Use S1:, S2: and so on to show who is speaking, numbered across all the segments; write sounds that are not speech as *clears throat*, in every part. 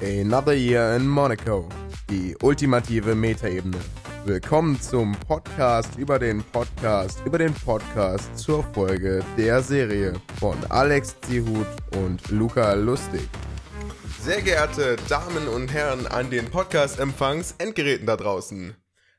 S1: Another Year in Monaco. Die ultimative Metaebene. Willkommen zum Podcast über den Podcast über den Podcast zur Folge der Serie von Alex Zihut und Luca Lustig.
S2: Sehr geehrte Damen und Herren an den Podcast-Empfangs-Endgeräten da draußen.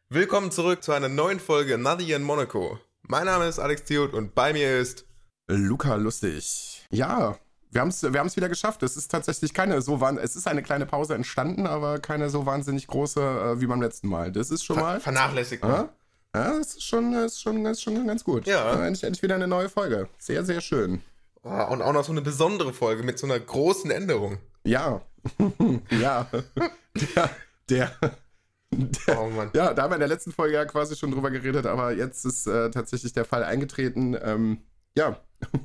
S2: Willkommen zurück zu einer neuen Folge Another Year in Monaco. Mein Name ist Alex Zihut und bei mir ist
S3: Luca Lustig. Ja, wir haben es wir haben's wieder geschafft. Es ist tatsächlich keine so wahn es ist eine kleine Pause entstanden, aber keine so wahnsinnig große äh, wie beim letzten Mal. Das ist schon
S2: Ver
S3: mal.
S2: vernachlässigt.
S3: Ja, ja, das ist schon, das ist schon, das ist schon ganz gut.
S2: Ja.
S3: Äh, endlich, endlich wieder eine neue Folge. Sehr, sehr schön.
S2: Oh, und auch noch so eine besondere Folge mit so einer großen Änderung.
S3: Ja. *laughs* ja. Der, der, der,
S2: Oh Mann.
S3: Ja, da haben wir in der letzten Folge ja quasi schon drüber geredet, aber jetzt ist äh, tatsächlich der Fall eingetreten. Ähm, ja,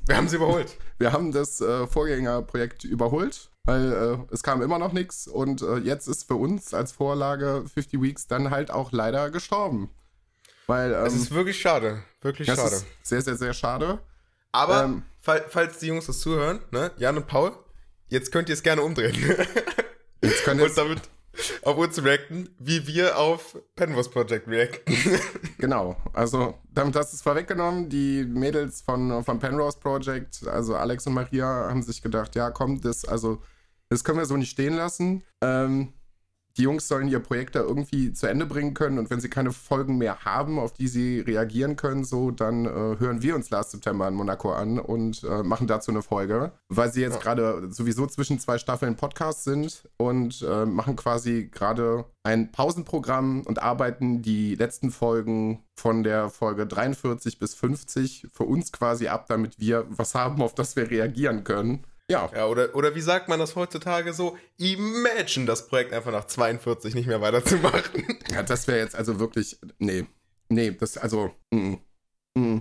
S2: Wir haben sie überholt. *laughs*
S3: wir haben das äh, Vorgängerprojekt überholt, weil äh, es kam immer noch nichts und äh, jetzt ist für uns als Vorlage 50 Weeks dann halt auch leider gestorben. Weil ähm,
S2: Es ist wirklich schade. Wirklich
S3: das
S2: schade.
S3: ist sehr, sehr, sehr schade.
S2: Aber,
S3: ähm,
S2: fall, falls die Jungs das zuhören, ne, Jan und Paul, jetzt könnt ihr es gerne umdrehen.
S3: Jetzt *laughs*
S2: und
S3: jetzt,
S2: damit auf uns reacten, wie wir auf Penwurst Project reacten. *laughs*
S3: genau, also damit hast du es vorweggenommen. Die Mädels von, von Penrose Project, also Alex und Maria, haben sich gedacht, ja komm, das, also, das können wir so nicht stehen lassen. Ähm, die Jungs sollen ihr Projekt da irgendwie zu Ende bringen können und wenn sie keine Folgen mehr haben, auf die sie reagieren können, so, dann äh, hören wir uns Last September in Monaco an und äh, machen dazu eine Folge, weil sie jetzt
S2: Ja.
S3: gerade sowieso zwischen zwei Staffeln Podcast sind und äh, machen quasi gerade ein Pausenprogramm und arbeiten die letzten Folgen von der Folge 43 bis 50 für uns quasi ab, damit wir was haben, auf das wir reagieren können. Ja,
S2: Ja, oder, oder wie sagt man das heutzutage so? Imagine das Projekt einfach nach 42 nicht mehr weiterzumachen.
S3: Ja, das wäre jetzt also wirklich. Nee. Nee, das, also. Mm, mm.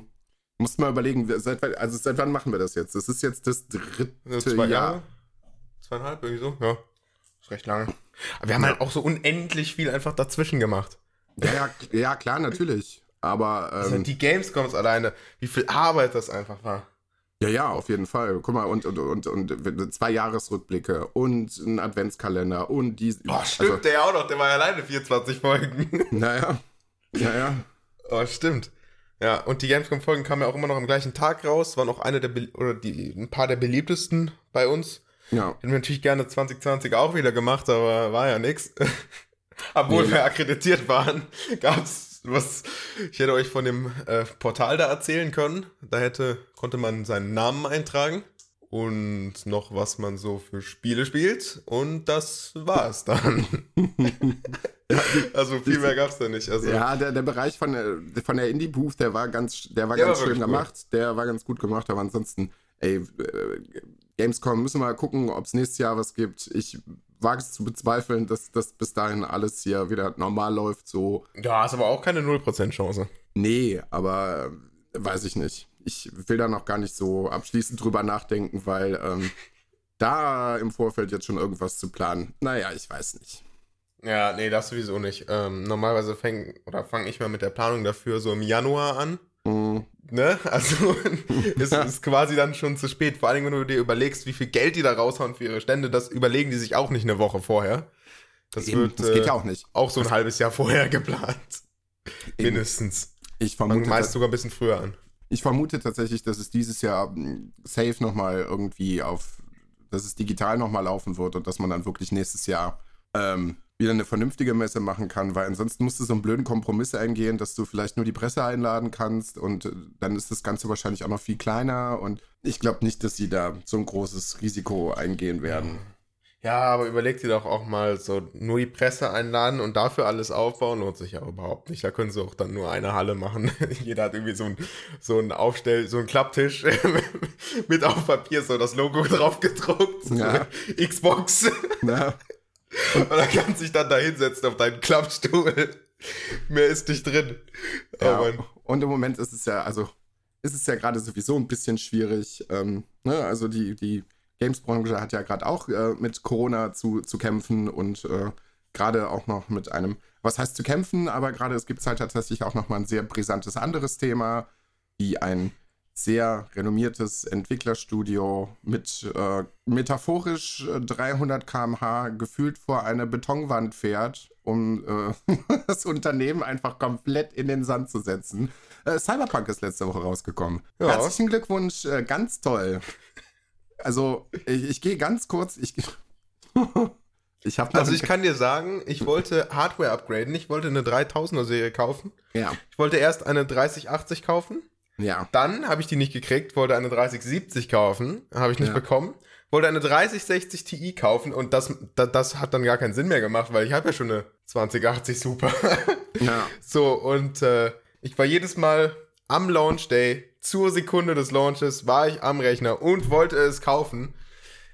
S3: Musst mal überlegen, seit, wann- also seit wann machen wir das jetzt? Das ist jetzt das dritte
S2: Zwei
S3: Jahr.
S2: Jahre? Zweieinhalb, irgendwie so? Ja. Ist recht lange. Aber wir haben halt auch so unendlich viel einfach dazwischen gemacht.
S3: Ja, ja, ja, klar, natürlich. Aber
S2: Also
S3: ähm,
S2: die Gamescoms alleine, wie viel Arbeit das einfach war.
S3: Ja, ja, auf jeden Fall. Guck mal, und, und, und, und zwei Jahresrückblicke und ein Adventskalender und die.
S2: Oh, stimmt, der auch noch, der war ja alleine 24 Folgen. *laughs*
S3: Also, naja. Ja, ja.
S2: oh, stimmt. Ja, und die Gamescom-Folgen kamen ja auch immer noch am gleichen Tag raus, waren auch eine der, oder die, ein paar der beliebtesten bei uns.
S3: Ja.
S2: Hätten wir natürlich gerne 2020 auch wieder gemacht, aber war ja nix. *laughs* Obwohl
S3: Nee.
S2: wir akkreditiert waren, was. Ich hätte euch von dem äh, Portal da erzählen können. Da hätte, konnte man seinen Namen eintragen und noch was man so für Spiele spielt. Und das war es dann. *laughs* also viel mehr gab's da nicht. Also
S3: Ja, der, der Bereich von der, von der Indie-Booth, der war ganz, der war
S2: Der
S3: ganz
S2: war
S3: schön gemacht. Der war ganz gut gemacht, aber ansonsten, ey, äh, Gamescom, müssen wir mal gucken, ob es nächstes Jahr was gibt. Ich wage es zu bezweifeln, dass das bis dahin alles hier wieder normal läuft. So,
S2: ja, ist aber auch keine 0% Chance.
S3: nee, aber äh, weiß ich nicht. Ich will da noch gar nicht so abschließend drüber nachdenken, weil ähm, *laughs* da im Vorfeld jetzt schon irgendwas zu planen, naja, ich weiß nicht.
S2: Ja, nee, das sowieso nicht. Ähm, normalerweise fange oder fange ich mal mit der Planung dafür so im Januar an.
S3: Hm,
S2: Ne? Also *laughs* es ist quasi dann schon zu spät. Vor allem, wenn du dir überlegst, wie viel Geld die da raushauen für ihre Stände, das überlegen die sich auch nicht eine Woche vorher. Das
S3: eben,
S2: wird
S3: das geht
S2: äh,
S3: ja auch nicht.
S2: auch so ein halbes Jahr vorher *laughs* geplant.
S3: Eben.
S2: Mindestens.
S3: Ich vermute,
S2: meist
S3: dass-
S2: sogar ein bisschen früher an.
S3: Ich vermute tatsächlich, dass es dieses Jahr mh, safe nochmal irgendwie auf, dass es digital nochmal laufen wird und dass man dann wirklich nächstes Jahr ähm, wieder eine vernünftige Messe machen kann, weil ansonsten musst du so einen blöden Kompromiss eingehen, dass du vielleicht nur die Presse einladen kannst und äh, dann ist das Ganze wahrscheinlich auch noch viel kleiner und ich glaube nicht, dass sie da so ein großes Risiko eingehen werden.
S2: Ja, aber überleg dir doch auch mal so nur die Presse einladen und dafür alles aufbauen, lohnt sich ja überhaupt nicht. Da können sie auch dann nur eine Halle machen. *laughs* Jeder hat irgendwie so ein, so ein Aufstell, so ein Klapptisch *laughs* mit auf Papier so das Logo drauf gedruckt.
S3: Ja.
S2: Xbox.
S3: Na, *laughs*
S2: Und dann kannst du dich dann da hinsetzen auf deinen Klappstuhl. Mehr ist nicht drin. Oh
S3: ja. Und im Moment ist es ja, also ist es ja gerade sowieso ein bisschen schwierig. Ähm, ne? Also die, die Games-Branche hat ja gerade auch äh, mit Corona zu, zu kämpfen und äh, gerade auch noch mit einem, was heißt zu kämpfen, aber gerade es gibt halt tatsächlich auch noch mal ein sehr brisantes anderes Thema, wie ein sehr renommiertes Entwicklerstudio mit äh, metaphorisch 300 km/h gefühlt vor eine Betonwand fährt, um äh, *laughs* das Unternehmen einfach komplett in den Sand zu setzen. Äh, Cyberpunk ist letzte Woche rausgekommen. Ja. Herzlichen Glückwunsch, äh, ganz toll. Also, ich, ich gehe ganz kurz. Ich, *laughs*
S2: ich also, ich kann dir sagen, ich wollte Hardware upgraden. Ich wollte eine 3000er Serie kaufen.
S3: Ja.
S2: Ich wollte erst eine 3080 kaufen.
S3: Ja.
S2: Dann habe ich die nicht gekriegt, wollte eine 3070 kaufen, habe ich nicht ja. bekommen. Wollte eine 3060 Ti kaufen und das, das, das, hat dann gar keinen Sinn mehr gemacht, weil ich habe ja schon eine 2080 Super. *laughs*
S3: ja.
S2: So, und äh, ich war jedes Mal am Launch Day, zur Sekunde des Launches, war ich am Rechner und wollte es kaufen.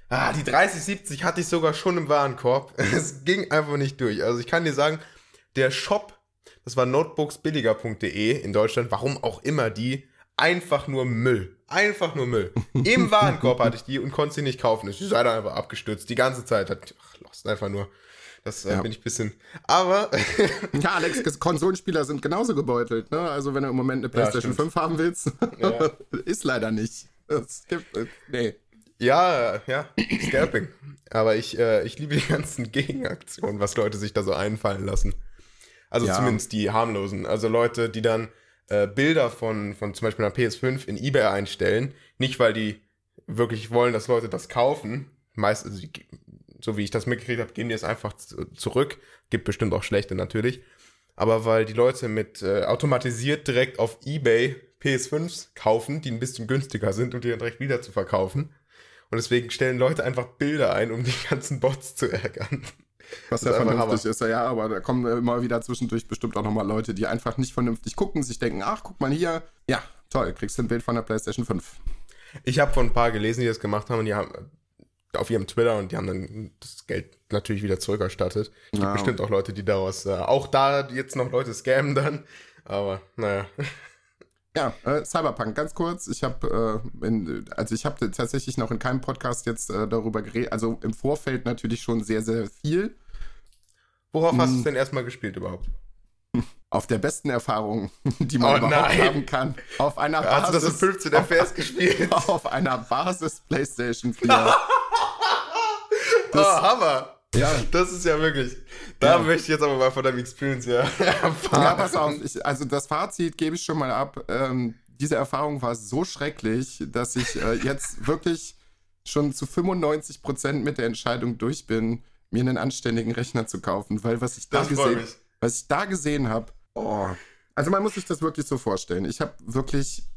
S2: Ah, die 3070 hatte ich sogar schon im Warenkorb. *laughs* Es ging einfach nicht durch. Also ich kann dir sagen, der Shop, das war notebooksbilliger.de in Deutschland, warum auch immer die, einfach nur Müll. Einfach nur Müll. Im *laughs* Warenkorb hatte ich die und konnte sie nicht kaufen. Ich sei dann einfach abgestürzt. Die ganze Zeit. Hat, ach, lost einfach nur. Das äh, ja. bin ich ein bisschen. Aber. *laughs*
S3: ja, Alex, Konsolenspieler sind genauso gebeutelt. Ne? Also, wenn du im Moment eine PlayStation ja, 5 haben willst, ja. *laughs* ist leider nicht. Es gibt. Äh, nee.
S2: Ja, ja, Scalping. Aber ich, äh, ich liebe die ganzen Gegenaktionen, was Leute sich da so einfallen lassen. Also zumindest die harmlosen. Also Leute, die dann äh, Bilder von, von zum Beispiel einer PS5 in eBay einstellen. Nicht, weil die wirklich wollen, dass Leute das kaufen. Meistens, also so wie ich das mitgekriegt habe, gehen die es einfach zurück. Gibt bestimmt auch schlechte natürlich. Aber weil die Leute mit äh, automatisiert direkt auf eBay PS5s kaufen, die ein bisschen günstiger sind und die dann direkt wieder zu verkaufen. Und deswegen stellen Leute einfach Bilder ein, um die *laughs* ganzen Bots zu ärgern.
S3: Was ja vernünftig ist, ja, aber da kommen immer wieder zwischendurch bestimmt auch nochmal Leute, die einfach nicht vernünftig gucken, sich denken, ach, guck mal hier, ja, toll, kriegst du ein Bild von der PlayStation 5.
S2: Ich habe von ein paar gelesen, die das gemacht haben und die haben auf ihrem Twitter und die haben dann das Geld natürlich wieder zurückerstattet. Es gibt ja. bestimmt auch Leute, die daraus, äh, auch da jetzt noch Leute scammen dann, aber naja.
S3: Ja, äh, Cyberpunk, ganz kurz. Ich habe, äh, also ich habe tatsächlich noch in keinem Podcast jetzt äh, darüber geredet, also im Vorfeld natürlich schon sehr, sehr viel.
S2: Worauf hm. hast du es denn erstmal gespielt überhaupt?
S3: Auf der besten Erfahrung, *laughs* die man oh, überhaupt nein. haben kann. Auf einer
S2: Basis. Hast du das in 15 FPS *laughs* gespielt?
S3: Auf einer Basis PlayStation 4. *laughs*
S2: das, oh, Hammer! Ja. *laughs* Das ist ja wirklich. Da ja. möchte ich jetzt aber mal von deinem Experience ja *laughs* erfahren.
S3: Ja, pass auf. Ich, also das Fazit gebe ich schon mal ab. Ähm, diese Erfahrung war so schrecklich, dass ich äh, jetzt wirklich schon zu 95 Prozent mit der Entscheidung durch bin, mir einen anständigen Rechner zu kaufen, weil was ich da gesehen, was ich da gesehen habe, oh. Also man muss sich das wirklich so vorstellen. Ich habe wirklich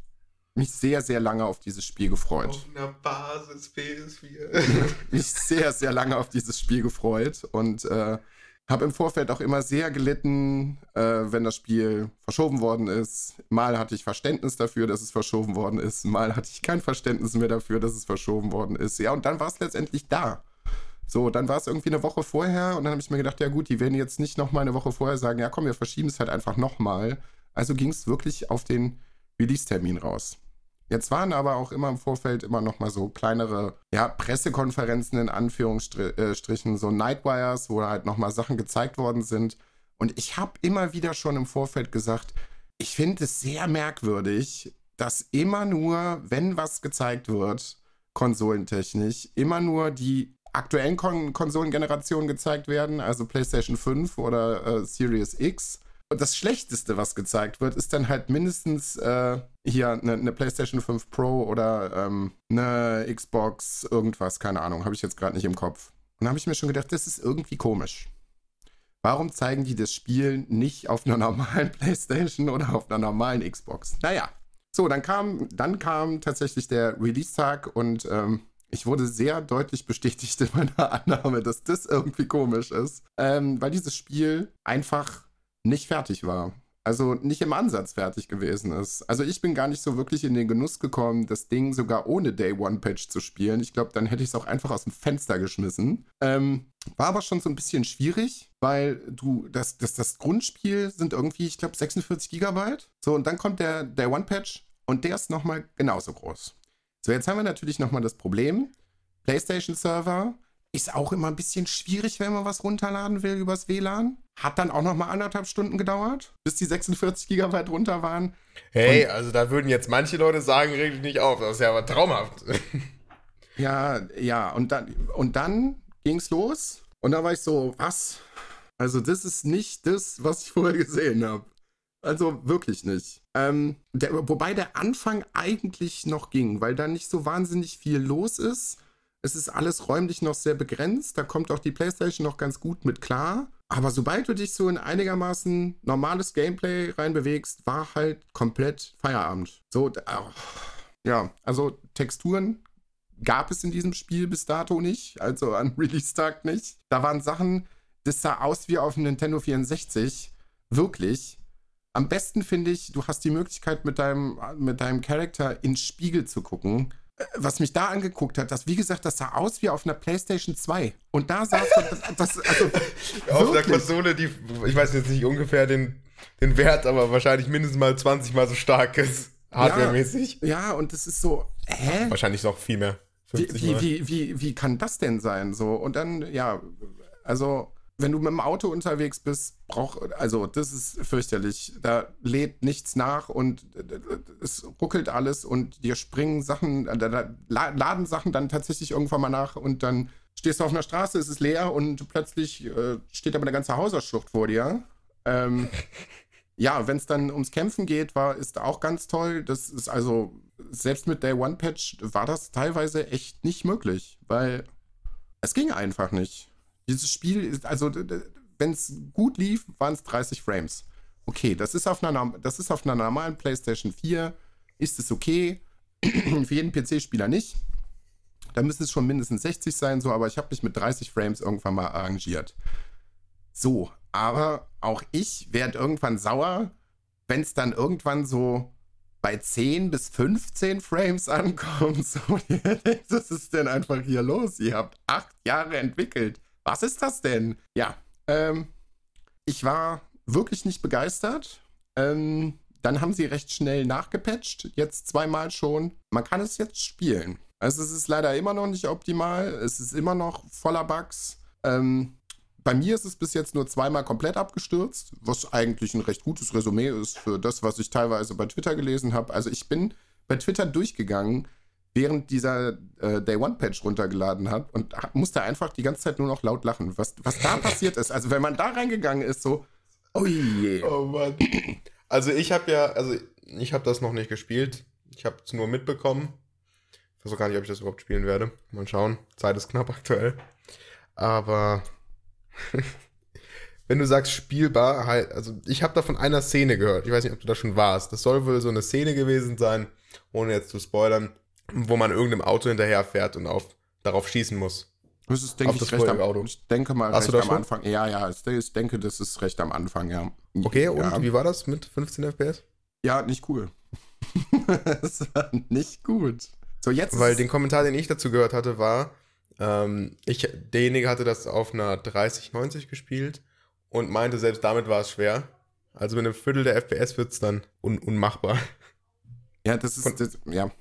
S3: mich sehr, sehr lange auf dieses Spiel gefreut. Auf
S2: einer Basis PS4. *laughs*
S3: mich sehr, sehr lange auf dieses Spiel gefreut und äh, habe im Vorfeld auch immer sehr gelitten, äh, wenn das Spiel verschoben worden ist. Mal hatte ich Verständnis dafür, dass es verschoben worden ist. Mal hatte ich kein Verständnis mehr dafür, dass es verschoben worden ist. Ja, und dann war es letztendlich da. So, dann war es irgendwie eine Woche vorher und dann habe ich mir gedacht, ja gut, die werden jetzt nicht noch mal eine Woche vorher sagen, ja komm, wir verschieben es halt einfach nochmal. Also ging es wirklich auf den Release-Termin raus. Jetzt waren aber auch immer im Vorfeld immer noch mal so kleinere ja, Pressekonferenzen in Anführungsstrichen, so Nightwires, wo halt noch mal Sachen gezeigt worden sind. Und ich habe immer wieder schon im Vorfeld gesagt, ich finde es sehr merkwürdig, dass immer nur, wenn was gezeigt wird, konsolentechnisch, immer nur die aktuellen Kon Konsolengenerationen gezeigt werden, also PlayStation 5 oder äh, Series X und das Schlechteste, was gezeigt wird, ist dann halt mindestens äh, hier eine, eine, PlayStation 5 Pro oder ähm, eine Xbox, irgendwas, keine Ahnung, habe ich jetzt gerade nicht im Kopf. Und da habe ich mir schon gedacht, das ist irgendwie komisch. Warum zeigen die das Spiel nicht auf einer *laughs* normalen PlayStation oder auf einer normalen Xbox? Naja, so, dann kam, dann kam tatsächlich der Release-Tag und ähm, ich wurde sehr deutlich bestätigt in meiner *laughs* Annahme, dass das irgendwie komisch ist, ähm, weil dieses Spiel einfach nicht fertig war. Also nicht im Ansatz fertig gewesen ist. Also ich bin gar nicht so wirklich in den Genuss gekommen, das Ding sogar ohne Day One Patch zu spielen. Ich glaube, dann hätte ich es auch einfach aus dem Fenster geschmissen. Ähm, war aber schon so ein bisschen schwierig, weil du, das, das, das Grundspiel sind irgendwie, ich glaube, 46 Gigabyte. So, und dann kommt der Day One Patch und der ist nochmal genauso groß. So, jetzt haben wir natürlich nochmal das Problem. PlayStation Server ist auch immer ein bisschen schwierig, wenn man was runterladen will übers WLAN. Hat dann auch noch mal anderthalb Stunden gedauert, bis die 46 Gigabyte runter waren.
S2: Hey, und, also da würden jetzt manche Leute sagen, reg dich nicht auf. Das ist ja aber traumhaft. *laughs*
S3: Ja, ja, und dann, und dann ging's los. Und da war ich so, was? Also, das ist nicht das, was ich vorher gesehen habe. Also wirklich nicht. Ähm, der, wobei der Anfang eigentlich noch ging, weil da nicht so wahnsinnig viel los ist. Es ist alles räumlich noch sehr begrenzt. Da kommt auch die PlayStation noch ganz gut mit klar. Aber sobald du dich so in einigermaßen normales Gameplay reinbewegst, war halt komplett Feierabend. So, ja, also Texturen gab es in diesem Spiel bis dato nicht, also an *laughs* Release-Tag nicht. Da waren Sachen, das sah aus wie auf dem Nintendo 64. Wirklich. Am besten finde ich, du hast die Möglichkeit, mit deinem, mit deinem Charakter ins Spiegel zu gucken. Was mich da angeguckt hat, das, wie gesagt, das sah aus wie auf einer PlayStation 2. Und da saß das, das also, *laughs*
S2: Auf der Konsole, die, ich weiß jetzt nicht ungefähr den, den Wert, aber wahrscheinlich mindestens mal 20 mal so stark ist. Hardware-mäßig.
S3: Ja, ja, und das ist so, hä?
S2: Wahrscheinlich noch viel mehr.
S3: Wie, wie, wie, wie, wie kann das denn sein? So, und dann, ja, also wenn du mit dem Auto unterwegs bist, braucht, also das ist fürchterlich. Da lädt nichts nach und es ruckelt alles und dir springen Sachen, da laden Sachen dann tatsächlich irgendwann mal nach und dann stehst du auf einer Straße, es ist leer und plötzlich äh, steht aber eine ganze Hauserschlucht vor dir. Ähm, *laughs* ja, wenn es dann ums Kämpfen geht, war, ist auch ganz toll. Das ist also, selbst mit Day One Patch war das teilweise echt nicht möglich, weil es ging einfach nicht. Dieses Spiel ist, also, wenn es gut lief, waren es 30 Frames. Okay, das ist, auf einer, das ist auf einer normalen PlayStation 4, ist es okay. *clears throat* Für jeden PC-Spieler nicht. Da müssen es schon mindestens 60 sein, so, aber ich habe mich mit 30 Frames irgendwann mal arrangiert. So, aber auch ich werde irgendwann sauer, wenn es dann irgendwann so bei 10 bis 15 Frames ankommt. *laughs* So, *laughs* was ist denn einfach hier los? Ihr habt acht Jahre entwickelt was ist das denn? Ja, ähm, ich war wirklich nicht begeistert. Ähm, dann haben sie recht schnell nachgepatcht, jetzt zweimal schon. Man kann es jetzt spielen. Also es ist leider immer noch nicht optimal. Es ist immer noch voller Bugs. Ähm, bei mir ist es bis jetzt nur zweimal komplett abgestürzt, was eigentlich ein recht gutes Resümee ist für das, was ich teilweise bei Twitter gelesen habe. Also ich bin bei Twitter durchgegangen während dieser äh, Day One Patch runtergeladen hat und musste einfach die ganze Zeit nur noch laut lachen, was, was da passiert ist. Also wenn man da reingegangen ist, so, oh je.
S2: Oh Mann. Also ich habe ja, also ich habe das noch nicht gespielt. Ich habe es nur mitbekommen. Ich weiß auch gar nicht, ob ich das überhaupt spielen werde. Mal schauen. Zeit ist knapp aktuell. Aber *laughs* wenn du sagst spielbar, halt, also ich habe da von einer Szene gehört. Ich weiß nicht, ob du da schon warst. Das soll wohl so eine Szene gewesen sein, ohne jetzt zu spoilern wo man irgendeinem Auto hinterherfährt und auf, darauf schießen muss.
S3: Das ist, denke ich, recht am, Auto. Ich denke mal Hast recht am Anfang. Ja, ja, ich denke, das ist recht am Anfang, ja.
S2: Okay, und
S3: ja.
S2: wie war das mit 15 FPS?
S3: Ja, nicht cool. *laughs* das war nicht gut. So, jetzt
S2: Weil den Kommentar, den ich dazu gehört hatte, war, ähm, ich, derjenige hatte das auf einer 3090 gespielt und meinte, selbst damit war es schwer. Also mit einem Viertel der FPS wird es dann un unmachbar.
S3: Ja, das ist, das, ja,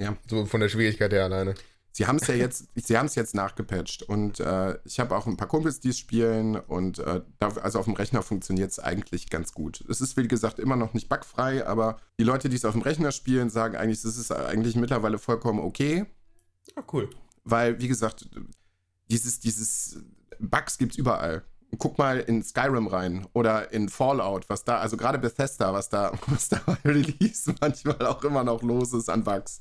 S3: ja.
S2: So von der Schwierigkeit her alleine.
S3: Sie haben es ja jetzt, *laughs* sie haben es jetzt nachgepatcht und äh, ich habe auch ein paar Kumpels, die es spielen und äh, also auf dem Rechner funktioniert es eigentlich ganz gut. Es ist wie gesagt immer noch nicht bugfrei, aber die Leute, die es auf dem Rechner spielen, sagen eigentlich, das ist eigentlich mittlerweile vollkommen okay.
S2: Ah, cool.
S3: Weil, wie gesagt, dieses, dieses Bugs gibt es überall. Guck mal in Skyrim rein oder in Fallout, was da, also gerade Bethesda, was da, *laughs* was da *laughs* bei Release manchmal auch immer noch los ist an Bugs.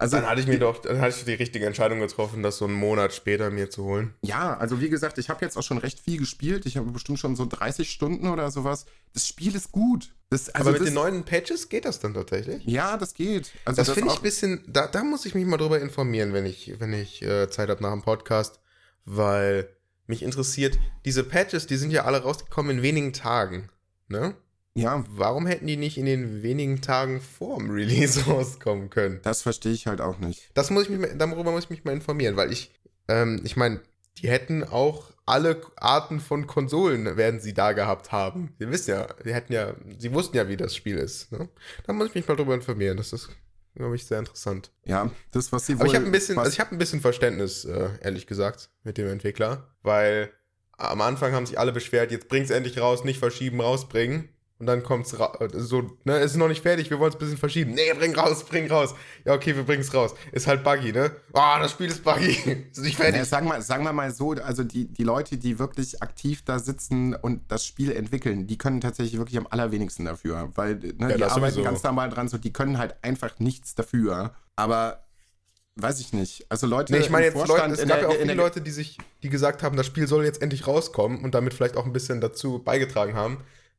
S2: Also, dann hatte ich mir doch, dann hatte ich die richtige Entscheidung getroffen, das so einen Monat später mir zu holen.
S3: Ja, also wie gesagt, ich habe jetzt auch schon recht viel gespielt. Ich habe bestimmt schon so 30 Stunden oder sowas. Das Spiel ist gut. Das,
S2: also Aber mit das, den neuen Patches geht das dann tatsächlich?
S3: Ja, das geht.
S2: Also das, das finde ich ein bisschen, da, da muss ich mich mal drüber informieren, wenn ich, wenn ich äh, Zeit habe nach dem Podcast, weil mich interessiert, diese Patches, die sind ja alle rausgekommen in wenigen Tagen, ne? Ja. Warum hätten die nicht in den wenigen Tagen vor dem Release *laughs* rauskommen können?
S3: Das verstehe ich halt auch nicht.
S2: Das muss ich mich, darüber muss ich mich mal informieren, weil ich, ähm, ich meine, die hätten auch alle Arten von Konsolen werden sie da gehabt haben. Sie wissen ja, sie hätten ja, sie wussten ja, wie das Spiel ist. Ne? Da muss ich mich mal drüber informieren. Das ist, glaube ich, sehr interessant.
S3: Ja, das, was sie
S2: wohl. Aber ich habe ein bisschen, also ich habe ein bisschen Verständnis, äh, ehrlich gesagt, mit dem Entwickler, weil am Anfang haben sich alle beschwert, jetzt bring's endlich raus, nicht verschieben, rausbringen. Und dann kommt's so, ne, es ist noch nicht fertig, wir wollen es ein bisschen verschieben. Nee, bring raus, bring raus. Ja, okay, wir bringen es raus. Ist halt buggy, ne? Ah, oh, das Spiel ist buggy. *laughs* ist nicht fertig.
S3: Ja, sagen, wir, sagen wir mal so, also die, die Leute, die wirklich aktiv da sitzen und das Spiel entwickeln, die können tatsächlich wirklich am allerwenigsten dafür. Weil ne, ja, die arbeiten sowieso. ganz normal dran, so die können halt einfach nichts dafür. Aber weiß ich nicht. Also Leute,
S2: nee, ich meine jetzt Leute, es gab ja auch viele Leute, die sich, die gesagt haben, das Spiel soll jetzt endlich rauskommen und damit vielleicht auch ein bisschen dazu beigetragen haben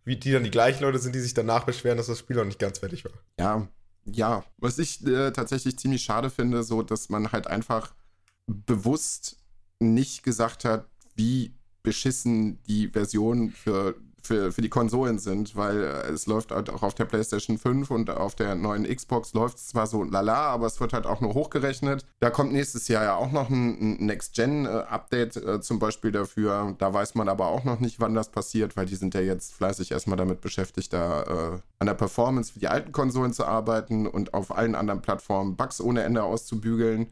S2: wie die dann die gleichen Leute sind, die sich danach beschweren, dass das Spiel noch nicht ganz fertig war.
S3: Ja, ja. Was ich äh, tatsächlich ziemlich schade finde, so dass man halt einfach bewusst nicht gesagt hat, wie beschissen die Version für für, für die Konsolen sind, weil äh, es läuft halt auch auf der PlayStation 5 und auf der neuen Xbox läuft es zwar so lala, aber es wird halt auch nur hochgerechnet. Da kommt nächstes Jahr ja auch noch ein, Next-Gen-Update äh, zum Beispiel dafür. Da weiß man aber auch noch nicht, wann das passiert, weil die sind ja jetzt fleißig erstmal damit beschäftigt, da äh, an der Performance für die alten Konsolen zu arbeiten und auf allen anderen Plattformen Bugs ohne Ende auszubügeln.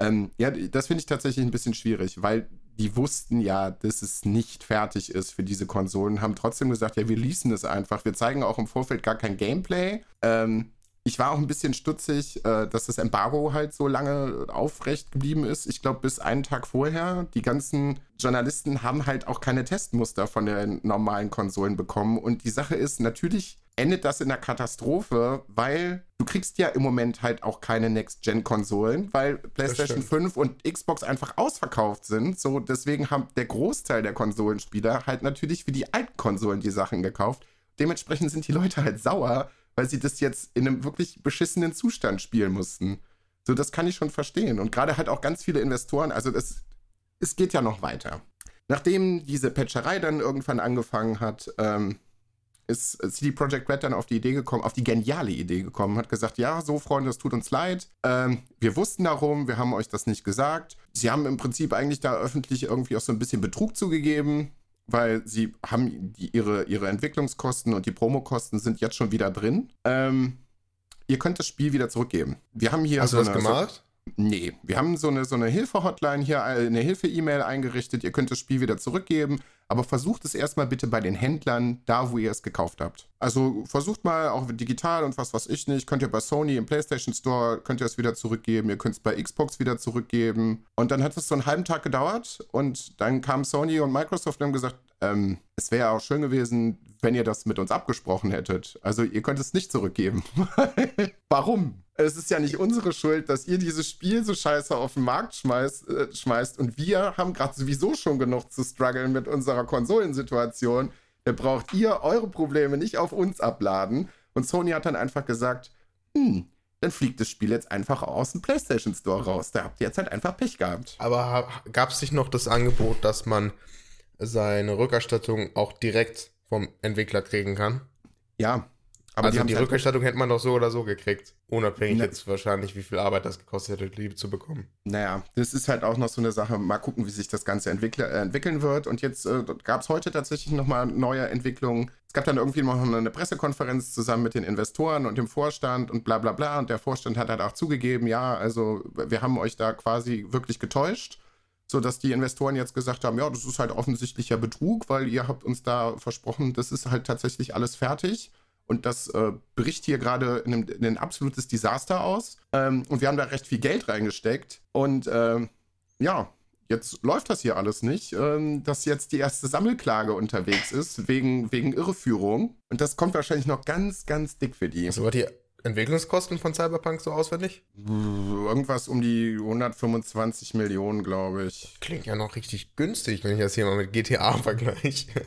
S3: Ähm, ja, das finde ich tatsächlich ein bisschen schwierig, weil die wussten ja, dass es nicht fertig ist für diese Konsolen, haben trotzdem gesagt, ja, wir ließen es einfach. Wir zeigen auch im Vorfeld gar kein Gameplay. Ähm, ich war auch ein bisschen stutzig, äh, dass das Embargo halt so lange aufrecht geblieben ist. Ich glaube, bis einen Tag vorher. Die ganzen Journalisten haben halt auch keine Testmuster von den normalen Konsolen bekommen. Und die Sache ist, natürlich endet das in einer Katastrophe, weil du kriegst ja im Moment halt auch keine Next-Gen-Konsolen, weil PlayStation 5 und Xbox einfach ausverkauft sind. So, deswegen haben der Großteil der Konsolenspieler halt natürlich für die alten Konsolen die Sachen gekauft. Dementsprechend sind die Leute halt sauer, weil sie das jetzt in einem wirklich beschissenen Zustand spielen mussten. So, das kann ich schon verstehen. Und gerade halt auch ganz viele Investoren, also das, es geht ja noch weiter. Nachdem diese Patcherei dann irgendwann angefangen hat, ähm, ist CD Projekt Red dann auf die Idee gekommen, auf die geniale Idee gekommen, hat gesagt, ja, so Freunde, es tut uns leid. Ähm, wir wussten darum, wir haben euch das nicht gesagt. Sie haben im Prinzip eigentlich da öffentlich irgendwie auch so ein bisschen Betrug zugegeben, weil sie haben die, ihre, ihre Entwicklungskosten und die Promokosten sind jetzt schon wieder drin. Ähm, ihr könnt das Spiel wieder zurückgeben. Wir haben hier
S2: Hast so du das eine, gemacht? So,
S3: Nee, wir haben so eine, so eine Hilfe-Hotline hier, eine Hilfe-E-Mail eingerichtet. Ihr könnt das Spiel wieder zurückgeben, aber versucht es erstmal bitte bei den Händlern, da wo ihr es gekauft habt. Also versucht mal auch digital und was weiß ich nicht. Könnt ihr bei Sony im PlayStation Store, könnt ihr es wieder zurückgeben. Ihr könnt es bei Xbox wieder zurückgeben. Und dann hat es so einen halben Tag gedauert und dann kam Sony und Microsoft und haben gesagt, ähm, es wäre auch schön gewesen, wenn ihr das mit uns abgesprochen hättet. Also ihr könnt es nicht zurückgeben. *laughs* Warum? Es ist ja nicht unsere Schuld, dass ihr dieses Spiel so scheiße auf den Markt schmeißt, äh, schmeißt. Und wir haben gerade sowieso schon genug zu strugglen mit unserer Konsolensituation. Da braucht ihr eure Probleme nicht auf uns abladen. Und Sony hat dann einfach gesagt, hm, dann fliegt das Spiel jetzt einfach aus dem PlayStation Store raus. Da habt ihr jetzt halt einfach Pech gehabt.
S2: Aber gab es nicht noch das Angebot, dass man seine Rückerstattung auch direkt vom Entwickler kriegen kann?
S3: Ja,
S2: aber also die, die halt Rückerstattung hätte man doch so oder so gekriegt. Unabhängig Na, jetzt wahrscheinlich, wie viel Arbeit das gekostet hätte, die zu bekommen.
S3: Naja, das ist halt auch noch so eine Sache. Mal gucken, wie sich das Ganze entwickle, äh, entwickeln wird. Und jetzt äh, gab es heute tatsächlich nochmal neue Entwicklungen. Es gab dann irgendwie noch eine Pressekonferenz zusammen mit den Investoren und dem Vorstand und bla bla bla. Und der Vorstand hat halt auch zugegeben, ja, also wir haben euch da quasi wirklich getäuscht sodass die Investoren jetzt gesagt haben, ja, das ist halt offensichtlicher Betrug, weil ihr habt uns da versprochen, das ist halt tatsächlich alles fertig. Und das äh, bricht hier gerade in, in, ein absolutes Desaster aus. Ähm, und wir haben da recht viel Geld reingesteckt. Und ähm, ja, jetzt läuft das hier alles nicht, ähm, dass jetzt die erste Sammelklage unterwegs ist, wegen, wegen Irreführung. Und das kommt wahrscheinlich noch ganz, ganz dick für die.
S2: Also war die Entwicklungskosten von Cyberpunk so auswendig?
S3: Irgendwas um die 125 Millionen, glaube ich.
S2: Klingt ja noch richtig günstig, wenn ich das hier mal mit GTA *laughs* vergleiche.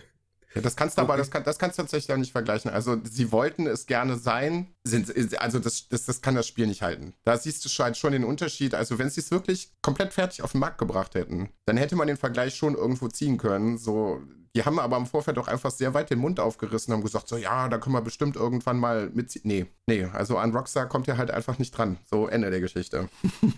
S3: Ja, das kannst du aber, das, kann, das kannst du tatsächlich auch nicht vergleichen. Also, sie wollten es gerne sein, sind, also das, das, das kann das Spiel nicht halten. Da siehst du halt schon den Unterschied. Also, wenn sie es wirklich komplett fertig auf den Markt gebracht hätten, dann hätte man den Vergleich schon irgendwo ziehen können. So, die haben aber im Vorfeld auch einfach sehr weit den Mund aufgerissen und haben gesagt, so, ja, da können wir bestimmt irgendwann mal mitziehen. Nee, nee, also an Rockstar kommt ihr halt einfach nicht dran. So, Ende der Geschichte.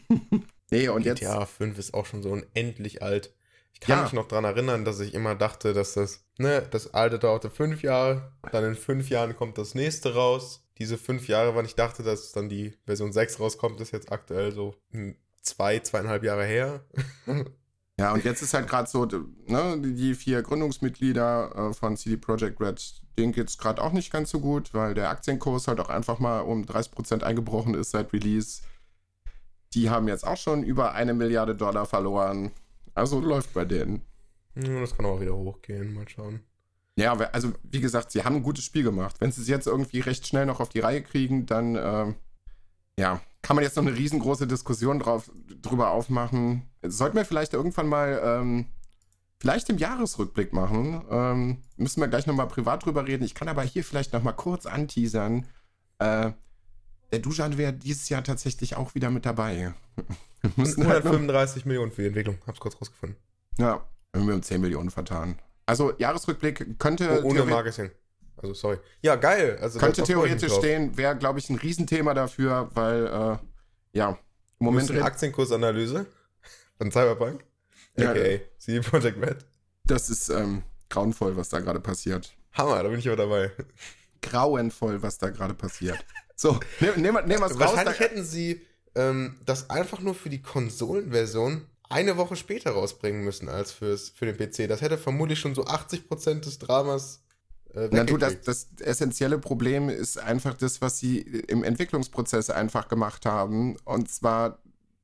S3: *laughs*
S2: nee, und GTA jetzt. Ja, 5 ist auch schon so unendlich alt. Ich kann ja. mich noch daran erinnern, dass ich immer dachte, dass das, ne, das alte dauerte fünf Jahre, dann in fünf Jahren kommt das nächste raus. Diese fünf Jahre, wann ich dachte, dass dann die Version 6 rauskommt, ist jetzt aktuell so zwei, zweieinhalb Jahre her. *laughs*
S3: Ja, und jetzt ist halt gerade so, ne, die vier Gründungsmitglieder äh, von CD Projekt Red, denen geht es gerade auch nicht ganz so gut, weil der Aktienkurs halt auch einfach mal um 30% eingebrochen ist seit Release. Die haben jetzt auch schon über eine Milliarde Dollar verloren. Also läuft bei denen.
S2: Ja, das kann auch wieder hochgehen, mal schauen.
S3: Ja, also wie gesagt, sie haben ein gutes Spiel gemacht. Wenn sie es jetzt irgendwie recht schnell noch auf die Reihe kriegen, dann äh, ja, kann man jetzt noch eine riesengroße Diskussion drauf, drüber aufmachen. Sollten wir vielleicht irgendwann mal ähm, vielleicht im Jahresrückblick machen. Ähm, müssen wir gleich nochmal privat drüber reden. Ich kann aber hier vielleicht nochmal kurz anteasern. Äh, der Dujan wäre dieses Jahr tatsächlich auch wieder mit dabei. *laughs*
S2: 135 halt Millionen für die Entwicklung, hab's kurz rausgefunden.
S3: Ja, haben wir um 10 Millionen vertan. Also Jahresrückblick könnte.
S2: Oh, ohne Marketing. Also sorry. Ja, geil. Also,
S3: könnte theoretisch stehen, wäre, glaube ich, ein Riesenthema dafür, weil, äh, ja,
S2: im Moment. Eine Aktienkursanalyse von Cyberpunk? Ja, okay. CD Projekt Red.
S3: Das ist ähm, grauenvoll, was da gerade passiert.
S2: Hammer, da bin ich aber dabei.
S3: Grauenvoll, was da gerade passiert. *laughs* So, nehmen nehm, nehm
S2: was Wahrscheinlich raus, hätten sie ähm, das einfach nur für die Konsolenversion eine Woche später rausbringen müssen als fürs, für den PC. Das hätte vermutlich schon so 80% des Dramas
S3: äh, Na du, das, das essentielle Problem ist einfach das, was sie im Entwicklungsprozess einfach gemacht haben. Und zwar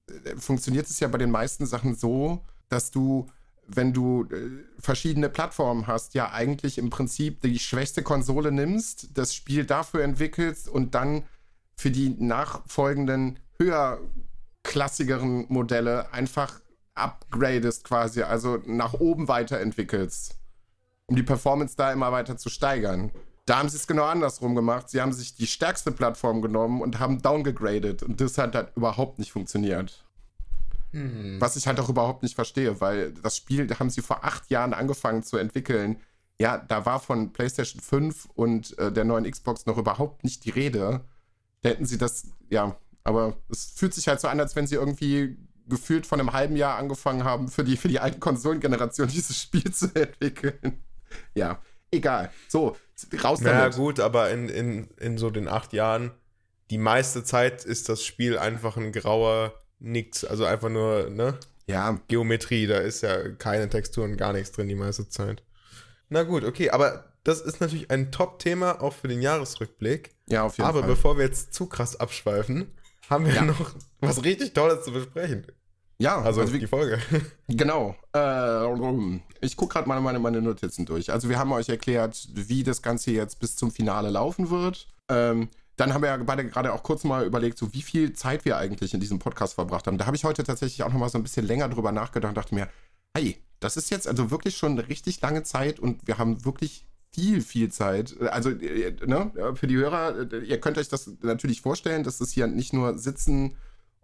S3: äh, funktioniert es ja bei den meisten Sachen so, dass du, wenn du äh, verschiedene Plattformen hast, ja eigentlich im Prinzip die schwächste Konsole nimmst, das Spiel dafür entwickelst und dann für die nachfolgenden höherklassigeren Modelle einfach upgradest quasi, also nach oben weiterentwickelst, um die Performance da immer weiter zu steigern. Da haben sie es genau andersrum gemacht. Sie haben sich die stärkste Plattform genommen und haben downgegradet und das hat halt überhaupt nicht funktioniert. Hm. Was ich halt auch überhaupt nicht verstehe, weil das Spiel da haben sie vor acht Jahren angefangen zu entwickeln. Ja, da war von PlayStation 5 und äh, der neuen Xbox noch überhaupt nicht die Rede. Da hätten sie das, ja, aber es fühlt sich halt so an, als wenn sie irgendwie gefühlt von einem halben Jahr angefangen haben, für die, für die alten Konsolengeneration *laughs* dieses Spiel zu entwickeln. Ja, egal. So,
S2: raus damit. Ja, gut, aber in, in, in so den acht Jahren, die meiste Zeit ist das Spiel einfach ein grauer Nix. Also einfach nur, ne?
S3: Ja.
S2: Geometrie, da ist ja keine Texturen, gar nichts drin die meiste Zeit. Na gut, okay, aber das ist natürlich ein Top-Thema auch für den Jahresrückblick.
S3: Ja, auf jeden
S2: aber
S3: Fall.
S2: Aber bevor wir jetzt zu krass abschweifen, haben wir ja. noch was richtig Tolles zu besprechen.
S3: Ja,
S2: also, also die Folge. *laughs*
S3: Genau. Äh, ich gucke gerade mal meine, meine Notizen durch. Also wir haben euch erklärt, wie das Ganze jetzt bis zum Finale laufen wird. Ähm, dann haben wir ja beide gerade auch kurz mal überlegt, so wie viel Zeit wir eigentlich in diesem Podcast verbracht haben. Da habe ich heute tatsächlich auch noch mal so ein bisschen länger drüber nachgedacht und dachte mir, hey, das ist jetzt also wirklich schon eine richtig lange Zeit und wir haben wirklich viel, viel Zeit. Also, äh, ne, für die Hörer, äh, ihr könnt euch das natürlich vorstellen, dass das hier nicht nur sitzen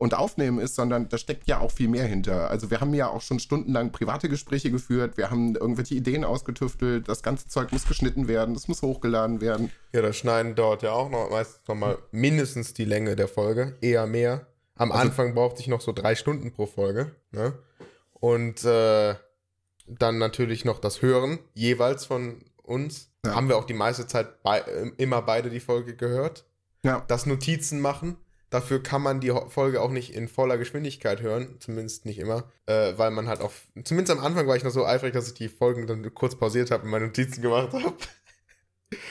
S3: und aufnehmen ist, sondern da steckt ja auch viel mehr hinter. Also wir haben ja auch schon stundenlang private Gespräche geführt, wir haben irgendwelche Ideen ausgetüftelt, das ganze Zeug muss geschnitten werden, das muss hochgeladen werden.
S2: Ja, das Schneiden dauert ja auch noch meistens nochmal mindestens die Länge der Folge, eher mehr. Am also, Anfang brauchte ich noch so drei Stunden pro Folge. Ne? Und äh, dann natürlich noch das Hören, jeweils von uns. Ja. Haben wir auch die meiste Zeit bei, immer beide die Folge gehört.
S3: Ja.
S2: Das Notizen machen. Dafür kann man die Folge auch nicht in voller Geschwindigkeit hören, zumindest nicht immer, äh, weil man halt auch, zumindest am Anfang war ich noch so eifrig, dass ich die Folgen dann kurz pausiert habe und meine Notizen gemacht habe.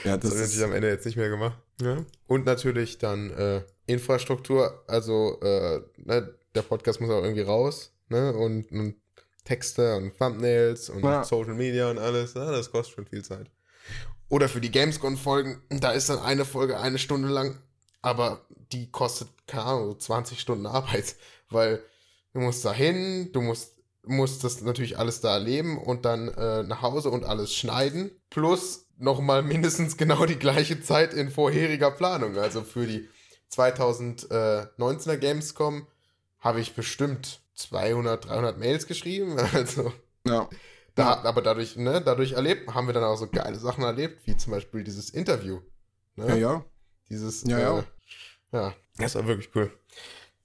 S2: Ja, das, das habe ich am Ende jetzt nicht mehr gemacht. Ja. Und natürlich dann äh, Infrastruktur, also äh, ne, der Podcast muss auch irgendwie raus, ne? Und, und Texte und Thumbnails und ja. Social Media und alles, ja, das kostet schon viel Zeit. Oder für die Gamescom-Folgen, da ist dann eine Folge eine Stunde lang, aber die kostet, keine Ahnung, 20 Stunden Arbeit, *laughs* weil du musst da hin, du musst, musst das natürlich alles da erleben und dann äh, nach Hause und alles schneiden, plus nochmal mindestens *laughs* genau die gleiche Zeit in vorheriger Planung. Also für die 2019er Gamescom habe ich bestimmt 200, 300 Mails geschrieben, *laughs* also
S3: ja.
S2: Da, aber dadurch, ne, dadurch erlebt, haben wir dann auch so geile Sachen erlebt, wie zum Beispiel dieses Interview.
S3: Ne? Ja, ja.
S2: Dieses,
S3: ja,
S2: äh, ja. ja, das war wirklich cool.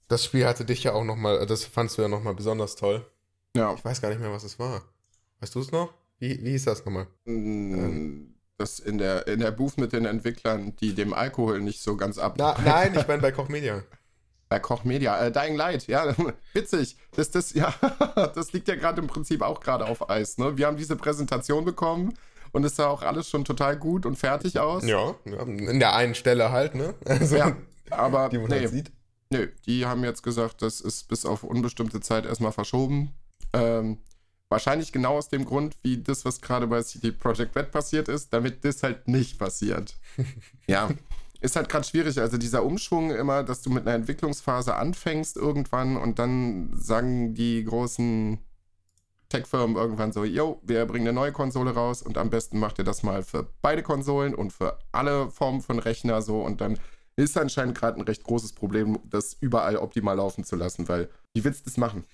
S2: Das Spiel hatte dich ja auch nochmal, das fandst du ja nochmal besonders toll.
S3: Ja.
S2: Ich weiß gar nicht mehr, was es war. Weißt du es noch? Wie, wie hieß das nochmal?
S3: Mm, das in der, in der Booth mit den Entwicklern, die dem Alkohol nicht so ganz ab.
S2: Na, nein, ich meine bei Koch Media. *laughs*
S3: Bei Koch Media, äh, Dying Light, ja, *laughs* witzig. Das, das, ja, *laughs* das liegt ja gerade im Prinzip auch gerade auf Eis. Ne? Wir haben diese Präsentation bekommen und es sah auch alles schon total gut und fertig aus.
S2: Ja, in der einen Stelle halt, ne? *laughs*
S3: Also, ja, aber
S2: die man nee, halt sieht.
S3: Nö, die haben jetzt gesagt, das ist bis auf unbestimmte Zeit erstmal verschoben. Ähm, wahrscheinlich genau aus dem Grund, wie das, was gerade bei CD Projekt Red passiert ist, damit das halt nicht passiert. *laughs* ja, ist halt gerade schwierig. Also dieser Umschwung immer, dass du mit einer Entwicklungsphase anfängst irgendwann und dann sagen die großen Tech-Firmen irgendwann so, yo, wir bringen eine neue Konsole raus und am besten macht ihr das mal für beide Konsolen und für alle Formen von Rechner so und dann ist anscheinend gerade ein recht großes Problem, das überall optimal laufen zu lassen, weil wie willst du das machen?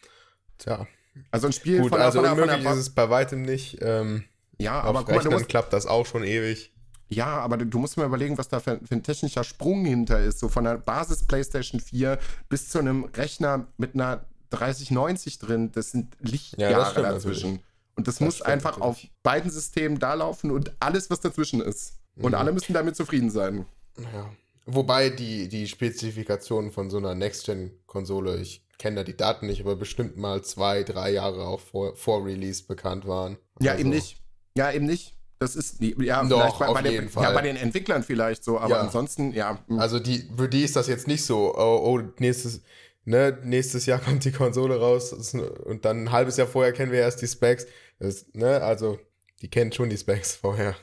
S2: Tja.
S3: Also ein Spiel
S2: Gut, von also von unmöglich ist es bei weitem nicht. Ähm,
S3: ja, aber
S2: Rechnern mal, musst, klappt das auch schon ewig.
S3: Ja, aber du, du musst mir überlegen, was da für, für, ein technischer Sprung hinter ist. So von der Basis PlayStation 4 bis zu einem Rechner mit einer 3090 drin. Das sind Lichtjahre ja, dazwischen. Natürlich. Und das, das muss einfach natürlich. auf beiden Systemen da laufen und alles, was dazwischen ist. Und mhm. alle müssen damit zufrieden sein.
S2: Ja. Wobei die, die Spezifikationen von so einer Next-Gen-Konsole, ich kenne da die Daten nicht, aber bestimmt mal zwei, drei Jahre auch vor, vor Release bekannt waren.
S3: Ja, also. eben nicht. Ja, eben nicht. Das ist, ja,
S2: Doch,
S3: bei,
S2: auf
S3: bei
S2: jeden
S3: den,
S2: Fall.
S3: Ja, bei den Entwicklern vielleicht so, aber ja. ansonsten, ja.
S2: Hm. Also die, für die ist das jetzt nicht so, oh, oh, nächstes, ne, nächstes Jahr *laughs* kommt die Konsole raus und dann ein halbes Jahr vorher kennen wir erst die Specs. Das, ne, also die kennen schon die Specs *laughs* vorher.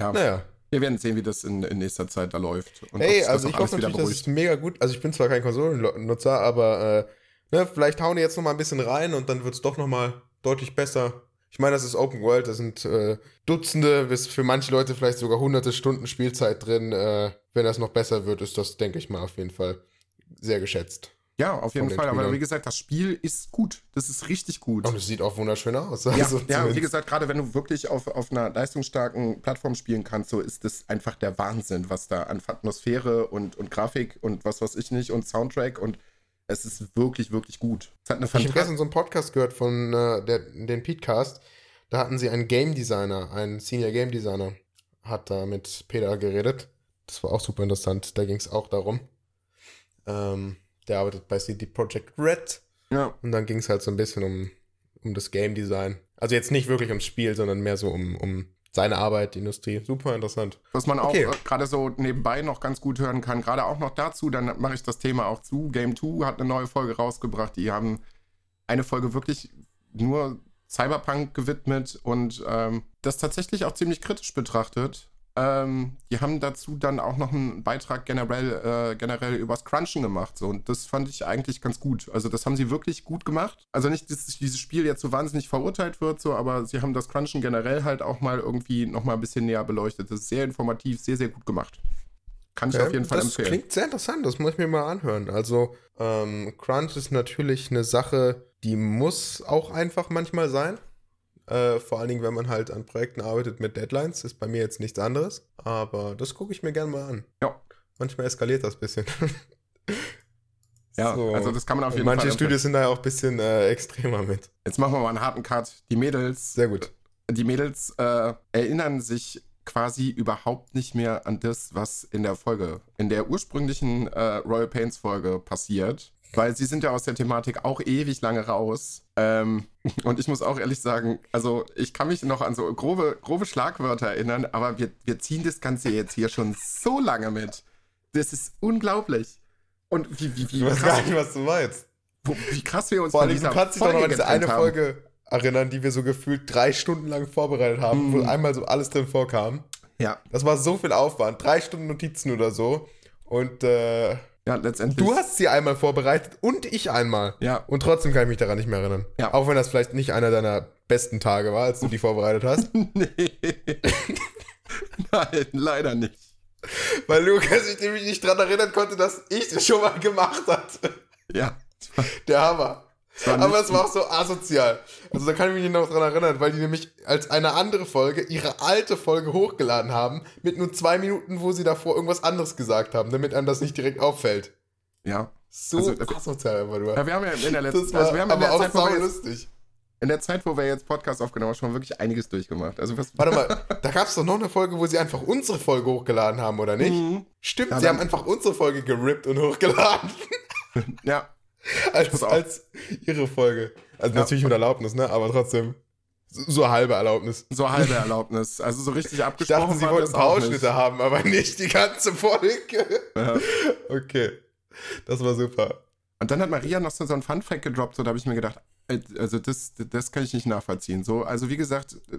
S3: Ja. Naja. Wir werden sehen, wie das in, in nächster Zeit da läuft.
S2: Und hey, also ich hoffe natürlich, das ist mega gut. Also ich bin zwar kein Konsolennutzer, aber äh, ne, vielleicht hauen die jetzt noch mal ein bisschen rein und dann wird es doch noch mal deutlich besser. Ich meine, das ist Open World, da sind äh, Dutzende, bis für manche Leute vielleicht sogar hunderte Stunden Spielzeit drin. Äh, wenn das noch besser wird, ist das, denke ich mal, auf jeden Fall sehr geschätzt.
S3: Ja, auf jeden Fall. Aber wie gesagt, das Spiel ist gut. Das ist richtig gut.
S2: Und es sieht auch wunderschön aus.
S3: Also ja, ja wie gesagt, gerade wenn du wirklich auf, auf einer leistungsstarken Plattform spielen kannst, so ist das einfach der Wahnsinn, was da an Atmosphäre und, und Grafik und was weiß ich nicht und Soundtrack und es ist wirklich, wirklich gut. Es
S2: hat eine ich habe gestern so einen Podcast gehört von äh, der, den Petecast. Da hatten sie einen Game Designer, einen Senior Game Designer, hat da mit Peter geredet. Das war auch super interessant. Da ging es auch darum. Ähm, der arbeitet bei CD Projekt Red.
S3: Ja.
S2: Und dann ging es halt so ein bisschen um, um das Game Design. Also jetzt nicht wirklich ums Spiel, sondern mehr so um, um seine Arbeit, die Industrie. Super interessant.
S3: Was man okay. auch äh, gerade so nebenbei noch ganz gut hören kann, gerade auch noch dazu, dann mache ich das Thema auch zu. Game 2 hat eine neue Folge rausgebracht. Die haben eine Folge wirklich nur Cyberpunk gewidmet und ähm, das tatsächlich auch ziemlich kritisch betrachtet. Ähm, die haben dazu dann auch noch einen Beitrag generell, äh, generell übers Crunchen gemacht. So. Und das fand ich eigentlich ganz gut. Also, das haben sie wirklich gut gemacht. Also nicht, dass dieses Spiel jetzt so wahnsinnig verurteilt wird, so, aber sie haben das Crunchen generell halt auch mal irgendwie noch mal ein bisschen näher beleuchtet. Das ist sehr informativ, sehr, sehr gut gemacht. Kann ich okay, auf jeden Fall
S2: das
S3: empfehlen.
S2: Das klingt sehr interessant, das muss ich mir mal anhören. Also, ähm, Crunch ist natürlich eine Sache, die muss auch einfach manchmal sein. Äh, vor allen Dingen, wenn man halt an Projekten arbeitet mit Deadlines, ist bei mir jetzt nichts anderes. Aber das gucke ich mir gerne mal an.
S3: Ja.
S2: Manchmal eskaliert das ein bisschen. *laughs*
S3: ja, so. also das kann man auf jeden
S2: Manche
S3: Fall.
S2: Manche Studios sind da ja auch ein bisschen äh, extremer mit.
S3: Jetzt machen wir mal einen harten Cut. Die Mädels.
S2: Sehr gut.
S3: Die Mädels äh, erinnern sich quasi überhaupt nicht mehr an das, was in der Folge, in der ursprünglichen äh, Royal Pains Folge passiert weil sie sind ja aus der Thematik auch ewig lange raus. Ähm, und ich muss auch ehrlich sagen, also ich kann mich noch an so grobe, grobe Schlagwörter erinnern, aber wir, wir ziehen das Ganze jetzt hier schon so lange mit. Das ist unglaublich. Und wie, wie, wie.
S2: Ich weiß gar nicht, was du meinst.
S3: Wie krass wir uns
S2: Vor allem, du kannst dich doch noch an diese eine haben. Folge erinnern, die wir so gefühlt drei Stunden lang vorbereitet haben, mm. wo einmal so alles drin vorkam.
S3: Ja.
S2: Das war so viel Aufwand. Drei Stunden Notizen oder so. Und äh,
S3: ja, letztendlich.
S2: Du hast sie einmal vorbereitet und ich einmal.
S3: Ja.
S2: Und trotzdem kann ich mich daran nicht mehr erinnern.
S3: Ja.
S2: Auch wenn das vielleicht nicht einer deiner besten Tage war, als du die vorbereitet hast. *laughs* nee. *laughs*
S3: Nein, leider nicht.
S2: Weil Lukas sich nämlich nicht daran erinnern konnte, dass ich es schon mal gemacht hatte.
S3: Ja.
S2: Der Hammer. Aber es war auch so asozial. Also da kann ich mich noch dran erinnern, weil die nämlich als eine andere Folge ihre alte Folge hochgeladen haben, mit nur zwei Minuten, wo sie davor irgendwas anderes gesagt haben, damit einem das nicht direkt auffällt.
S3: Ja.
S2: So also, asozial
S3: einfach nur. Ja, wir haben ja in der letzten
S2: Zeit. Also wir haben
S3: aber
S2: in der
S3: auch Zeit,
S2: jetzt, lustig.
S3: In der Zeit, wo wir jetzt Podcast aufgenommen haben, schon wirklich einiges durchgemacht. Also was
S2: Warte mal, *laughs* da gab es doch noch eine Folge, wo sie einfach unsere Folge hochgeladen haben, oder nicht? Mhm. Stimmt, ja, sie haben einfach unsere Folge gerippt und hochgeladen.
S3: ja.
S2: Als, als ihre Folge. Also
S3: Ja.
S2: natürlich mit Erlaubnis, ne? Aber trotzdem. So, halbe Erlaubnis.
S3: So halbe Erlaubnis. Also so richtig
S2: Ich
S3: abgesprochen.
S2: dachte, sie wollten Ausschnitte haben, aber nicht die ganze Folge.
S3: Ja.
S2: Okay. Das war super.
S3: Und dann hat Maria noch so, so ein Fun-Fact gedroppt, so da habe ich mir gedacht, äh, also das, das kann ich nicht nachvollziehen. So, also wie gesagt, äh,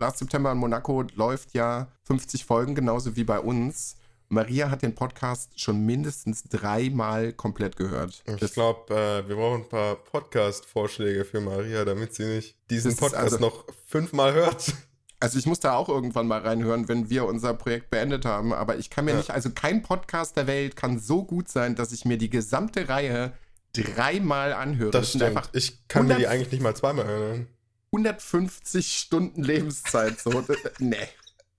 S3: Last September in Monaco läuft ja 50 Folgen, genauso wie bei uns. Maria hat den Podcast schon mindestens dreimal komplett gehört.
S2: Ich glaube, äh, wir brauchen ein paar Podcast-Vorschläge für Maria, damit sie nicht diesen
S3: Das
S2: Podcast
S3: also-
S2: noch fünfmal hört.
S3: Also ich muss da auch irgendwann mal reinhören, wenn wir unser Projekt beendet haben. Aber ich kann mir
S2: Ja.
S3: nicht, also kein Podcast der Welt kann so gut sein, dass ich mir die gesamte Reihe dreimal anhöre.
S2: Das stimmt.
S3: einfach
S2: Ich kann mir die
S3: 100
S2: eigentlich nicht mal zweimal hören.
S3: 150 Stunden Lebenszeit. So, D- *laughs* nee,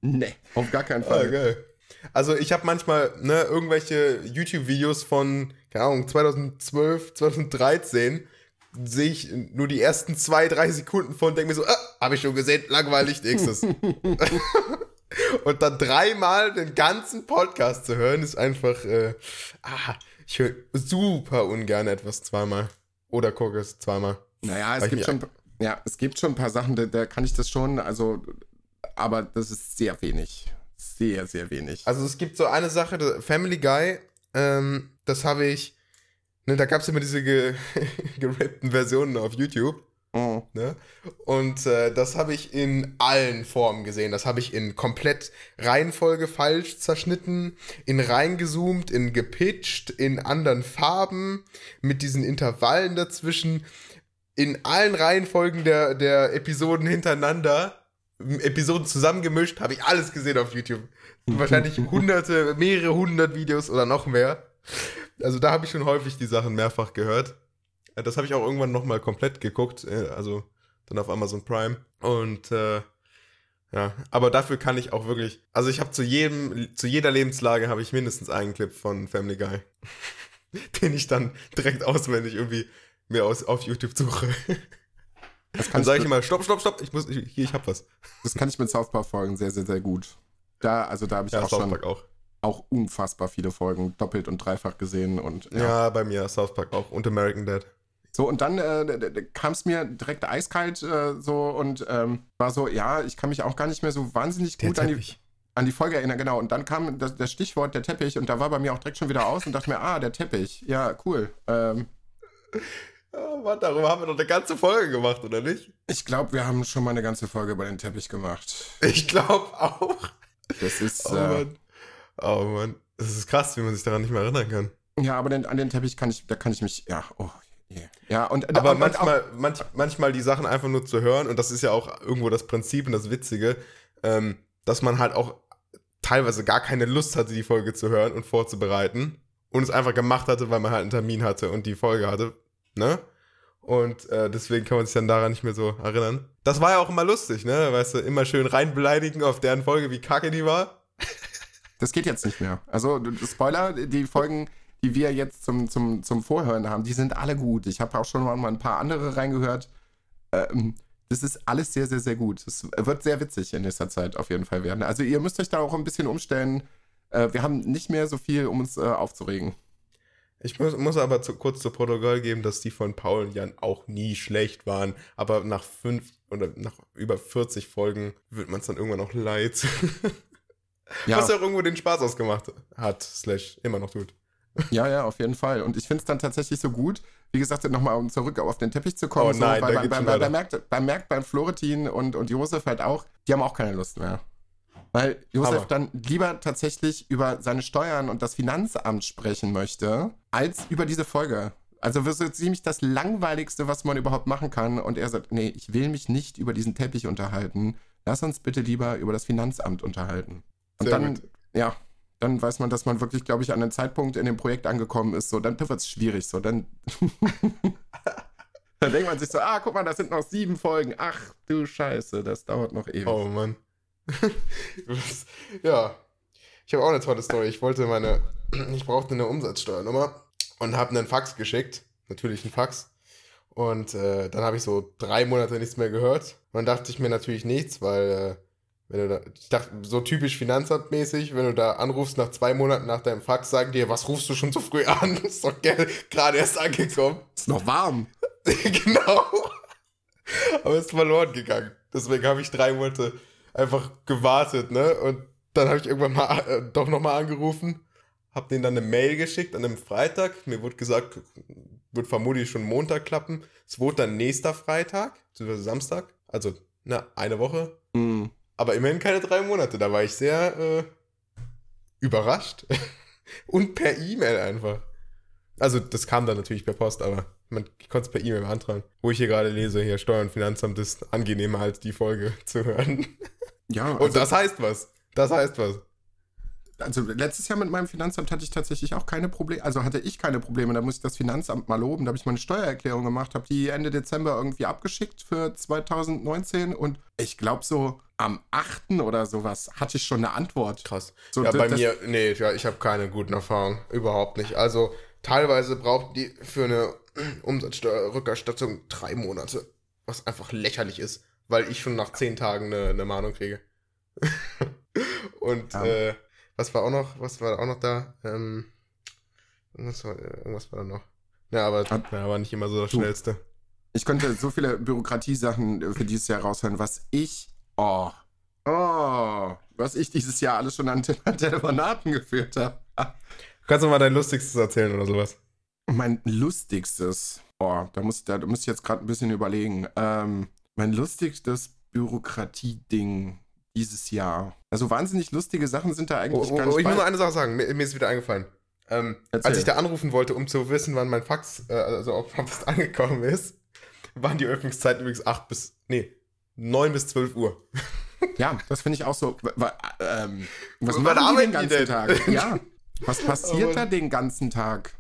S3: nee, auf gar keinen
S2: Ah,
S3: Fall.
S2: geil. Also ich habe manchmal ne, irgendwelche YouTube-Videos von, keine Ahnung, 2012, 2013, sehe ich nur die ersten zwei, drei Sekunden von und denke mir so, ah, habe ich schon gesehen, langweilig, nächstes. *laughs* und dann dreimal den ganzen Podcast zu hören, ist einfach, äh, ah, ich höre super ungern etwas zweimal. Oder gucke es zweimal.
S3: Naja, es gibt schon, ja, es gibt schon ein paar Sachen, da, da kann ich das schon, also, aber das ist sehr wenig. Sehr, sehr wenig.
S2: Also es gibt so eine Sache, Family Guy, ähm, das habe ich, ne, da gab es immer diese ge *laughs* gerappten Versionen auf YouTube,
S3: Oh.
S2: ne? Und äh, das habe ich in allen Formen gesehen. Das habe ich in komplett Reihenfolge falsch zerschnitten, in reingezoomt, in gepitcht, in anderen Farben, mit diesen Intervallen dazwischen, in allen Reihenfolgen der, der Episoden hintereinander, Episoden zusammengemischt, habe ich alles gesehen auf YouTube. Wahrscheinlich hunderte, mehrere hundert Videos oder noch mehr. Also da habe ich schon häufig die Sachen mehrfach gehört. Äh, Das habe ich auch irgendwann nochmal komplett geguckt, äh, also dann auf Amazon Prime. Und äh, ja, aber dafür kann ich auch wirklich, also ich habe zu jedem, zu jeder Lebenslage habe ich mindestens einen Clip von Family Guy, *laughs* den ich dann direkt auswendig irgendwie mir aus, auf YouTube suche. *laughs* Dann sage ich immer, stopp, stopp, stopp, ich muss, ich, hier, ich hab was.
S3: das kann ich mit South Park Folgen sehr, sehr, sehr gut. Da, also da habe ich
S2: Ja,
S3: auch
S2: South
S3: schon
S2: Park auch.
S3: auch unfassbar viele Folgen doppelt und dreifach gesehen und
S2: Ja.
S3: ja.
S2: bei mir South Park auch und American Dad.
S3: So, und dann äh, kam es mir direkt eiskalt äh, so und ähm, war so, ja, ich kann mich auch gar nicht mehr so wahnsinnig gut an die, an die Folge erinnern, genau. Und dann kam das, das Stichwort der Teppich und da war bei mir auch direkt schon wieder aus und dachte mir, ah, der Teppich, ja, cool. Ähm,
S2: Ja, Mann, darüber haben wir doch eine ganze Folge gemacht, oder nicht?
S3: ich glaube, wir haben schon mal eine ganze Folge über den Teppich gemacht.
S2: Ich glaube auch.
S3: Das ist,
S2: Oh
S3: äh,
S2: Mann. Oh Mann. Das ist krass, wie man sich daran nicht mehr erinnern kann.
S3: ja, aber den, an den Teppich kann ich, da kann ich mich, ja, oh, yeah. ja, und
S2: Aber
S3: und, und auch-
S2: manchmal, manch, manchmal die Sachen einfach nur zu hören, und das ist ja auch irgendwo das Prinzip und das Witzige, ähm, dass man halt auch teilweise gar keine Lust hatte, die Folge zu hören und vorzubereiten. Und es einfach gemacht hatte, weil man halt einen Termin hatte und die Folge hatte. Ne? Und äh, deswegen kann man sich dann daran nicht mehr so erinnern. Das war ja auch immer lustig, ne? Weißt du, immer schön reinbeleidigen auf deren Folge, wie kacke die war. *laughs*
S3: Das geht jetzt nicht mehr. Also, Spoiler, die Folgen, die wir jetzt zum, zum, zum Vorhören haben, die sind alle gut. Ich habe auch schon mal ein paar andere reingehört. Ähm, das ist alles sehr, sehr, sehr gut. Es wird sehr witzig in nächster Zeit auf jeden Fall werden. Also, ihr müsst euch da auch ein bisschen umstellen. Äh, wir haben nicht mehr so viel, um uns äh, aufzuregen.
S2: Ich muss, muss aber zu, kurz zu Protokoll geben, dass die von Paul und Jan auch nie schlecht waren. Aber nach fünf oder nach über 40 Folgen wird man es dann irgendwann auch leid. *laughs*
S3: Ja,
S2: Was ja irgendwo den Spaß ausgemacht hat, slash immer noch tut.
S3: ja, ja, auf jeden Fall. Und ich finde es dann tatsächlich so gut, wie gesagt, nochmal um zurück auf den Teppich zu kommen.
S2: Oh nein,
S3: so, weil man,
S2: weiter.
S3: bei, merkt, man merkt beim Florentin und, und Josef halt auch, die haben auch keine Lust mehr. Weil Josef
S2: Hammer.
S3: dann lieber tatsächlich über seine Steuern und das Finanzamt sprechen möchte, als über diese Folge. Also das ist ziemlich das Langweiligste, was man überhaupt machen kann. Und er sagt, nee, ich will mich nicht über diesen Teppich unterhalten. Lass uns bitte lieber über das Finanzamt unterhalten. Und
S2: Sehr
S3: dann,
S2: gut.
S3: ja, dann weiß man, dass man wirklich, glaube ich, an einem Zeitpunkt in dem Projekt angekommen ist. So, dann wird es schwierig. So, dann, *laughs* dann denkt man sich so, ah, guck mal, das sind noch sieben Folgen. Ach du Scheiße, das dauert noch ewig.
S2: Oh Mann. Ja. Ich habe auch eine tolle Story. Ich wollte meine, ich brauchte eine Umsatzsteuernummer und habe einen Fax geschickt. Natürlich einen Fax. Und äh, dann habe ich so drei Monate nichts mehr gehört. Und dann dachte ich mir natürlich nichts, weil Wenn du da, ich dachte, so typisch Finanzamtmäßig, wenn du da anrufst nach zwei Monaten nach deinem Fax, sagen dir, was rufst du schon so früh an? *laughs* Ist doch gerade erst angekommen.
S3: Ist noch warm. *laughs*
S2: genau. Aber ist verloren gegangen. Deswegen habe ich drei Monate einfach gewartet, ne? Und dann habe ich irgendwann mal äh, doch nochmal angerufen, habe denen dann eine Mail geschickt an einem Freitag. Mir wurde gesagt, wird vermutlich schon Montag klappen. Es wurde dann nächster Freitag, beziehungsweise Samstag. Also, na, eine Woche.
S3: Mm.
S2: Aber immerhin keine drei Monate. Da war ich sehr äh, überrascht. *laughs* Und per E-Mail einfach. Also, das kam dann natürlich per Post, aber man konnte es per E-Mail beantragen. Wo ich hier gerade lese, hier Steuer- und Finanzamt ist angenehmer als die Folge *laughs* zu hören.
S3: Ja,
S2: Und
S3: also,
S2: das heißt was. Das heißt was.
S3: also letztes Jahr mit meinem Finanzamt hatte ich tatsächlich auch keine Probleme, also hatte ich keine Probleme, da muss ich das Finanzamt mal loben, da habe ich meine Steuererklärung gemacht, habe die Ende Dezember irgendwie abgeschickt für 2019 und ich glaube so am 8. oder sowas hatte ich schon eine Antwort.
S2: Krass.
S3: So,
S2: ja, bei mir, nee, ja, ich habe keine guten Erfahrungen. Überhaupt nicht. Also, teilweise braucht die für eine *clears throat* Umsatzsteuerrückerstattung drei Monate. Was einfach lächerlich ist, weil ich schon nach zehn Tagen eine, eine Mahnung kriege. *laughs* Und,
S3: Ja.
S2: äh, was war auch noch, was war auch noch da? Ähm, irgendwas, war, irgendwas war da noch. Ja, aber, ja, war nicht immer so das
S3: Du.
S2: Schnellste.
S3: Ich könnte so viele Bürokratiesachen für dieses Jahr raushören, was ich, oh, oh, was ich dieses Jahr alles schon an Te- Telefonaten geführt habe.
S2: Kannst du mal dein Lustigstes erzählen oder sowas?
S3: Mein lustigstes, oh, da muss, da, da muss ich jetzt gerade ein bisschen überlegen. Ähm, mein lustigstes Bürokratie-Ding dieses Jahr. Also wahnsinnig lustige Sachen sind da
S2: Oh,
S3: eigentlich
S2: oh, oh,
S3: nicht
S2: ich muss nur eine Sache sagen, mir, mir ist wieder eingefallen. Ähm, als ich da anrufen wollte, um zu wissen, wann mein Fax, äh, also ob Fax *laughs* angekommen ist, waren die Öffnungszeiten übrigens 8 bis, nee, 9 bis 12 Uhr. *laughs*
S3: Ja, das finde ich auch so. Ähm, was machen die den
S2: die
S3: ganzen
S2: denn?
S3: Tag? Ja. *laughs* Was passiert
S2: Oh
S3: da den ganzen Tag?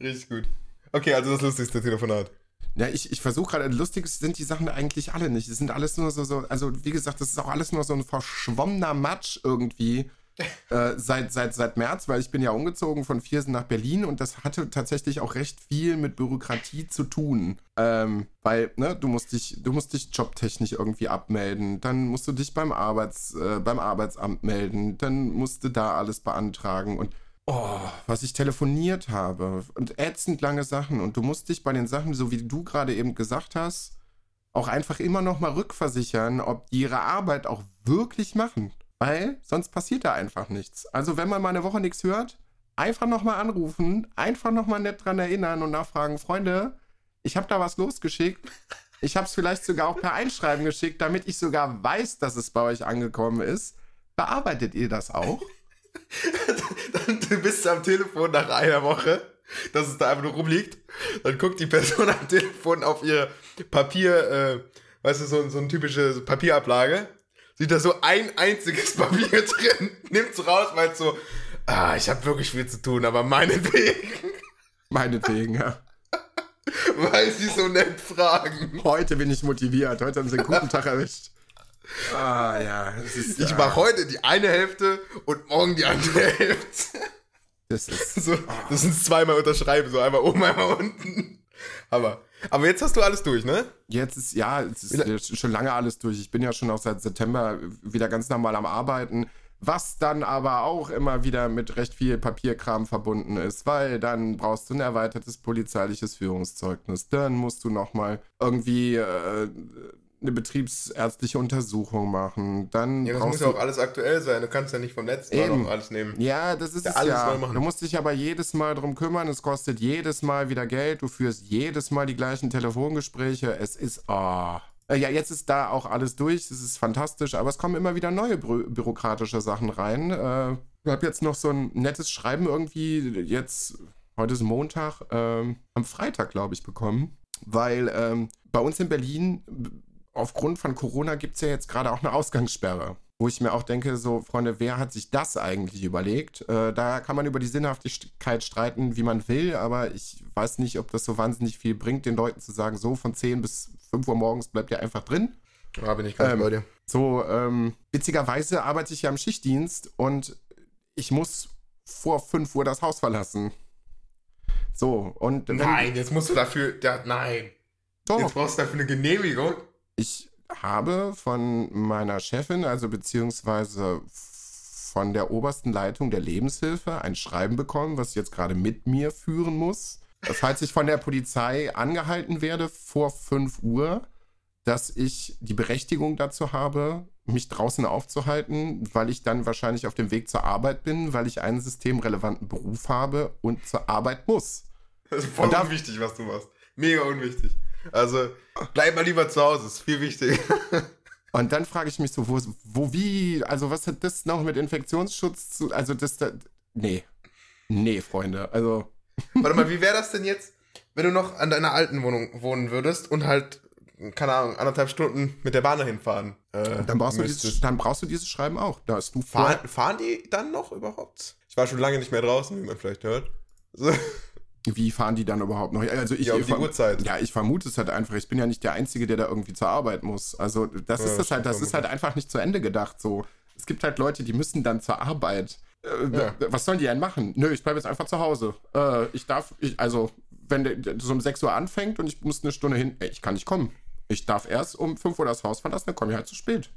S2: Richtig gut. Okay, also das lustigste Telefonat.
S3: Ja, ich, ich versuche gerade, lustig sind die Sachen eigentlich alle nicht. Es sind alles nur so, so, also wie gesagt, das ist auch alles nur so ein verschwommener Matsch irgendwie *laughs* äh, seit, seit, seit März, weil ich bin ja umgezogen von Viersen nach Berlin und das hatte tatsächlich auch recht viel mit Bürokratie zu tun. Ähm, weil, ne, du musst dich, du musst dich jobtechnisch irgendwie abmelden, dann musst du dich beim Arbeits, äh, beim Arbeitsamt melden, dann musst du da alles beantragen und Oh, was ich telefoniert habe und ätzend lange Sachen und du musst dich bei den Sachen, so wie du gerade eben gesagt hast, auch einfach immer noch mal rückversichern, ob die ihre Arbeit auch wirklich machen, weil sonst passiert da einfach nichts. Also wenn man mal eine Woche nichts hört, einfach noch mal anrufen, einfach noch mal nett dran erinnern und nachfragen, Freunde, ich habe da was losgeschickt. Ich habe es vielleicht sogar auch per Einschreiben geschickt, damit ich sogar weiß, dass es bei euch angekommen ist. Bearbeitet ihr das auch? *laughs*
S2: du bist am Telefon nach einer Woche, dass es da einfach nur rumliegt. Dann guckt die Person *laughs* am Telefon auf ihr Papier, äh, weißt du, so, so eine typische Papierablage. Sieht da so ein einziges *laughs* Papier drin, nimmt's raus, meint so, ah, ich habe wirklich viel zu tun, aber meinetwegen,
S3: Meinetwegen, ja.
S2: weil sie so nett fragen.
S3: Heute bin ich motiviert. Heute haben sie einen guten Tag erwischt. Ah, ja. Es ist,
S2: Ich
S3: ja,
S2: mache heute die eine Hälfte und morgen die andere Hälfte.
S3: Das ist, *laughs*
S2: So, das sind zweimal unterschreiben, so einmal oben, einmal unten. Aber, aber jetzt hast du alles durch, ne?
S3: jetzt ist, ja, es ist schon lange alles durch. Ich bin ja schon auch seit September wieder ganz normal am Arbeiten. Was dann aber auch immer wieder mit recht viel Papierkram verbunden ist, weil dann brauchst du ein erweitertes polizeiliches Führungszeugnis. Dann musst du nochmal irgendwie äh, eine betriebsärztliche Untersuchung machen. Dann
S2: Ja, das muss ja auch alles aktuell sein. Du kannst ja nicht vom letzten Mal
S3: Eben.
S2: noch alles nehmen.
S3: Ja, das ist
S2: Ja,
S3: es
S2: alles
S3: ja.
S2: neu machen.
S3: Du musst dich aber jedes Mal drum kümmern. Es kostet jedes Mal wieder Geld. Du führst jedes Mal die gleichen Telefongespräche. Es ist, oh. Äh, Ja, jetzt ist da auch alles durch. Es ist fantastisch. Aber es kommen immer wieder neue bü bürokratische Sachen rein. Äh, ich habe jetzt noch so ein nettes Schreiben irgendwie jetzt, heute ist Montag, ähm, am Freitag, glaube ich, bekommen. Weil ähm, bei uns in Berlin, aufgrund von Corona, gibt es ja jetzt gerade auch eine Ausgangssperre. Wo ich mir auch denke, so, Freunde, wer hat sich das eigentlich überlegt? Äh, da kann man über die Sinnhaftigkeit streiten, wie man will, aber ich weiß nicht, ob das so wahnsinnig viel bringt, den Leuten zu sagen, so von 10 bis 5 Uhr morgens bleibt ihr einfach drin.
S2: Da bin ich ganz
S3: Ähm,
S2: bei dir.
S3: So, ähm, witzigerweise arbeite ich ja im Schichtdienst und ich muss vor 5 Uhr das Haus verlassen. So, und wenn,
S2: Nein, jetzt musst du dafür. Ja, nein.
S3: doch,
S2: Jetzt brauchst du dafür eine Genehmigung.
S3: Ich habe von meiner Chefin, also beziehungsweise von der obersten Leitung der Lebenshilfe, ein Schreiben bekommen, was ich jetzt gerade mit mir führen muss. Falls ich von der Polizei angehalten werde vor 5 Uhr, dass ich die Berechtigung dazu habe, mich draußen aufzuhalten, weil ich dann wahrscheinlich auf dem Weg zur Arbeit bin, weil ich einen systemrelevanten Beruf habe und zur Arbeit muss.
S2: Das ist voll unwichtig, was du machst. Mega unwichtig. Also bleib mal lieber zu Hause, ist viel wichtiger.
S3: Und dann frage ich mich so, wo, wo, wie, also was hat das noch mit Infektionsschutz zu, also das, da, nee, nee, Freunde, also.
S2: Warte mal, wie wäre das denn jetzt, wenn du noch an deiner alten Wohnung wohnen würdest und halt keine Ahnung, anderthalb Stunden mit der Bahn dahin fahren.
S3: Äh, dann, brauchst du dieses, dann brauchst du dieses Schreiben auch. Da hast du
S2: fahren, fahren die dann noch überhaupt? Ich war schon lange nicht mehr draußen, wie man vielleicht hört. So.
S3: Wie fahren die dann überhaupt noch? Also ich,
S2: ja, um die Uhrzeit.
S3: Ja, ich vermute es halt einfach. Ich bin ja nicht der Einzige, der da irgendwie zur Arbeit muss. Also das ja, ist das halt, das ist halt einfach nicht zu Ende gedacht. So, es gibt halt Leute, die müssen dann zur Arbeit. Äh, ja. Was sollen die denn machen? Nö, ich bleibe jetzt einfach zu Hause. Äh, ich darf, ich, also wenn der so um 6 Uhr anfängt und ich muss eine Stunde hin, ey, ich kann nicht kommen. Ich darf erst um 5 Uhr das Haus verlassen, dann komme ich halt zu spät.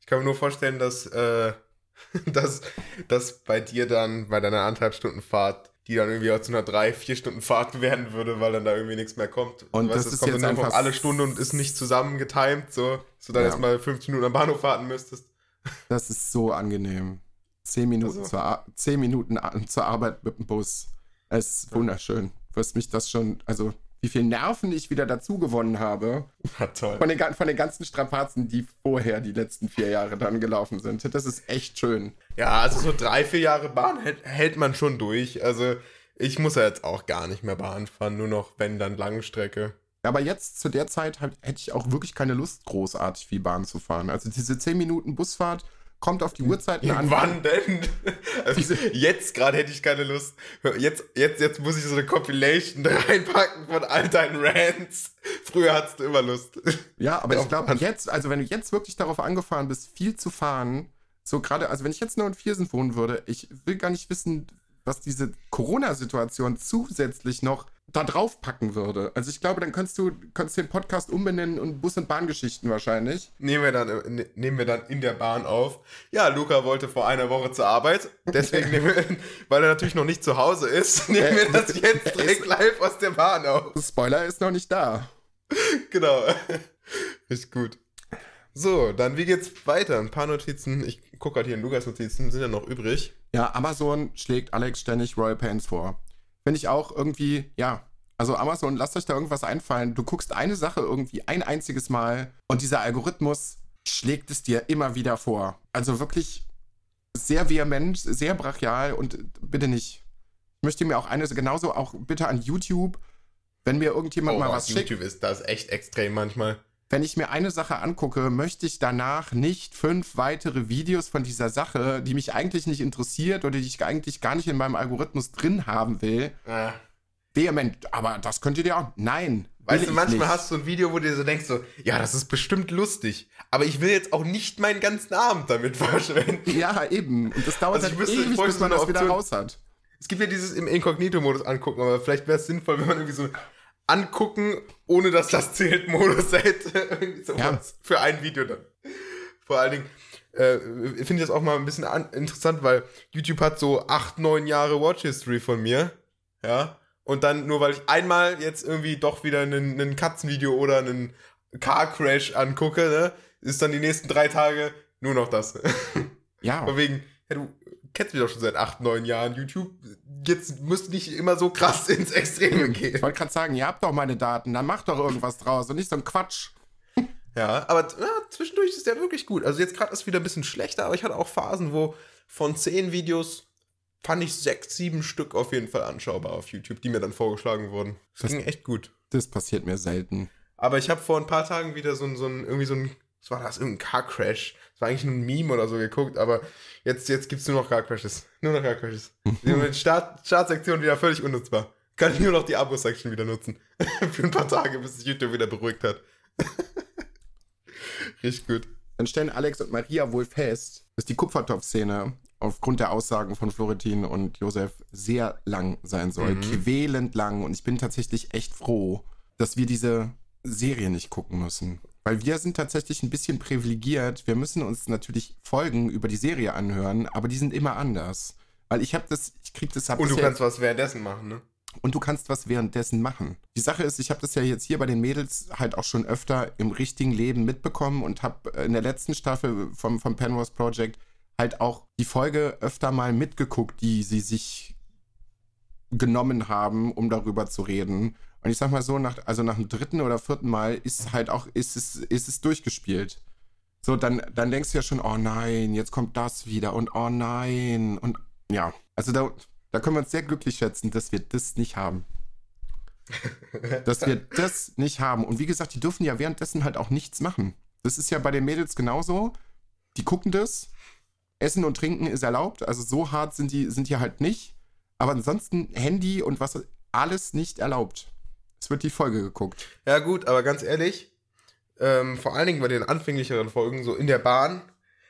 S2: Ich kann mir nur vorstellen, dass, äh, *laughs* dass, dass bei dir dann bei deiner anderthalb Stunden Fahrt, die dann irgendwie auch zu einer drei, vier Stunden Fahrt *laughs* werden würde, weil dann da irgendwie nichts mehr kommt.
S3: Und weißt, das, ist kommt jetzt dann einfach
S2: alle Stunde und ist nicht zusammen getimed, so, dass du dann ja. jetzt mal 15 Minuten am Bahnhof warten müsstest. *laughs*
S3: Das ist so angenehm. Zehn Minuten, also. zur, zehn Minuten zur Arbeit mit dem Bus. Es ist wunderschön. Was mich das schon, also wie viel Nerven ich wieder dazu gewonnen habe.
S2: Ja, toll.
S3: Von den, von den ganzen Strapazen, die vorher die letzten vier Jahre dann gelaufen sind. Das ist echt schön.
S2: Ja, also so drei, vier Jahre Bahn hält, hält man schon durch. Also ich muss ja jetzt auch gar nicht mehr Bahn fahren, nur noch wenn dann Langstrecke.
S3: Aber jetzt zu der Zeit hätte ich auch wirklich keine Lust, großartig viel Bahn zu fahren. Also diese zehn Minuten Busfahrt kommt auf die Uhrzeiten
S2: an. Wann denn? *laughs* Also jetzt gerade hätte ich keine Lust. Jetzt, jetzt, jetzt muss ich so eine Compilation reinpacken von all deinen Rants. Früher hattest du immer Lust.
S3: Ja, aber ich glaube, *laughs* jetzt, also wenn du jetzt wirklich darauf angefahren bist, viel zu fahren, so gerade, also wenn ich jetzt nur in Viersen wohnen würde, ich will gar nicht wissen, was diese Corona-Situation zusätzlich noch da drauf packen würde. Also ich glaube, dann könntest du könntest den Podcast umbenennen und Bus- und Bahngeschichten wahrscheinlich.
S2: Nehmen wir, dann, äh, nehmen wir dann in der Bahn auf. Ja, Luca wollte vor einer Woche zur Arbeit. Deswegen nehmen wir, *laughs* weil er natürlich noch nicht zu Hause ist, *laughs* nehmen wir das jetzt *laughs* direkt live aus der Bahn auf.
S3: Spoiler ist noch nicht da.
S2: genau. Ist gut. So, dann wie geht's weiter? Ein paar Notizen. Ich gucke gerade hier in Lukas Notizen, sind ja noch übrig.
S3: Ja, Amazon schlägt Alex ständig Royal Pains vor finde ich auch irgendwie, ja, also Amazon, lasst euch da irgendwas einfallen. Du guckst eine Sache irgendwie ein einziges Mal und dieser Algorithmus schlägt es dir immer wieder vor. Also wirklich sehr vehement, sehr brachial und bitte nicht. Ich möchte mir auch eine, genauso auch bitte an YouTube, wenn mir irgendjemand oh, mal was
S2: schickt. YouTube ist das echt extrem manchmal
S3: wenn ich mir eine Sache angucke, möchte ich danach nicht fünf weitere Videos von dieser Sache, die mich eigentlich nicht interessiert oder die ich eigentlich gar nicht in meinem Algorithmus drin haben will. Ja. Vehement, aber das könnt ihr dir auch. Nein.
S2: Weißt du, manchmal nicht. hast du ein Video, wo du dir so denkst, so, ja, das ist bestimmt lustig, aber ich will jetzt auch nicht meinen ganzen Abend damit *laughs* verschwenden.
S3: Ja, eben. Und das dauert also halt müsste, ewig, bis man das Option, wieder raus hat.
S2: Es gibt ja dieses im Inkognito-Modus angucken, aber vielleicht wäre es sinnvoll, wenn man irgendwie so angucken, ohne dass das zählt, Modus hätte. *laughs* ja. Für ein Video dann. Vor allen Dingen äh, finde ich das auch mal ein bisschen an, interessant, weil YouTube hat so acht, neun Jahre Watch History von mir. Ja. Und dann, nur weil ich einmal jetzt irgendwie doch wieder ein Katzenvideo oder einen Car Crash angucke, ne, ist dann die nächsten drei Tage nur noch das. *laughs*
S3: Ja.
S2: Von wegen, ja, du kennst mich doch schon seit acht, neun Jahren YouTube. Jetzt müsst nicht immer so krass ins Extreme gehen.
S3: Ich wollte gerade sagen, ihr habt doch meine Daten, dann macht doch irgendwas draus und nicht so ein Quatsch.
S2: Ja, aber ja, zwischendurch ist der wirklich gut. Also jetzt gerade ist wieder ein bisschen schlechter, aber ich hatte auch Phasen, wo von zehn Videos fand ich sechs, sieben Stück auf jeden Fall anschaubar auf YouTube, die mir dann vorgeschlagen wurden. Das, das ging echt gut.
S3: Das passiert mir selten.
S2: Aber ich habe vor ein paar Tagen wieder so, so ein, irgendwie so ein, was war das, irgendein Car Crash war eigentlich nur ein Meme oder so geguckt, aber jetzt, jetzt gibt es nur noch Car Crashes. Nur noch Car Crashes. Die Start, Startsektion wieder völlig unnutzbar. Kann ich nur noch die Abo-Section wieder nutzen. *laughs* Für ein paar Tage, bis sich YouTube wieder beruhigt hat. *laughs* Richtig gut.
S3: Dann stellen Alex und Maria wohl fest, dass die Kupfertopf-Szene aufgrund der Aussagen von Florentin und Josef sehr lang sein soll. Mhm. Quälend lang. Und ich bin tatsächlich echt froh, dass wir diese Serie nicht gucken müssen. Weil wir sind tatsächlich ein bisschen privilegiert. Wir müssen uns natürlich Folgen über die Serie anhören, aber die sind immer anders. Weil ich habe das, ich krieg das. Hab
S2: Und du kannst was währenddessen machen, ne?
S3: und du kannst was währenddessen machen. Die Sache ist, ich habe das ja jetzt hier bei den Mädels halt auch schon öfter im richtigen Leben mitbekommen und habe in der letzten Staffel vom, vom Penrose Project halt auch die Folge öfter mal mitgeguckt, die sie sich genommen haben, um darüber zu reden. Und ich sag mal so, nach, also nach dem dritten oder vierten Mal ist halt auch, ist es, ist es durchgespielt. So, dann, dann denkst du ja schon, oh nein, jetzt kommt das wieder und oh nein. Und ja, also da, da können wir uns sehr glücklich schätzen, dass wir das nicht haben. *laughs* dass wir das nicht haben. Und wie gesagt, die dürfen ja währenddessen halt auch nichts machen. Das ist ja bei den Mädels genauso. Die gucken das. Essen und Trinken ist erlaubt. Also so hart sind die, sind die halt nicht. Aber ansonsten Handy und was alles nicht erlaubt. Es wird die Folge geguckt.
S2: Ja, gut, aber ganz ehrlich, ähm, vor allen Dingen bei den anfänglicheren Folgen, so in der Bahn,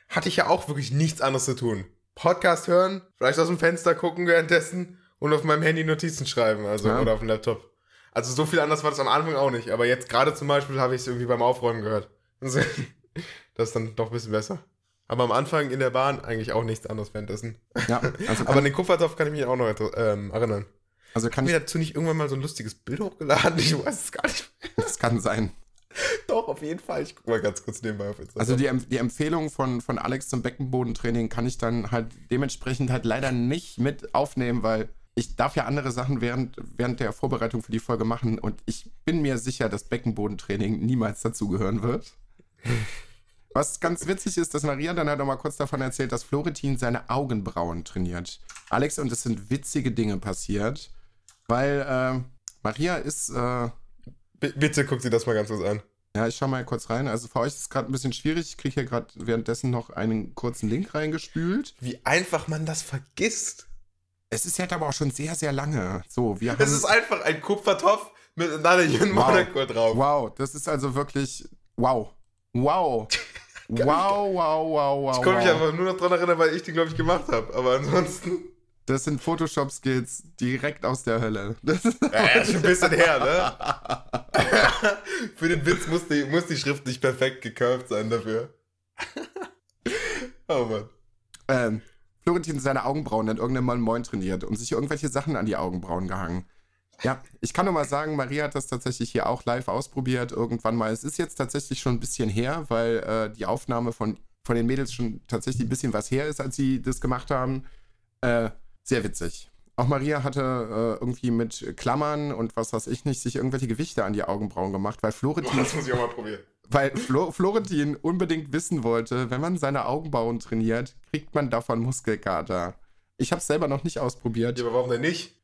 S2: hatte ich ja auch wirklich nichts anderes zu tun. Podcast hören, vielleicht aus dem Fenster gucken währenddessen und auf meinem Handy Notizen schreiben, also
S3: Ja.
S2: oder auf dem Laptop. Also so viel anders war das am Anfang auch nicht, aber jetzt gerade zum Beispiel habe ich es irgendwie beim Aufräumen gehört. *laughs* Das ist dann doch ein bisschen besser. Aber am Anfang in der Bahn eigentlich auch nichts anderes währenddessen.
S3: Ja, also *laughs*
S2: Aber an den Kupfertopf kann ich mich auch noch ähm, erinnern.
S3: Also kann
S2: Haben
S3: ich,
S2: dazu nicht irgendwann mal so ein lustiges Bild hochgeladen? Ich weiß es gar nicht.
S3: das kann sein. *laughs*
S2: Doch, auf jeden Fall. Ich guck mal ganz kurz nebenbei auf Instagram.
S3: Also die, die Empfehlung von, von Alex zum Beckenbodentraining kann ich dann halt dementsprechend halt leider nicht mit aufnehmen, weil ich darf ja andere Sachen während, während der Vorbereitung für die Folge machen und ich bin mir sicher, dass Beckenbodentraining niemals dazugehören wird. Was ganz witzig ist, dass Maria dann halt noch mal kurz davon erzählt, dass Florentin seine Augenbrauen trainiert. Alex, und es sind witzige Dinge passiert, weil äh, Maria ist... Äh,
S2: bitte guck dir das mal ganz kurz an.
S3: ja, ich schau mal kurz rein. Also für euch ist es gerade ein bisschen schwierig. Ich kriege hier gerade währenddessen noch einen kurzen Link reingespült.
S2: Wie einfach man das vergisst.
S3: Es ist jetzt aber auch schon sehr, sehr lange. So, wir haben.
S2: Es ist einfach ein Kupfertopf mit Another
S3: Wow.
S2: Monaco drauf.
S3: wow, das ist also wirklich. Wow. Wow. *laughs* wow, wow, wow, wow.
S2: Ich konnte mich
S3: wow.
S2: einfach nur noch dran erinnern, weil ich den, glaube ich, gemacht habe. Aber ansonsten.
S3: Das sind Photoshop-Skills direkt aus der Hölle. *laughs* Das ist,
S2: Ja, schon ein bisschen her, ne? *laughs* Für den Witz muss die, muss die Schrift nicht perfekt gecurved sein dafür. *laughs* oh Mann.
S3: ähm, Florentin seine Augenbrauen hat irgendwann mal Moin trainiert und sich irgendwelche Sachen an die Augenbrauen gehangen. Ja, ich kann nur mal sagen, Maria hat das tatsächlich hier auch live ausprobiert irgendwann mal. Es ist jetzt tatsächlich schon ein bisschen her, weil äh, die Aufnahme von, von den Mädels schon tatsächlich ein bisschen was her ist, als sie das gemacht haben. Äh, sehr witzig. Auch Maria hatte äh, irgendwie mit Klammern und was weiß ich nicht, sich irgendwelche Gewichte an die Augenbrauen gemacht, weil Florentin
S2: Das muss ich auch mal probieren.
S3: weil Flo Florentin unbedingt wissen wollte, wenn man seine Augenbrauen trainiert, kriegt man davon Muskelkater. Ich habe es selber noch nicht ausprobiert.
S2: Ja, aber warum denn nicht?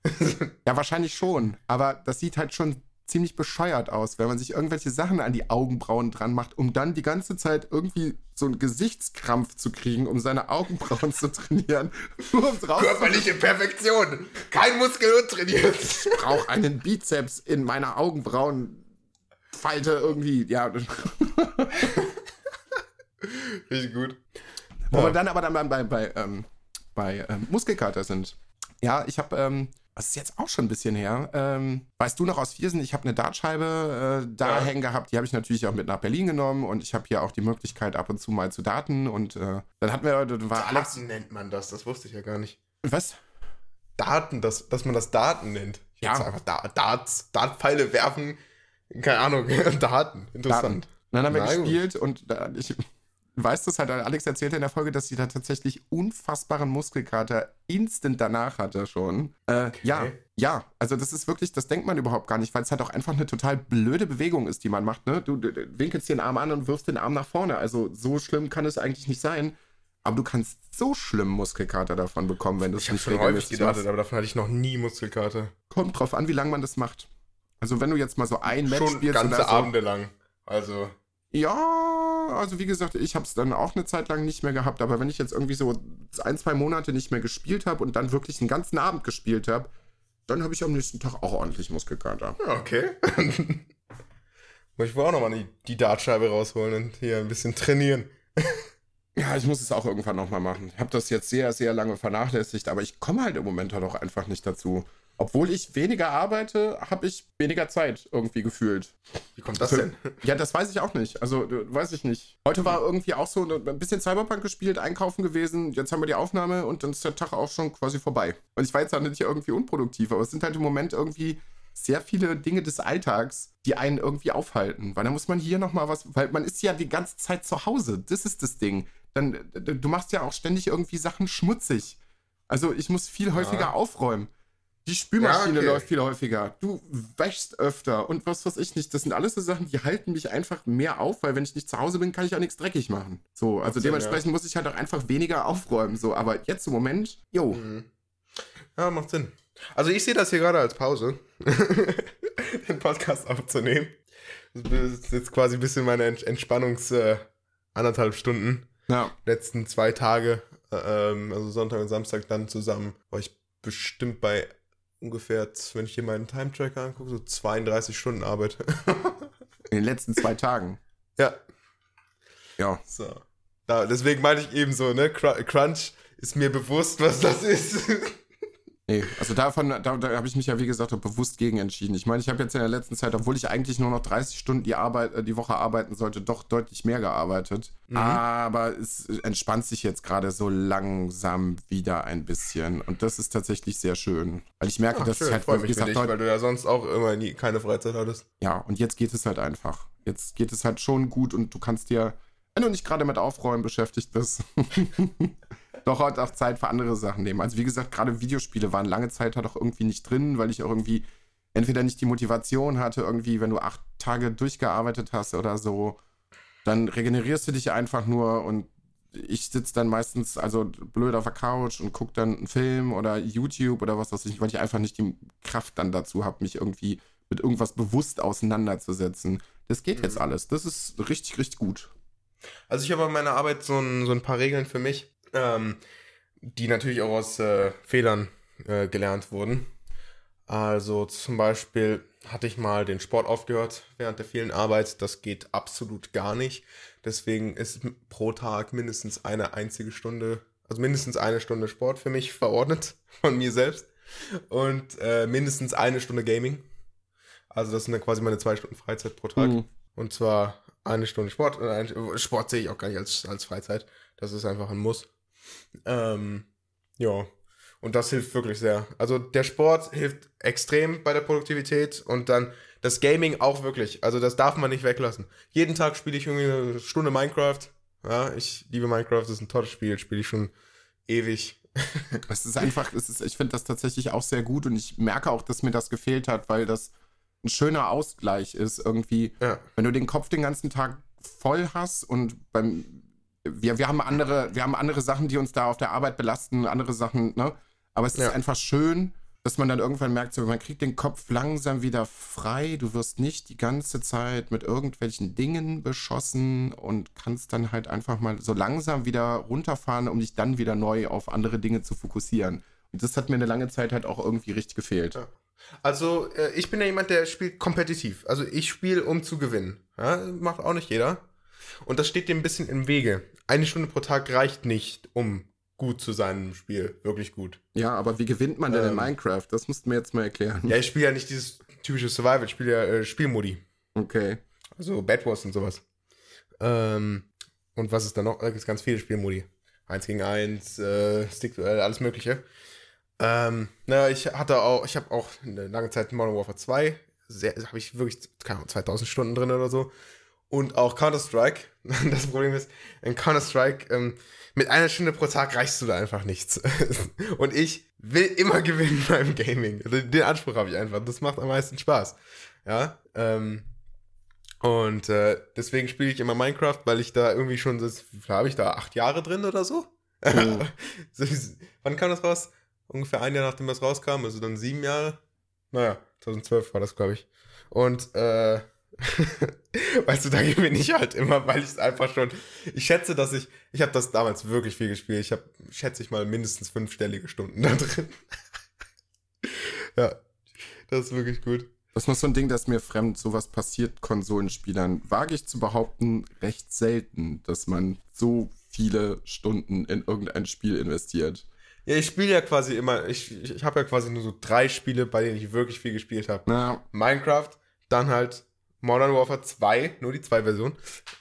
S3: Ja, wahrscheinlich schon. Aber das sieht halt schon ziemlich bescheuert aus, wenn man sich irgendwelche Sachen an die Augenbrauen dran macht, um dann die ganze Zeit irgendwie so einen Gesichtskrampf zu kriegen, um seine Augenbrauen zu trainieren. *laughs* Nur
S2: Körperliche Perfektion. Kein Muskel untrainiert.
S3: ich brauche einen Bizeps in meiner Augenbrauenfalte irgendwie. Ja, *laughs*
S2: Richtig gut.
S3: Wo wir dann aber dann bei, bei, bei, ähm, bei ähm, Muskelkater sind. Ja, ich habe, ähm, das ist jetzt auch schon ein bisschen her. Ähm, weißt du noch aus Viersen, ich habe eine Dartscheibe äh, da
S2: Ja.
S3: hängen gehabt. Die habe ich natürlich auch mit nach Berlin genommen und ich habe hier auch die Möglichkeit, ab und zu mal zu daten. Und äh, dann hatten wir, dann war Alex.
S2: Daten nennt man das. Das wusste ich ja gar nicht.
S3: Was?
S2: Daten, das, dass man das Daten nennt. Ich
S3: Ja.
S2: einfach da, Darts, Dartpfeile werfen. Keine Ahnung. *laughs* Daten. Interessant.
S3: Dann haben wir
S2: Na gut.
S3: gespielt und da, ich weiß das halt, Alex erzählte in der Folge, dass sie da tatsächlich unfassbaren Muskelkater instant danach hatte schon. Äh, Ja, ja, also das ist wirklich, das denkt man überhaupt gar nicht, weil es halt auch einfach eine total blöde Bewegung ist, die man macht. Ne? Du, du winkelst den Arm an und wirfst den Arm nach vorne. Also so schlimm kann es eigentlich nicht sein. Aber du kannst so schlimm Muskelkater davon bekommen, wenn du es nicht
S2: schon häufig gedacht, aber davon hatte ich noch nie Muskelkater.
S3: Kommt drauf an, wie lange man das macht. Also wenn du jetzt mal so ein Match
S2: Schon
S3: spielst
S2: ganze
S3: so,
S2: Abende lang. Also,
S3: Ja, also wie gesagt, ich habe es dann auch eine Zeit lang nicht mehr gehabt, aber wenn ich jetzt irgendwie so ein, zwei Monate nicht mehr gespielt habe und dann wirklich einen ganzen Abend gespielt habe, dann habe ich am nächsten Tag auch ordentlich Muskelkater.
S2: ja, okay. Muss *laughs* ich wohl auch nochmal die, die Dartscheibe rausholen und hier ein bisschen trainieren.
S3: Ja, ich muss es auch irgendwann nochmal machen. Ich habe das jetzt sehr, sehr lange vernachlässigt, aber ich komme halt im Moment halt auch einfach nicht dazu. Obwohl ich weniger arbeite, habe ich weniger Zeit irgendwie gefühlt.
S2: Wie kommt das denn? *laughs*
S3: Ja, das weiß ich auch nicht. Also, weiß ich nicht. Heute war irgendwie auch so ein bisschen Cyberpunk gespielt, einkaufen gewesen. Jetzt haben wir die Aufnahme und dann ist der Tag auch schon quasi vorbei. Und ich war jetzt auch nicht irgendwie unproduktiv, aber es sind halt im Moment irgendwie sehr viele Dinge des Alltags, die einen irgendwie aufhalten. Weil da muss man hier nochmal was, weil man ist ja die ganze Zeit zu Hause. Das ist das Ding. Dann, du machst ja auch ständig irgendwie Sachen schmutzig. Also ich muss viel häufiger ja. aufräumen. Die Spülmaschine ja, okay. läuft viel häufiger. Du wäschst öfter und was weiß ich nicht. Das sind alles so Sachen, die halten mich einfach mehr auf, weil wenn ich nicht zu Hause bin, kann ich auch nichts dreckig machen. So, also Sinn, dementsprechend ja. muss ich halt auch einfach weniger aufräumen. So, aber jetzt im Moment, jo. Mhm.
S2: Ja, macht Sinn. Also ich sehe das hier gerade als Pause, *laughs* den Podcast aufzunehmen. Das ist jetzt quasi ein bisschen meine Entspannungs äh, anderthalb Stunden. Ja. Letzten zwei Tage, äh, ähm, also Sonntag und Samstag dann zusammen, war ich bestimmt bei ungefähr, wenn ich hier meinen Time-Tracker angucke, so 32 Stunden Arbeit.
S3: In den letzten zwei Tagen?
S2: Ja.
S3: Ja.
S2: So. Da, deswegen meine ich eben so, ne, Crunch ist mir bewusst, was das ist.
S3: Nee, also davon, da, da habe ich mich ja, wie gesagt, bewusst gegen entschieden. Ich meine, ich habe jetzt in der letzten Zeit, obwohl ich eigentlich nur noch 30 Stunden die, Arbeit, äh, die Woche arbeiten sollte, doch deutlich mehr gearbeitet. Mhm. Aber es entspannt sich jetzt gerade so langsam wieder ein bisschen. Und das ist tatsächlich sehr schön. Weil ich merke, Ach, dass schön, ich halt,
S2: freue mich gesagt, dich, weil du ja sonst auch immer nie keine Freizeit hattest.
S3: Ja, und jetzt geht es halt einfach. Jetzt geht es halt schon gut und du kannst dir, wenn du nicht gerade mit Aufräumen beschäftigt bist, *laughs* doch heute auch Zeit für andere Sachen nehmen. Also wie gesagt, gerade Videospiele waren lange Zeit halt auch irgendwie nicht drin, weil ich auch irgendwie entweder nicht die Motivation hatte, irgendwie, wenn du acht Tage durchgearbeitet hast oder so, dann regenerierst du dich einfach nur und ich sitze dann meistens also blöd auf der Couch und gucke dann einen Film oder YouTube oder was weiß ich, weil ich einfach nicht die Kraft dann dazu habe, mich irgendwie mit irgendwas bewusst auseinanderzusetzen. Das geht mhm. jetzt alles. Das ist richtig, richtig gut.
S2: Also ich habe bei meiner Arbeit so ein, so ein paar Regeln für mich ähm, die natürlich auch aus äh, Fehlern äh, gelernt wurden. Also zum Beispiel hatte ich mal den Sport aufgehört während der vielen Arbeit. Das geht absolut gar nicht. Deswegen ist pro Tag mindestens eine einzige Stunde, also mindestens eine Stunde Sport für mich verordnet *laughs* von mir selbst. Und äh, mindestens eine Stunde Gaming. Also das sind dann quasi meine zwei Stunden Freizeit pro Tag. Mhm. Und zwar eine Stunde Sport. Sport sehe ich auch gar nicht als, als Freizeit. Das ist einfach ein Muss. Ähm, ja. Und das hilft wirklich sehr. Also der Sport hilft extrem bei der Produktivität und dann das Gaming auch wirklich. Also das darf man nicht weglassen. Jeden Tag spiele ich irgendwie eine Stunde Minecraft. Ja, ich liebe Minecraft, das ist ein tolles Spiel, spiele ich schon ewig. *laughs*
S3: es ist einfach, es ist, ich finde das tatsächlich auch sehr gut und ich merke auch, dass mir das gefehlt hat, weil das ein schöner Ausgleich ist irgendwie. Ja. Wenn du den Kopf den ganzen Tag voll hast und beim wir, wir haben andere, wir haben andere Sachen, die uns da auf der Arbeit belasten, andere Sachen, ne? Aber es ist ja. einfach schön, dass man dann irgendwann merkt, so, man kriegt den Kopf langsam wieder frei. Du wirst nicht die ganze Zeit mit irgendwelchen Dingen beschossen und kannst dann halt einfach mal so langsam wieder runterfahren, um dich dann wieder neu auf andere Dinge zu fokussieren. Und das hat mir eine lange Zeit halt auch irgendwie richtig gefehlt. Ja.
S2: Also, äh, ich bin ja jemand, der spielt kompetitiv. Also, ich spiele, um zu gewinnen. Ja, macht auch nicht jeder. Und das steht dem ein bisschen im Wege. Eine Stunde pro Tag reicht nicht, um gut zu sein im Spiel. Wirklich gut.
S3: Ja, aber wie gewinnt man denn ähm, in Minecraft? Das musst du mir jetzt mal erklären.
S2: Ja, ich spiele ja nicht dieses typische Survival, ich spiele ja äh, Spielmodi.
S3: Okay.
S2: Also Bad Wars und sowas. Ähm, und was ist da noch? Da gibt es ganz viele Spielmodi. Eins gegen eins, äh, Stick-Duell, alles mögliche. Ähm, na, ich hatte auch, ich habe auch eine lange Zeit Modern Warfare 2, habe ich wirklich, keine Ahnung, 2000 Stunden drin oder so und auch Counter-Strike. *laughs* Das Problem ist, in Counter-Strike, ähm, mit einer Stunde pro Tag reichst du da einfach nichts. *laughs* und ich will immer gewinnen *laughs* beim Gaming. Also den Anspruch habe ich einfach. Das macht am meisten Spaß. Ja. Ähm, und äh, deswegen spiele ich immer Minecraft, weil ich da irgendwie schon, habe ich da acht Jahre drin oder so. Oh. Wann kam das raus? Ungefähr ein Jahr nachdem das rauskam, also dann sieben Jahre. Naja, 2012 war das, glaube ich. Und äh, *laughs* weißt du, da gewinne ich halt immer, weil ich es einfach schon. Ich schätze, dass ich. Ich habe das damals wirklich viel gespielt. Ich habe, schätze ich mal, mindestens fünfstellige Stunden da drin. *laughs* ja, das ist wirklich gut.
S3: Das ist noch so ein Ding, das mir fremd, sowas passiert Konsolenspielern. Wage ich zu behaupten, recht selten, dass man so viele Stunden in irgendein Spiel investiert.
S2: Ja, ich spiele ja quasi immer, ich, ich, habe ja quasi nur so drei Spiele, bei denen ich wirklich viel gespielt habe. Minecraft, dann halt Modern Warfare 2, nur die zwei Versionen.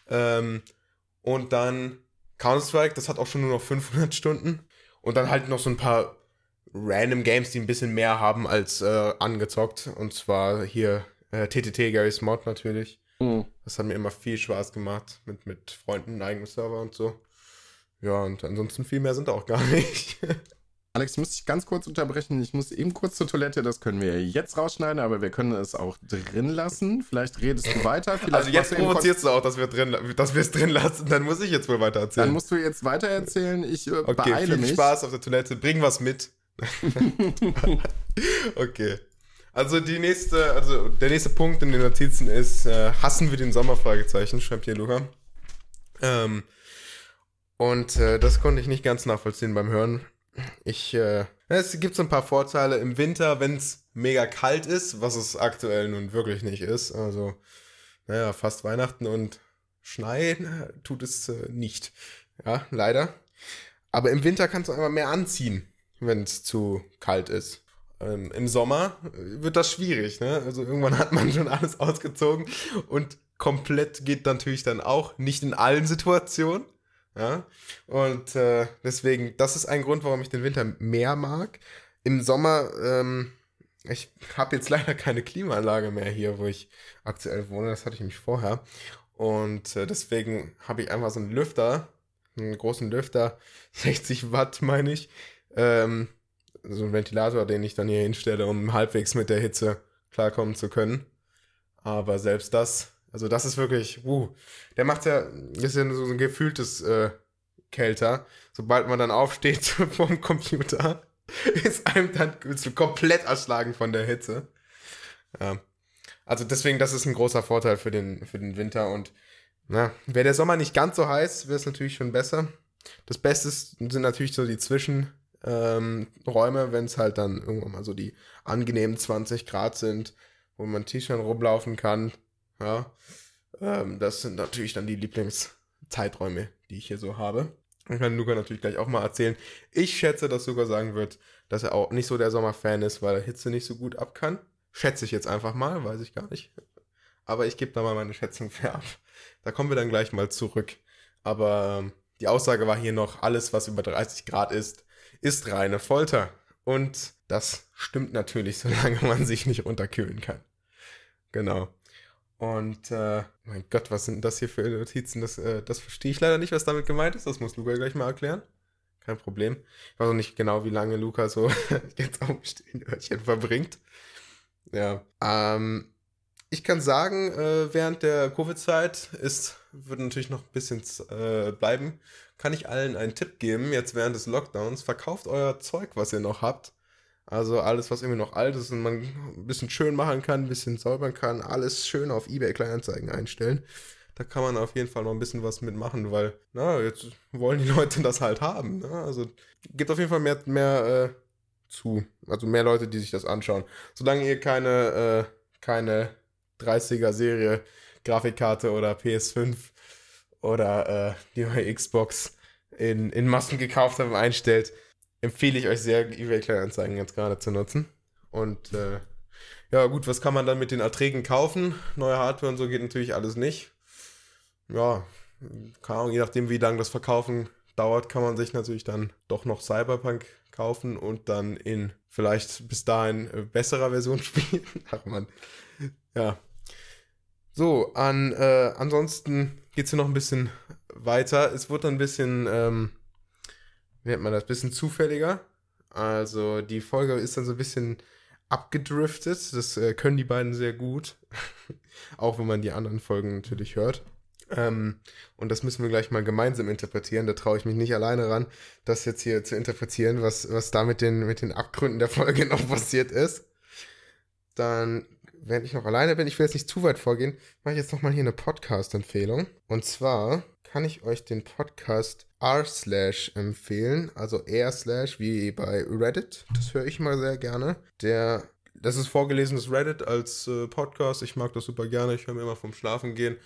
S2: Ähm, und dann Counter-Strike, das hat auch schon nur noch 500 Stunden. Und dann halt noch so ein paar random Games, die ein bisschen mehr haben als äh, angezockt. Und zwar hier äh, TTT, Gary's Mod natürlich.
S3: Mhm.
S2: Das hat mir immer viel Spaß gemacht mit, mit Freunden, eigenen Server und so. Ja, und ansonsten viel mehr sind auch gar nicht. *laughs*
S3: Alex, ich muss dich ganz kurz unterbrechen. Ich muss eben kurz zur Toilette. Das können wir jetzt rausschneiden, aber wir können es auch drin lassen. Vielleicht redest du weiter. Vielleicht
S2: also jetzt
S3: du
S2: provozierst du auch, dass wir drin, dass wir es drin lassen. Dann muss ich jetzt wohl weiter erzählen.
S3: Dann musst du jetzt weiter erzählen. Ich äh,
S2: okay,
S3: beeile
S2: viel
S3: mich.
S2: Spaß auf der Toilette. Bring was mit. *laughs* okay. Also die nächste, also der nächste Punkt in den Notizen ist, äh, hassen wir den Sommer? Fragezeichen, schreibt hier Luca. Ähm, und äh, das konnte ich nicht ganz nachvollziehen beim Hören. Ich, äh, es gibt so ein paar Vorteile im Winter, wenn es mega kalt ist, was es aktuell nun wirklich nicht ist. Also, naja, fast Weihnachten und schneien tut es äh, nicht. Ja, leider. Aber im Winter kannst du einfach mehr anziehen, wenn es zu kalt ist. Ähm, Im Sommer äh, wird das schwierig, ne? Also irgendwann hat man schon alles *laughs* ausgezogen und komplett geht natürlich dann auch nicht in allen Situationen. Ja, und äh, deswegen, das ist ein Grund, warum ich den Winter mehr mag. Im Sommer, ähm, ich habe jetzt leider keine Klimaanlage mehr hier, wo ich aktuell wohne. Das hatte ich nämlich vorher. Und äh, deswegen habe ich einfach so einen Lüfter, einen großen Lüfter, *laughs* 60 Watt meine ich. Ähm, so einen Ventilator, den ich dann hier hinstelle, um halbwegs mit der Hitze klarkommen zu können. Aber selbst das, also das ist wirklich, uh, der macht ja, ist ja so ein gefühltes äh, Kälter. Sobald man dann aufsteht *laughs* vom Computer, *laughs* ist einem dann so komplett erschlagen von der Hitze. Ja. Also deswegen, das ist ein großer Vorteil für den, für den Winter. Und na, wäre der Sommer nicht ganz so heiß, wäre es natürlich schon besser. Das Beste ist- sind natürlich so die Zwischenräume, ähm, wenn es halt dann irgendwann mal so die angenehmen 20 Grad sind, wo man T-Shirt rumlaufen kann. Ja, ähm, das sind natürlich dann die Lieblingszeiträume, die ich hier so habe. Und kann Luca natürlich gleich auch mal erzählen. Ich schätze, dass Luca sagen wird, dass er auch nicht so der Sommerfan ist, weil er Hitze nicht so gut ab kann. Schätze ich jetzt einfach mal, weiß ich gar nicht. Aber ich gebe da mal meine Schätzung fair ab. Da kommen wir dann gleich mal zurück. Aber ähm, die Aussage war hier noch, alles, was über 30 Grad ist, ist reine Folter. Und das stimmt natürlich, *laughs* solange man sich nicht unterkühlen kann. Genau. Und, äh, mein Gott, was sind das hier für Notizen? Das, äh, das verstehe ich leider nicht, was damit gemeint ist. Das muss Luca gleich mal erklären. Kein Problem. Ich weiß auch nicht genau, wie lange Luca so *laughs* jetzt auf dem Stehenörtchen verbringt. Ja. Ähm, ich kann sagen, äh, während der Covid-Zeit ist, wird natürlich noch ein bisschen äh, bleiben, kann ich allen einen Tipp geben, jetzt während des Lockdowns, verkauft euer Zeug, was ihr noch habt. Also alles, was irgendwie noch alt ist und man ein bisschen schön machen kann, ein bisschen säubern kann, alles schön auf eBay Kleinanzeigen einstellen. Da kann man auf jeden Fall noch ein bisschen was mitmachen, weil, na, jetzt wollen die Leute *laughs* das halt haben. Ne? Also gibt auf jeden Fall mehr, mehr äh, zu. Also mehr Leute, die sich das anschauen. Solange ihr keine, äh, keine 30er Serie Grafikkarte oder PS5 oder äh, die neue Xbox in, in Massen gekauft habt und einstellt, empfehle ich euch sehr, eBay Kleinanzeigen jetzt gerade zu nutzen. Und äh, ja, gut, was kann man dann mit den Erträgen kaufen? Neue Hardware und so geht natürlich alles nicht. Ja, keine Ahnung, je nachdem, wie lange das Verkaufen dauert, kann man sich natürlich dann doch noch Cyberpunk kaufen und dann in vielleicht bis dahin äh, besserer Version *laughs* spielen. Ach man. Ja. So, an, äh, ansonsten geht es hier noch ein bisschen weiter. Es dann ein bisschen, ähm, wie nennt man das, bisschen zufälliger. Also die Folge ist dann so ein bisschen abgedriftet. Das äh, können die beiden sehr gut. *laughs* Auch wenn man die anderen Folgen natürlich hört. Ähm, und das müssen wir gleich mal gemeinsam interpretieren. Da traue ich mich nicht alleine ran, das jetzt hier zu interpretieren, was, was da mit den, mit den Abgründen der Folge *laughs* noch passiert ist. Dann, während ich noch alleine bin, ich will jetzt nicht zu weit vorgehen, mache ich jetzt nochmal hier eine Podcast-Empfehlung. Und zwar kann ich euch den Podcast r slash empfehlen, also r slash wie bei Reddit. Das höre ich mal sehr gerne. Der, das ist vorgelesenes Reddit als äh, Podcast. Ich mag das super gerne. Ich höre mir immer vom Schlafen gehen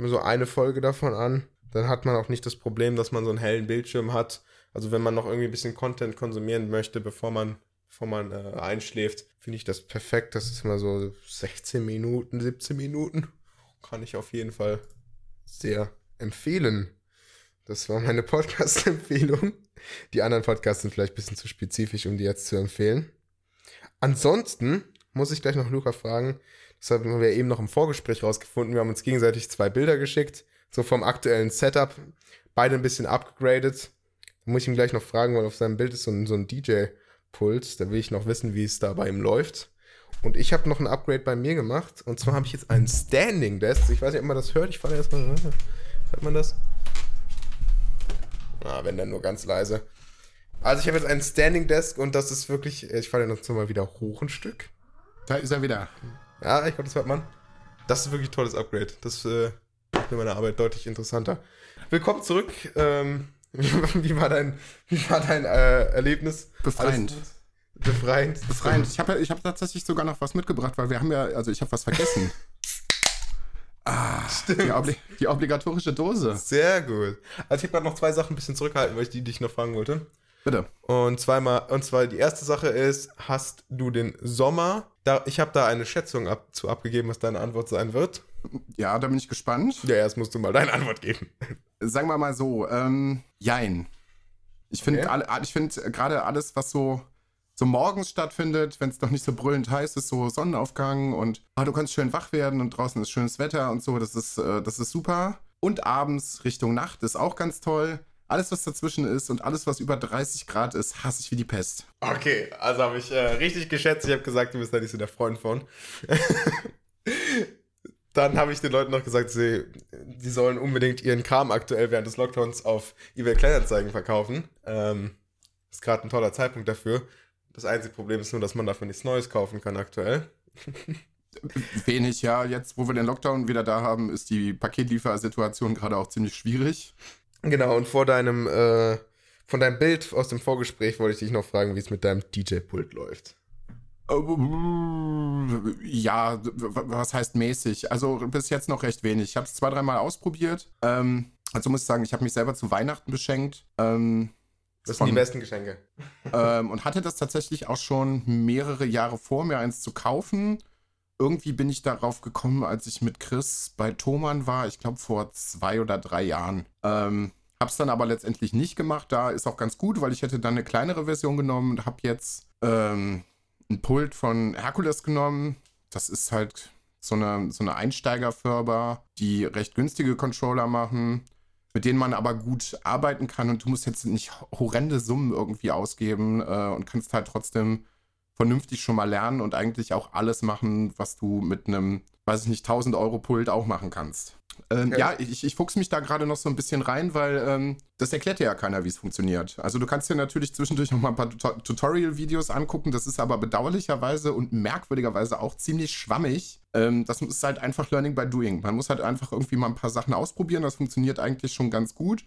S2: mir so eine Folge davon an. Dann hat man auch nicht das Problem, dass man so einen hellen Bildschirm hat, Also wenn man noch irgendwie ein bisschen Content konsumieren möchte, bevor man, bevor man äh, einschläft, finde ich das perfekt. Das ist immer so 16 Minuten, 17 Minuten. Kann ich auf jeden Fall sehr empfehlen. Das war meine *laughs* Podcast-Empfehlung. Die anderen Podcasts sind vielleicht ein bisschen zu spezifisch, um die jetzt zu empfehlen. Ansonsten muss ich gleich noch Luca fragen. Das haben wir eben noch im Vorgespräch rausgefunden. Wir haben uns gegenseitig zwei Bilder geschickt, so vom aktuellen Setup. Beide ein bisschen upgraded. Da muss ich ihn gleich noch fragen, weil auf seinem Bild ist so ein, so ein DJ-Puls. Da will ich noch wissen, wie es da bei ihm läuft. Und ich habe noch ein Upgrade bei mir gemacht. Und zwar habe ich jetzt einen Standing Desk. Ich weiß nicht, ob man das hört. Ich fahre erstmal. Hört man das? Ah, wenn dann nur ganz leise. Also ich habe jetzt einen Standing Desk und das ist wirklich, ich fahre den jetzt mal wieder hoch ein Stück.
S3: Da ist er wieder.
S2: Ja, ich glaube, das hört man. Das ist wirklich ein tolles Upgrade. Das äh, macht mir meine Arbeit deutlich interessanter. Willkommen zurück. Ähm, *laughs* wie, war dein, wie war dein äh, Erlebnis?
S3: Befreiend.
S2: Alles Befreiend.
S3: Befreiend. Ich habe ich hab tatsächlich sogar noch was mitgebracht, weil wir haben ja, also ich habe was vergessen. *laughs* Ah, die, obli die, obligatorische Dose.
S2: Sehr gut. Also ich habe gerade noch zwei Sachen ein bisschen zurückhalten, weil ich die dich noch fragen wollte.
S3: Bitte.
S2: Und zweimal, und zwar die erste Sache ist, hast du den Sommer? Da, ich habe da eine Schätzung ab, zu abgegeben, was deine Antwort sein wird.
S3: Ja, da bin ich gespannt.
S2: Ja, erst musst du mal deine Antwort geben.
S3: Sagen wir mal so, ähm, jein. Ich finde
S2: Okay.
S3: ich finde gerade alles, was so, so morgens stattfindet, wenn es doch nicht so brüllend heiß ist, so Sonnenaufgang und ah, du kannst schön wach werden und draußen ist schönes Wetter und so, das ist, äh, das ist super. Und abends Richtung Nacht ist auch ganz toll. Alles, was dazwischen ist und alles, was über 30 Grad ist, hasse ich wie die Pest.
S2: Okay, also habe ich äh, richtig geschätzt. Ich habe gesagt, du bist da nicht so der Freund von. *laughs* Dann habe ich den Leuten noch gesagt, sie, sie sollen unbedingt ihren Kram aktuell während des Lockdowns auf eBay Kleinanzeigen verkaufen. Ähm, ist gerade ein toller Zeitpunkt dafür. Das einzige Problem ist nur, dass man dafür nichts Neues kaufen kann aktuell. *laughs*
S3: Wenig, ja. Jetzt, wo wir den Lockdown wieder da haben, ist die Paketliefersituation gerade auch ziemlich schwierig.
S2: Genau, und vor deinem, äh, von deinem Bild aus dem Vorgespräch wollte ich dich noch fragen, wie es mit deinem DJ-Pult läuft.
S3: Ja, was heißt mäßig? Also bis jetzt noch recht wenig. Ich habe es zwei, dreimal ausprobiert. Ähm, also muss ich sagen, ich habe mich selber zu Weihnachten beschenkt. Ähm,
S2: Das sind die
S3: Von-
S2: besten Geschenke. *laughs*
S3: ähm, und hatte das tatsächlich auch schon mehrere Jahre vor, mir eins zu kaufen. Irgendwie bin ich darauf gekommen, als ich mit Chris bei Thomann war, ich glaube vor zwei oder drei Jahren. Ähm, hab's dann aber letztendlich nicht gemacht. Da ist auch ganz gut, weil ich hätte dann eine kleinere Version genommen und habe jetzt ähm, ein Pult von Hercules genommen. Das ist halt so eine, so eine Einsteigerfirma, die recht günstige Controller machen mit denen man aber gut arbeiten kann und du musst jetzt nicht horrende Summen irgendwie ausgeben äh, und kannst halt trotzdem vernünftig schon mal lernen und eigentlich auch alles machen, was du mit einem, weiß ich nicht, 1000 Euro Pult auch machen kannst. Ähm,
S2: Okay.
S3: Ja, ich, ich fuchs mich da gerade noch so ein bisschen rein, weil ähm, das erklärt dir ja keiner, wie es funktioniert. Also du kannst dir natürlich zwischendurch noch mal ein paar Tuto- Tutorial-Videos angucken, das ist aber bedauerlicherweise und merkwürdigerweise auch ziemlich schwammig. Ähm, das ist halt einfach Learning by Doing. Man muss halt einfach irgendwie mal ein paar Sachen ausprobieren, das funktioniert eigentlich schon ganz gut.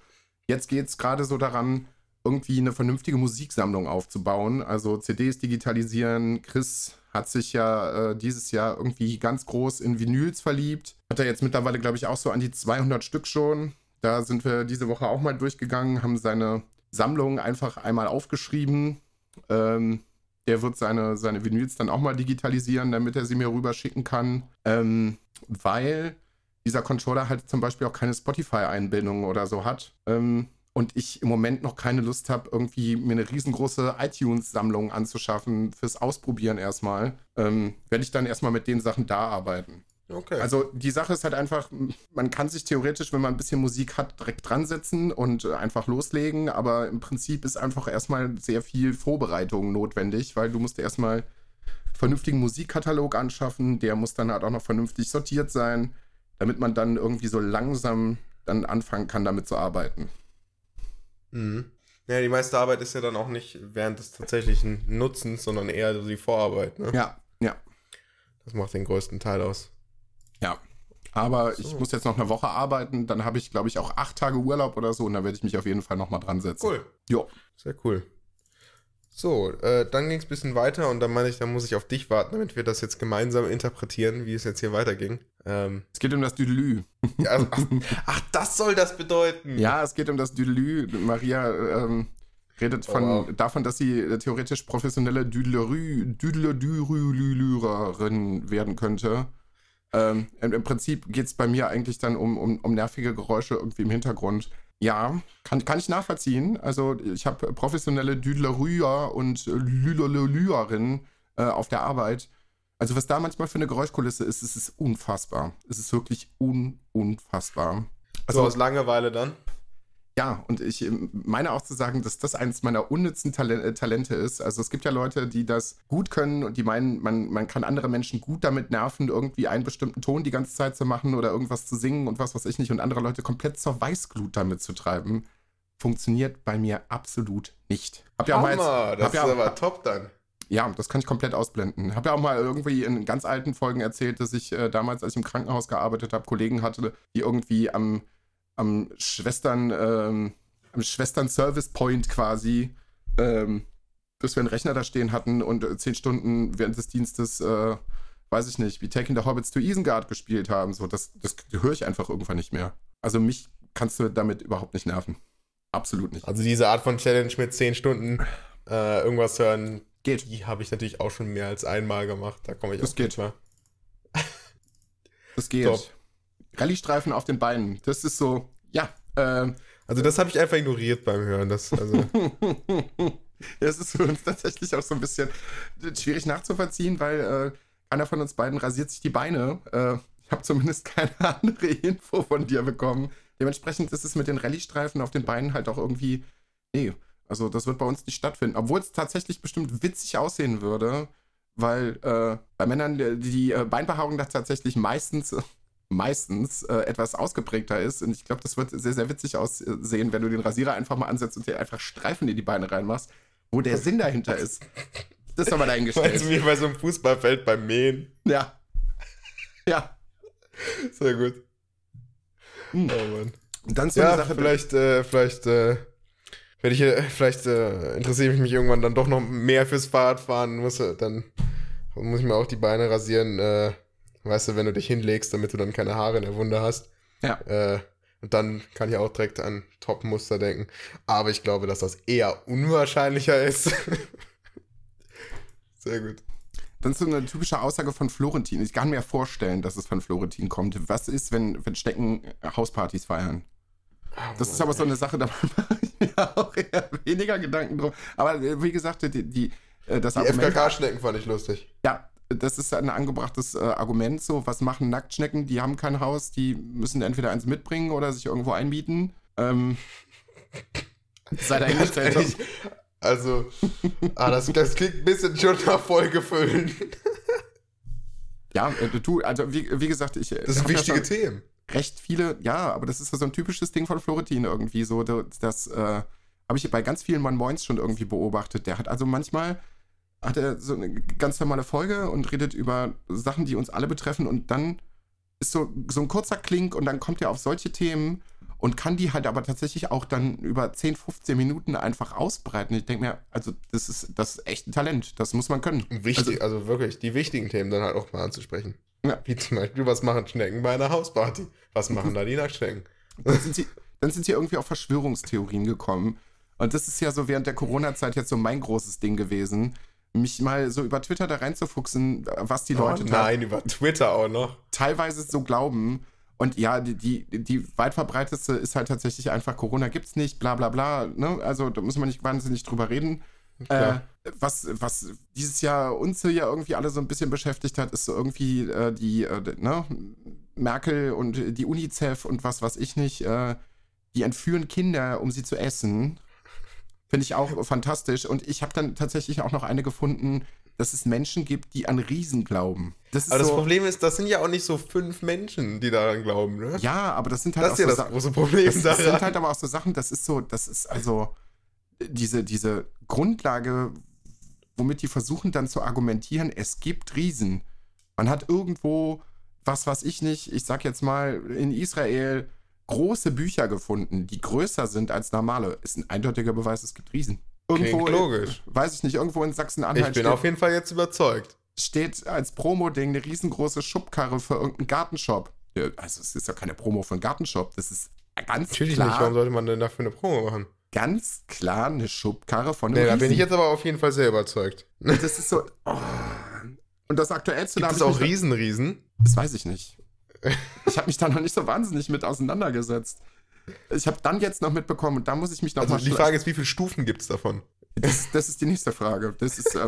S3: Jetzt geht es gerade so daran, irgendwie eine vernünftige Musiksammlung aufzubauen. Also CDs digitalisieren. Chris hat sich ja äh, dieses Jahr irgendwie ganz groß in Vinyls verliebt. Hat er jetzt mittlerweile, glaube ich, auch so an die 200 Stück schon. Da sind wir diese Woche auch mal durchgegangen, haben seine Sammlung einfach einmal aufgeschrieben. Ähm, der wird seine, seine Vinyls dann auch mal digitalisieren, damit er sie mir rüberschicken kann. Ähm, weil dieser Controller halt zum Beispiel auch keine Spotify-Einbindung oder so hat. Ähm, und ich im Moment noch keine Lust habe, irgendwie mir eine riesengroße iTunes-Sammlung anzuschaffen fürs Ausprobieren erstmal, ähm, werde ich dann erstmal mit den Sachen da arbeiten.
S2: Okay.
S3: Also die Sache ist halt einfach, man kann sich theoretisch, wenn man ein bisschen Musik hat, direkt dran setzen und äh, einfach loslegen, aber im Prinzip ist einfach erstmal sehr viel Vorbereitung notwendig, weil du musst erstmal vernünftigen Musikkatalog anschaffen, der muss dann halt auch noch vernünftig sortiert sein, damit man dann irgendwie so langsam dann anfangen kann, damit zu arbeiten.
S2: Mhm. Ja, die meiste Arbeit ist ja dann auch nicht während des tatsächlichen Nutzens, sondern eher so die Vorarbeit. Ne?
S3: Ja, ja,
S2: Das macht den größten Teil aus.
S3: ja. Aber ich
S2: So.
S3: muss jetzt noch eine Woche arbeiten, dann habe ich, glaube ich, auch acht Tage Urlaub oder so und da werde ich mich auf jeden Fall nochmal dran setzen.
S2: Cool.
S3: Jo.
S2: Sehr cool. So, äh, dann ging es ein bisschen weiter und dann meine ich, dann muss ich auf dich warten, damit wir das jetzt gemeinsam interpretieren, wie es jetzt hier weiterging. Ähm,
S3: Es geht um das Düdelü.
S2: ja, ach, ach, das soll das bedeuten.
S3: Ja, es geht um das Düdelü. Maria ähm, redet von,
S2: Oh, wow.
S3: davon, dass sie äh, theoretisch professionelle Düdledürülülerin werden könnte. Ähm, im, Im Prinzip geht es bei mir eigentlich dann um, um, um nervige Geräusche irgendwie im Hintergrund. Ja, kann, kann ich nachvollziehen. Also ich habe professionelle Düdlerüer und Lülolülüerin äh, auf der Arbeit. Also was da manchmal für eine Geräuschkulisse ist, es ist unfassbar. Es ist wirklich un unfassbar.
S2: so aus Langeweile dann.
S3: Ja, und ich ähm, meine auch zu sagen, dass das eines meiner unnützen Talen äh, Talente ist. Also es gibt ja Leute, die das gut können und die meinen, man, man kann andere Menschen gut damit nerven, irgendwie einen bestimmten Ton die ganze Zeit zu machen oder irgendwas zu singen und was weiß ich nicht und andere Leute komplett zur Weißglut damit zu treiben. Funktioniert bei mir absolut nicht. Hab ja auch mal,
S2: Hammer,
S3: jetzt,
S2: das
S3: ja,
S2: ist
S3: auch-
S2: aber top dann.
S3: ja, das kann ich komplett ausblenden. Habe ja auch mal irgendwie in ganz alten Folgen erzählt, dass ich äh, damals, als ich im Krankenhaus gearbeitet habe, Kollegen hatte, die irgendwie am, am Schwestern, ähm, am Schwestern-Service Point quasi, ähm, dass wir einen Rechner da stehen hatten und äh, zehn Stunden während des Dienstes, äh, weiß ich nicht, wie Taking the Hobbits to Isengard gespielt haben. So, das, das höre ich einfach irgendwann nicht mehr. Also mich kannst du damit überhaupt nicht nerven. Absolut nicht.
S2: Also diese Art von Challenge mit 10 Stunden äh, irgendwas hören,
S3: Geht.
S2: die habe ich natürlich auch schon mehr als einmal gemacht. Da komme ich
S3: Das
S2: auch
S3: geht.
S2: mal.
S3: Das geht.
S2: Top.
S3: Rallye-Streifen auf den Beinen. Das ist so, ja. Ähm,
S2: Also das habe ich einfach ignoriert beim Hören. Das, also, *laughs*
S3: das ist für uns tatsächlich auch so ein bisschen schwierig nachzuvollziehen, weil äh, einer von uns beiden rasiert sich die Beine. Äh, ich habe zumindest keine *laughs* andere Info von dir bekommen. Dementsprechend ist es mit den Rallye-Streifen auf den Beinen halt auch irgendwie, nee, also das wird bei uns nicht stattfinden. Obwohl es tatsächlich bestimmt witzig aussehen würde, weil äh, bei Männern die, die äh, Beinbehaarung da tatsächlich meistens, meistens äh, etwas ausgeprägter ist. Und ich glaube, das wird sehr, sehr witzig aussehen, wenn du den Rasierer einfach mal ansetzt und dir einfach Streifen in die Beine reinmachst, wo der Sinn dahinter ist. Das ist aber
S2: meinst du
S3: dahingestellt.
S2: wie bei so einem Fußballfeld beim Mähen?
S3: Ja. Ja.
S2: Sehr gut.
S3: Hm.
S2: Oh Mann.
S3: Und dann so
S2: Ja,
S3: Sache.
S2: vielleicht, äh, vielleicht, äh, werde ich, äh, vielleicht äh, interessiere ich mich irgendwann dann doch noch mehr fürs Fahrradfahren. Muss, äh, dann muss ich mir auch die Beine rasieren. Äh, weißt du, wenn du dich hinlegst, damit du dann keine Haare in der Wunde hast.
S3: Ja.
S2: Äh, und dann kann ich auch direkt an Top-Muster denken. Aber ich glaube, dass das eher unwahrscheinlicher ist. *laughs* Sehr gut.
S3: Dann ist so eine typische Aussage von Florentin. Ich kann mir vorstellen, dass es von Florentin kommt. Was ist, wenn, wenn Stecken Hauspartys feiern? Das ist aber so eine Sache, da *laughs* mache ich mir auch eher weniger Gedanken drum. Aber äh, wie gesagt, die, die, äh, das
S2: Die. FKK-Schnecken fand ich lustig.
S3: Ja, das ist ein angebrachtes äh, Argument. So, was machen Nacktschnecken? Die haben kein Haus, die müssen entweder eins mitbringen oder sich irgendwo einbieten. Ähm, *laughs* sei dahingestellt.
S2: Ehrlich, Also, ah, das, das klingt ein bisschen schon nach Folgefüllen.
S3: Ja, äh, du, also wie, wie gesagt, ich.
S2: Das sind wichtige Themen.
S3: recht viele, ja, aber das ist so ein typisches Ding von Florentin irgendwie. So, das, das äh, habe ich bei ganz vielen Mann Moins schon irgendwie beobachtet. Der hat also manchmal hat er so eine ganz normale Folge und redet über Sachen, die uns alle betreffen und dann ist so, so ein kurzer Klink und dann kommt er auf solche Themen und kann die halt aber tatsächlich auch dann über 10, 15 Minuten einfach ausbreiten. Ich denke mir, also das ist, das ist echt ein Talent, das muss man können.
S2: Wichtig, also, wirklich, die wichtigen Themen dann halt auch mal anzusprechen.
S3: Ja.
S2: Wie zum Beispiel, was machen Schnecken bei einer Hausparty? Was machen da die Nacktschnecken? *laughs*
S3: dann sind sie, dann sind sie irgendwie auf Verschwörungstheorien gekommen. Und das ist ja so während der Corona-Zeit jetzt so mein großes Ding gewesen, mich mal so über Twitter da reinzufuchsen, was die Leute
S2: oh,
S3: da
S2: nein, über Twitter auch noch.
S3: teilweise so glauben. Und ja, die, die, die weit verbreitetste ist halt tatsächlich einfach, Corona gibt's nicht, bla bla bla. Ne? Also da muss man nicht wahnsinnig drüber reden. Äh, was, was dieses Jahr uns ja irgendwie alle so ein bisschen beschäftigt hat, ist so irgendwie äh, die, äh, ne, Merkel und die UNICEF und was weiß ich nicht, äh, die entführen Kinder, um sie zu essen. Finde ich auch fantastisch. Und ich habe dann tatsächlich auch noch eine gefunden, dass es Menschen gibt, die an Riesen glauben. Das
S2: Aber das
S3: so,
S2: Problem ist, das sind ja auch nicht so fünf Menschen, die daran glauben, ne?
S3: ja, aber das sind halt
S2: das ist ja
S3: so
S2: das große Problem
S3: das, das sind
S2: daran.
S3: halt aber auch so Sachen, das ist so, das ist also diese, diese Grundlage, womit die versuchen dann zu argumentieren, es gibt Riesen. Man hat irgendwo, was weiß ich nicht, ich sag jetzt mal, in Israel große Bücher gefunden, die größer sind als normale. Ist ein eindeutiger Beweis, es gibt Riesen. Irgendwo,
S2: Klingt logisch.
S3: weiß ich nicht, irgendwo in
S2: Ich
S3: Sachsen-Anhalt
S2: bin
S3: steht,
S2: auf jeden Fall jetzt überzeugt.
S3: steht als Promo-Ding eine riesengroße Schubkarre für irgendeinen Gartenshop. Also es ist ja keine Promo für einen Gartenshop, das ist ganz
S2: Natürlich
S3: klar.
S2: nicht. Warum sollte man denn dafür eine Promo machen?
S3: ganz klar eine Schubkarre von einem
S2: Nee, da
S3: Riesen.
S2: bin ich jetzt aber auf jeden Fall sehr überzeugt.
S3: Das ist so. Oh. Und das aktuellste
S2: Gibt
S3: da hab
S2: auch
S3: ich
S2: Riesenriesen?
S3: Das weiß ich nicht. Ich habe mich da noch nicht so wahnsinnig mit auseinandergesetzt. Ich habe dann jetzt noch mitbekommen, und da muss ich mich noch
S2: Also
S3: mal
S2: die Frage ist, wie viele Stufen gibt es davon?
S3: Das, das ist die nächste Frage. Das ist, äh,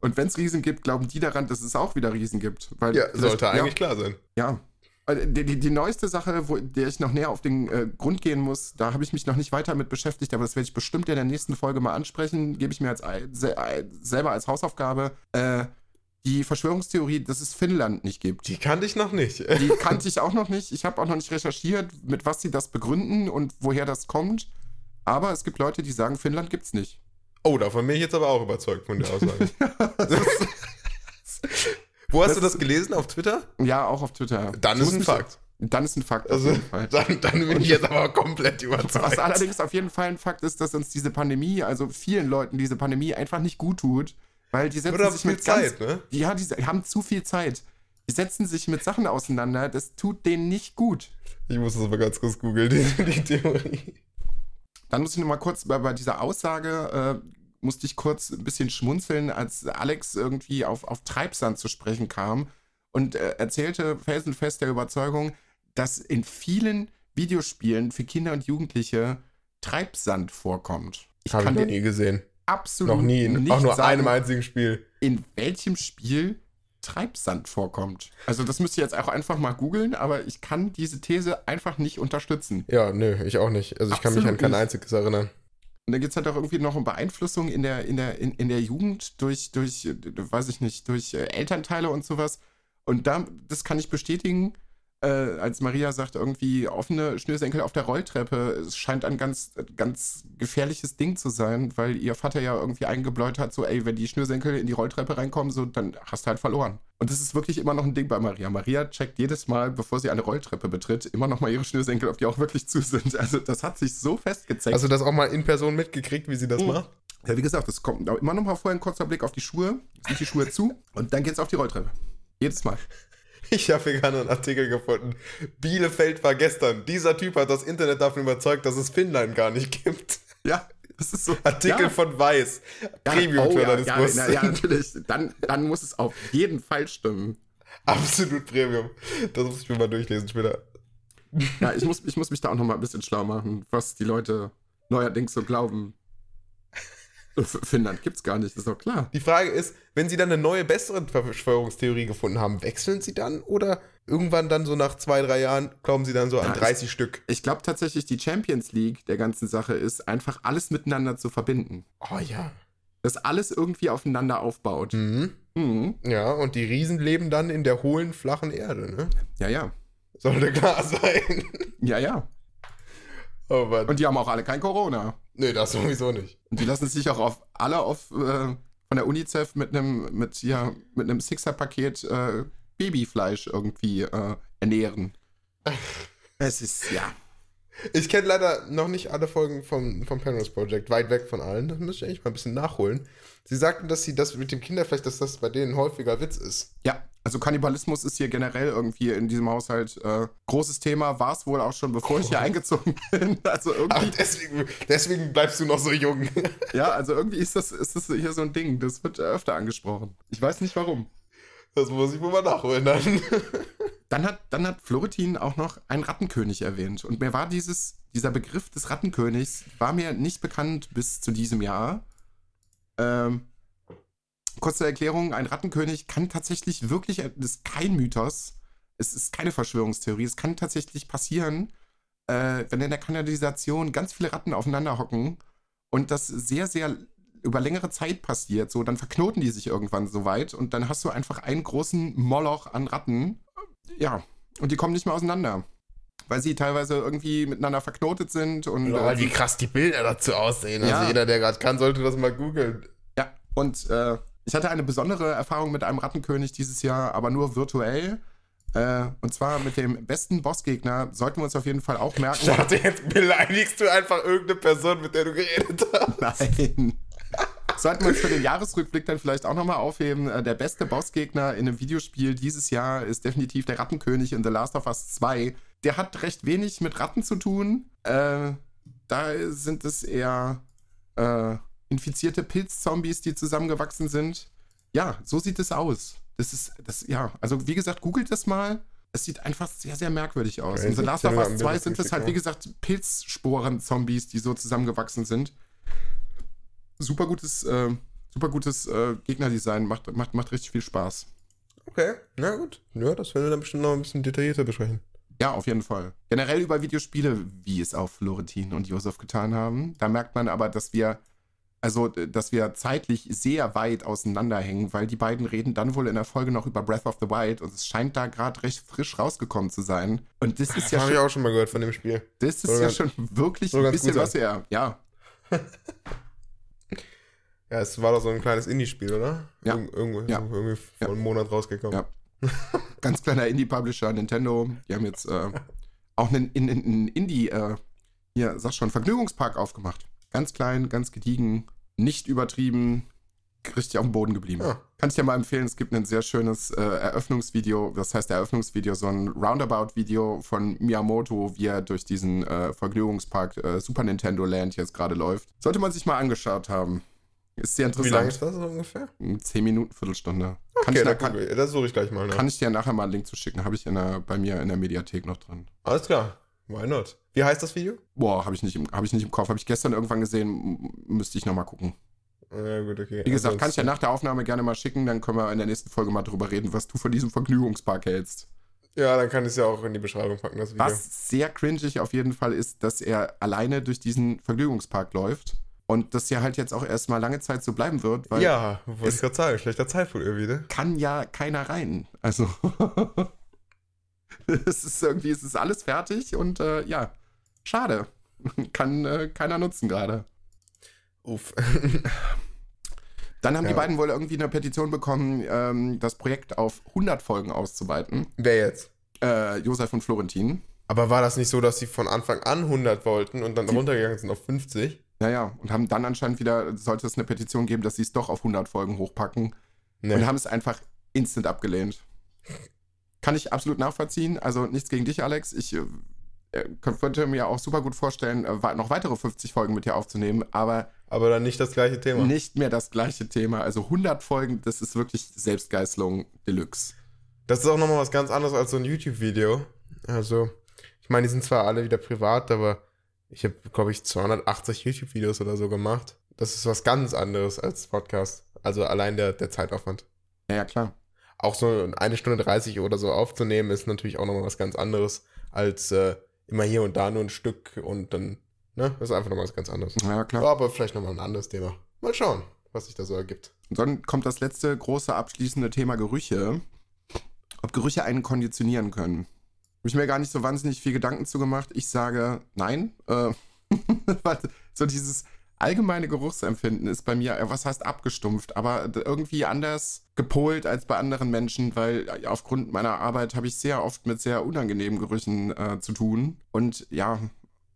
S3: und wenn es Riesen gibt, glauben die daran, dass es auch wieder Riesen gibt. Weil
S2: Ja,
S3: das-
S2: sollte
S3: ja,
S2: eigentlich klar sein.
S3: Ja. Äh, Die, die, die neueste Sache, wo, der ich noch näher auf den äh, Grund gehen muss, da habe ich mich noch nicht weiter mit beschäftigt, aber das werde ich bestimmt in der nächsten Folge mal ansprechen, gebe ich mir als, selber als Hausaufgabe. Äh, die Verschwörungstheorie, dass es Finnland nicht gibt.
S2: Die kannte ich noch nicht.
S3: Die *laughs* kannte ich auch noch nicht. Ich habe auch noch nicht recherchiert, mit was sie das begründen und woher das kommt. Aber es gibt Leute, die sagen, Finnland gibt's nicht.
S2: Oh, davon bin ich jetzt aber auch überzeugt von der Aussage. *laughs* Wo hast
S3: Das
S2: du das gelesen? Auf Twitter?
S3: Ja, auch auf Twitter.
S2: Dann
S3: Ich
S2: ist ein Fakt.
S3: Dann ist ein Fakt
S2: Also, dann, dann bin ich jetzt aber komplett
S3: Was
S2: überzeugt.
S3: allerdings auf jeden Fall ein Fakt ist, dass uns diese Pandemie, also vielen Leuten diese Pandemie einfach nicht gut tut, weil die setzen sich mit ganz,
S2: Zeit, ne?
S3: ja, die haben zu viel Zeit. Die setzen sich mit Sachen auseinander, das tut denen nicht gut.
S2: Ich muss das mal ganz kurz googeln, die, die Theorie.
S3: Dann muss ich noch mal kurz bei, bei dieser Aussage, äh, musste ich kurz ein bisschen schmunzeln, als Alex irgendwie auf, auf Treibsand zu sprechen kam und äh, erzählte felsenfest der Überzeugung, dass in vielen Videospielen für Kinder und Jugendliche Treibsand vorkommt. Ich
S2: Habe ich
S3: kann
S2: noch
S3: dir
S2: nie gesehen.
S3: Absolut
S2: Noch nie. In,
S3: nicht
S2: auch nur
S3: sagen,
S2: einem einzigen Spiel.
S3: in welchem Spiel Treibsand vorkommt. Also das müsst ihr jetzt auch einfach mal googeln, aber ich kann diese These einfach nicht unterstützen.
S2: Ja, nö, ich auch nicht. Also ich kann mich
S3: Absolut
S2: an kein
S3: nicht.
S2: einziges erinnern.
S3: Und da geht es halt auch irgendwie noch um Beeinflussung in der, in der, in, in der Jugend durch, durch, weiß ich nicht, durch äh, Elternteile und sowas. Und da, das kann ich bestätigen, äh, als Maria sagt, irgendwie offene Schnürsenkel auf der Rolltreppe, es scheint ein ganz, ganz gefährliches Ding zu sein, weil ihr Vater ja irgendwie eingebläut hat, so, ey, wenn die Schnürsenkel in die Rolltreppe reinkommen, so, dann hast du halt verloren. Und das ist wirklich immer noch ein Ding bei Maria. Maria checkt jedes Mal, bevor sie eine Rolltreppe betritt, immer noch mal ihre Schnürsenkel, ob die auch wirklich zu sind. *laughs* Also das hat sich so festgezeckt.
S2: Hast du das auch mal in Person mitgekriegt, wie sie das
S3: Mhm.
S2: macht?
S3: Ja, wie gesagt, es kommt immer noch mal vorher ein kurzer Blick auf die Schuhe, sind die Schuhe zu und dann geht's auf die Rolltreppe. Jedes Mal.
S2: Ich habe hier gerade einen Artikel gefunden. Bielefeld war gestern. Dieser Typ hat das Internet davon überzeugt, dass es Finnland gar nicht gibt.
S3: Ja, das ist so.
S2: Artikel
S3: ja.
S2: von Weiß.
S3: ja,
S2: Premium-Journalismus.
S3: Oh, ja, ja, natürlich. Dann, dann muss es auf jeden Fall stimmen.
S2: Absolut Premium. Das muss ich mir mal durchlesen später.
S3: Ja, ich muss, ich muss mich da auch noch mal ein bisschen schlau machen, was die Leute neuerdings so glauben. Finnland gibt's gar nicht, ist doch klar.
S2: Die Frage ist, wenn sie dann eine neue, bessere Verschwörungstheorie gefunden haben, wechseln sie dann oder irgendwann dann so nach zwei, drei Jahren glauben sie dann so
S3: Ja,
S2: an
S3: ich-
S2: 30 Stück?
S3: Ich glaube tatsächlich, die Champions League der ganzen Sache ist, einfach alles miteinander zu verbinden.
S2: Oh ja.
S3: Dass alles irgendwie aufeinander aufbaut.
S2: Mhm.
S3: Mhm.
S2: Ja, und die Riesen leben dann in der hohlen, flachen Erde, ne?
S3: Ja, ja.
S2: Sollte klar *laughs* sein.
S3: Ja, ja.
S2: Oh Mann.
S3: Und die haben auch alle kein Corona.
S2: nee, das sowieso nicht.
S3: Und die lassen sich auch auf, alle auf, äh, von der UNICEF mit einem mit, ja, mit einem Sixer-Paket äh, Babyfleisch irgendwie äh, ernähren. *laughs* Es ist, ja.
S2: Ich kenne leider noch nicht alle Folgen vom, vom Penrose Project, weit weg von allen. Das müsste ich eigentlich mal ein bisschen nachholen. Sie sagten, dass sie das mit dem Kinderfleisch, dass das bei denen häufiger Witz ist.
S3: Ja, also Kannibalismus ist hier generell irgendwie in diesem Haushalt äh, großes Thema. War es wohl auch schon, bevor ich hier eingezogen *laughs* bin. Also
S2: Ach,
S3: irgendwie,
S2: deswegen, deswegen bleibst du noch so jung. *laughs*
S3: ja, also irgendwie ist das, ist das hier so ein Ding. Das wird öfter angesprochen. Ich weiß nicht warum.
S2: Das muss ich wohl mal nachholen dann. *laughs*
S3: Dann hat, dann hat Florentin auch noch einen Rattenkönig erwähnt. Und mir war dieses, dieser Begriff des Rattenkönigs, war mir nicht bekannt bis zu diesem Jahr. Ähm, kurze Erklärung, ein Rattenkönig kann tatsächlich wirklich, das ist kein Mythos, es ist keine Verschwörungstheorie, es kann tatsächlich passieren, äh, wenn in der Kanalisation ganz viele Ratten aufeinander hocken und das sehr, sehr über längere Zeit passiert, so, dann verknoten die sich irgendwann so weit und dann hast du einfach einen großen Moloch an Ratten. Ja, und die kommen nicht mehr auseinander. Weil sie teilweise irgendwie miteinander verknotet sind und.
S2: Ja,
S3: äh,
S2: wie krass die Bilder dazu aussehen. Also
S3: Ja.
S2: jeder, der gerade kann, sollte das mal googeln.
S3: Ja, und äh, ich hatte eine besondere Erfahrung mit einem Rattenkönig dieses Jahr, aber nur virtuell. Äh, und zwar mit dem besten Bossgegner sollten wir uns auf jeden Fall auch *laughs* merken.
S2: Ich dachte, jetzt beleidigst du einfach irgendeine Person, mit der du geredet hast.
S3: Nein. Sollten wir uns für den Jahresrückblick dann vielleicht auch nochmal aufheben. Äh, Der beste Bossgegner in einem Videospiel dieses Jahr ist definitiv der Rattenkönig in The Last of Us 2. Der hat recht wenig mit Ratten zu tun. Äh, da sind es eher äh, infizierte Pilzzombies, die zusammengewachsen sind. Ja, so sieht es aus. Das ist, das, ja, also wie gesagt, googelt das mal. Es sieht einfach sehr, sehr merkwürdig aus.
S2: Okay,
S3: In The Last of Us
S2: bin
S3: 2
S2: mir
S3: sind es halt, wie gesagt, Pilzsporen-Zombies, die so zusammengewachsen sind. Super gutes, äh, super gutes äh, Gegnerdesign, macht, macht, macht richtig viel Spaß.
S2: Okay, na gut. Ja, das werden wir dann bestimmt noch ein bisschen detaillierter besprechen.
S3: Ja, auf jeden Fall. Generell über Videospiele, wie es auch Florentin und Josef getan haben. Da merkt man aber, dass wir, also, dass wir zeitlich sehr weit auseinanderhängen, weil die beiden reden dann wohl in der Folge noch über Breath of the Wild und es scheint da gerade recht frisch rausgekommen zu sein. Und das ist ja
S2: habe ich
S3: schon,
S2: auch schon mal gehört von dem Spiel.
S3: das ist
S2: soll
S3: ja
S2: ganz-
S3: schon wirklich ein bisschen was her. Ja, *laughs*
S2: Ja, es war doch so ein kleines Indie-Spiel, oder?
S3: Ja.
S2: Irg irgendwo,
S3: Ja.
S2: irgendwie vor
S3: Ja.
S2: einem Monat rausgekommen.
S3: Ja. ganz kleiner Indie-Publisher, Nintendo. Die haben jetzt äh, auch einen, in, in, einen Indie, äh, hier, sag schon, Vergnügungspark aufgemacht. Ganz klein, ganz gediegen, nicht übertrieben, richtig auf dem Boden geblieben.
S2: Ja.
S3: Kann ich dir mal empfehlen, es gibt ein sehr schönes äh, Eröffnungsvideo, das heißt Eröffnungsvideo, so ein Roundabout-Video von Miyamoto, wie er durch diesen äh, Vergnügungspark äh, Super Nintendo Land jetzt gerade läuft. Sollte man sich mal angeschaut haben. Ist sehr
S2: Wie lange
S3: interessant.
S2: ist das ungefähr?
S3: Zehn Minuten, Viertelstunde. kann,
S2: Okay,
S3: ich,
S2: da
S3: kann,
S2: das suche ich gleich mal nach.
S3: kann ich dir nachher mal einen Link zu schicken. Habe ich in der, bei mir in der Mediathek noch drin.
S2: Alles klar. Why not? Wie heißt das Video?
S3: Boah, habe ich, nicht im- hab ich nicht im Kopf. Habe ich gestern irgendwann gesehen. Müsste ich nochmal gucken.
S2: Ja, gut, okay.
S3: Wie gesagt, kann ich ja nach der Aufnahme gerne mal schicken. Dann können wir in der nächsten Folge mal drüber reden, was du von diesem Vergnügungspark hältst.
S2: Ja, dann kann ich es ja auch in die Beschreibung packen, das Video.
S3: Was sehr cringig auf jeden Fall ist, dass er alleine durch diesen Vergnügungspark läuft. Und das ja halt jetzt auch erstmal lange Zeit so bleiben wird, weil
S2: ja, wollte ich gerade sagen. Schlechter Zeitpunkt irgendwie, ne?
S3: kann ja keiner rein. Also *laughs* *laughs* es ist irgendwie, es ist alles fertig und äh, ja, schade. *laughs* Kann äh, keiner nutzen gerade.
S2: Uff. *laughs*
S3: Dann haben die
S2: Ja.
S3: beiden wohl irgendwie eine Petition bekommen, ähm, das Projekt auf 100 Folgen auszuweiten.
S2: Wer jetzt?
S3: Äh, Josef und Florentin.
S2: Aber war das nicht so, dass sie von Anfang an 100 wollten und dann
S3: Die-
S2: runtergegangen sind auf 50?
S3: Naja, und haben dann anscheinend wieder, sollte es eine Petition geben, dass sie es doch auf 100 Folgen hochpacken.
S2: Nee.
S3: Und haben es einfach instant abgelehnt. Kann ich absolut nachvollziehen. Also nichts gegen dich, Alex. Ich äh, äh, könnte mir auch super gut vorstellen, äh, noch weitere 50 Folgen mit dir aufzunehmen, aber
S2: Aber dann nicht das gleiche Thema.
S3: nicht mehr das gleiche Thema. Also 100 Folgen, das ist wirklich Selbstgeißelung Deluxe.
S2: Das ist auch nochmal was ganz anderes als so ein YouTube-Video. Also, ich meine, die sind zwar alle wieder privat, aber ich habe, glaube ich, 280 YouTube-Videos oder so gemacht. Das ist was ganz anderes als Podcast. Also allein der, der Zeitaufwand.
S3: Ja, klar.
S2: Auch so eine Stunde 30 oder so aufzunehmen, ist natürlich auch nochmal was ganz anderes als äh, immer hier und da nur ein Stück und dann, ne? Das ist einfach nochmal was ganz anderes.
S3: Ja, klar.
S2: Aber vielleicht nochmal ein anderes Thema. Mal schauen, was sich da so ergibt.
S3: Und dann kommt das letzte große abschließende Thema Gerüche. Ob Gerüche einen konditionieren können. Habe ich mir gar nicht so wahnsinnig viel Gedanken zu gemacht. Ich sage nein. Äh, *laughs* so dieses allgemeine Geruchsempfinden ist bei mir, äh, was heißt abgestumpft, aber irgendwie anders gepolt als bei anderen Menschen, weil äh, aufgrund meiner Arbeit habe ich sehr oft mit sehr unangenehmen Gerüchen äh, zu tun. Und ja,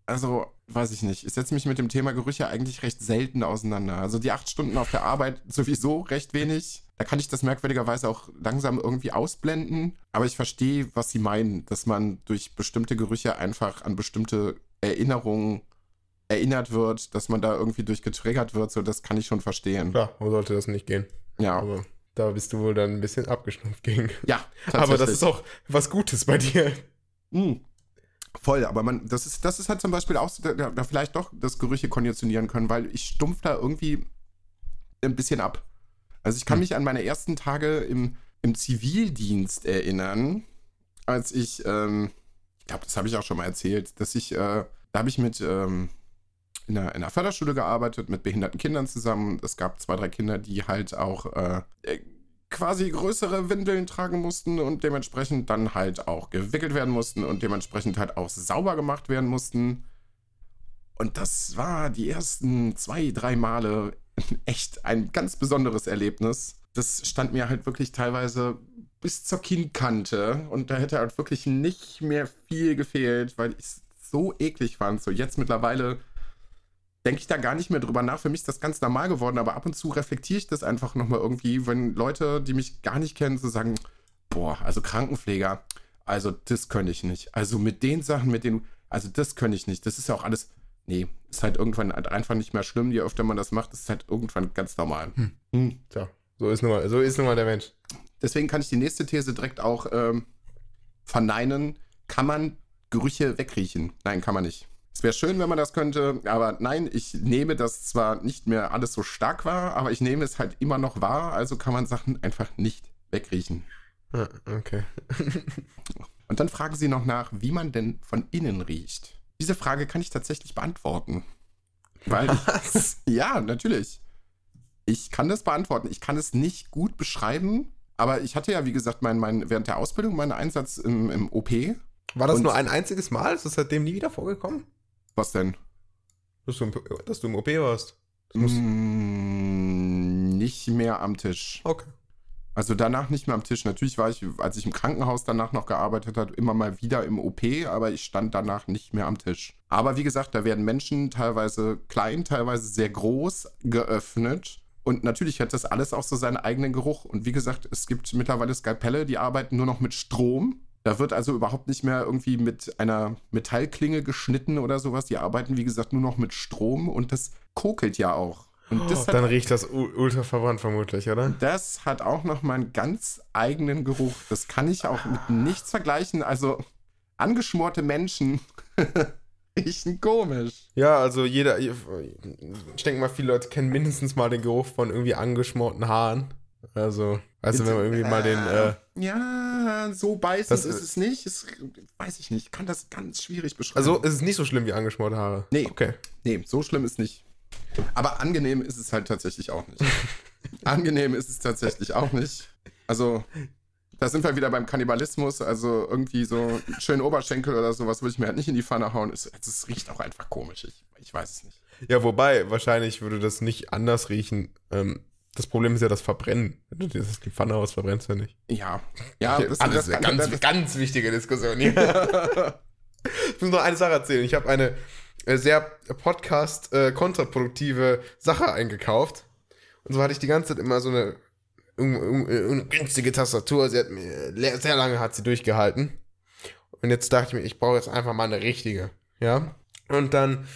S3: also weiß ich nicht. Ich setze mich mit dem Thema Gerüche eigentlich recht selten auseinander. Also die acht Stunden auf der Arbeit *laughs* sowieso recht wenig. Da kann ich das merkwürdigerweise auch langsam irgendwie ausblenden. Aber ich verstehe, was sie meinen, dass man durch bestimmte Gerüche einfach an bestimmte Erinnerungen erinnert wird, dass man da irgendwie durch getriggert wird. So, das kann ich schon verstehen.
S2: Klar, wo sollte das nicht gehen?
S3: Ja,
S2: Aber da bist du wohl dann ein bisschen abgestumpft gegen.
S3: ja.
S2: Aber das ist auch was Gutes bei dir.
S3: Mm. Voll, aber man, das ist, das ist halt zum Beispiel auch, so, da, da vielleicht doch das Gerüche konditionieren können, weil ich stumpf da irgendwie ein bisschen ab. Also ich kann
S2: Hm.
S3: mich an meine ersten Tage im, im Zivildienst erinnern, als ich, ähm, ich glaube, das habe ich auch schon mal erzählt, dass ich, äh, da habe ich mit ähm, in, einer, in einer Förderschule gearbeitet, mit behinderten Kindern zusammen. Es gab zwei, drei Kinder, die halt auch äh, äh, quasi größere Windeln tragen mussten und dementsprechend dann halt auch gewickelt werden mussten und dementsprechend halt auch sauber gemacht werden mussten. Und das war die ersten zwei, drei Male *laughs* echt ein ganz besonderes Erlebnis. Das stand mir halt wirklich teilweise bis zur Kinnkante und da hätte halt wirklich nicht mehr viel gefehlt, weil ich es so eklig fand. So jetzt mittlerweile denke ich da gar nicht mehr drüber nach. Für mich ist das ganz normal geworden, aber ab und zu reflektiere ich das einfach nochmal irgendwie, wenn Leute, die mich gar nicht kennen, so sagen, boah, also Krankenpfleger, also das könnte ich nicht. Also mit den Sachen, mit denen, also das könnte ich nicht. Das ist ja auch alles nee, ist halt irgendwann halt einfach nicht mehr schlimm. Je öfter man das macht, ist halt irgendwann ganz normal.
S2: Hm. Tja, so ist nun mal, so ist nun mal der Mensch.
S3: Deswegen kann ich die nächste These direkt auch ähm, verneinen. Kann man Gerüche wegriechen? Nein, kann man nicht. Es wäre schön, wenn man das könnte, aber nein, ich nehme das zwar nicht mehr alles so stark wahr, aber ich nehme es halt immer noch wahr, also kann man Sachen einfach nicht wegriechen.
S2: Ah, okay. *laughs*
S3: Und dann fragen sie noch nach, wie man denn von innen riecht. Diese Frage kann ich tatsächlich beantworten. Weil
S2: Was?
S3: Ich, *laughs* ja, natürlich. Ich kann das beantworten. Ich kann es nicht gut beschreiben, aber ich hatte ja, wie gesagt, mein, mein, während der Ausbildung meinen Einsatz im, im OP.
S2: War das nur ein einziges Mal? Ist das seitdem nie wieder vorgekommen?
S3: Was denn?
S2: Dass du im, dass du im OP warst?
S3: Mm, nicht mehr am Tisch.
S2: Okay.
S3: Also danach nicht mehr am Tisch. Natürlich war ich, als ich im Krankenhaus danach noch gearbeitet habe, immer mal wieder im OP, aber ich stand danach nicht mehr am Tisch. Aber wie gesagt, da werden Menschen teilweise klein, teilweise sehr groß geöffnet. Und natürlich hat das alles auch so seinen eigenen Geruch. Und wie gesagt, es gibt mittlerweile Skalpelle, die arbeiten nur noch mit Strom. Da wird also überhaupt nicht mehr irgendwie mit einer Metallklinge geschnitten oder sowas. Die arbeiten, wie gesagt, nur noch mit Strom und das kokelt ja auch. Und das
S2: Oh,
S3: hat
S2: dann riecht das ultra verbrannt vermutlich, oder?
S3: das hat auch noch mal einen ganz eigenen Geruch. Das kann ich auch mit nichts vergleichen. Also angeschmorte Menschen *laughs* riechen komisch.
S2: Ja, also jeder, ich denke mal, viele Leute kennen mindestens mal den Geruch von irgendwie angeschmorten Haaren. Also, also wenn man irgendwie mal den, äh,
S3: ja, so beißend
S2: Das-
S3: ist es nicht. Ist, weiß ich nicht. Ich kann das ganz schwierig beschreiben.
S2: also ist es nicht so schlimm wie angeschmorte Haare.
S3: Nee.
S2: Okay.
S3: nee, so schlimm ist nicht. Aber angenehm ist es halt tatsächlich auch nicht. *laughs* angenehm ist es tatsächlich auch nicht. Also, da sind wir wieder beim Kannibalismus. Also irgendwie so einen schönen Oberschenkel oder sowas würde ich mir halt nicht in die Pfanne hauen. Es, es riecht auch einfach komisch. Ich, ich weiß es nicht.
S2: Ja, wobei, wahrscheinlich würde das nicht anders riechen. Ähm, das Problem ist ja das Verbrennen. Wenn du das die Pfanne aus verbrennst, ja nicht.
S3: Ja, ja,
S2: Okay, alles eine ganz,
S3: das,
S2: ganz wichtige Diskussion hier. ich muss noch eine Sache erzählen. Ich habe eine äh, sehr Podcast-kontraproduktive Sache eingekauft. Und so hatte ich die ganze Zeit immer so eine, un- günstige Tastatur. Sie hat mir, sehr lange hat sie durchgehalten. Und jetzt dachte ich mir, ich brauche jetzt einfach mal eine richtige. Ja. Und dann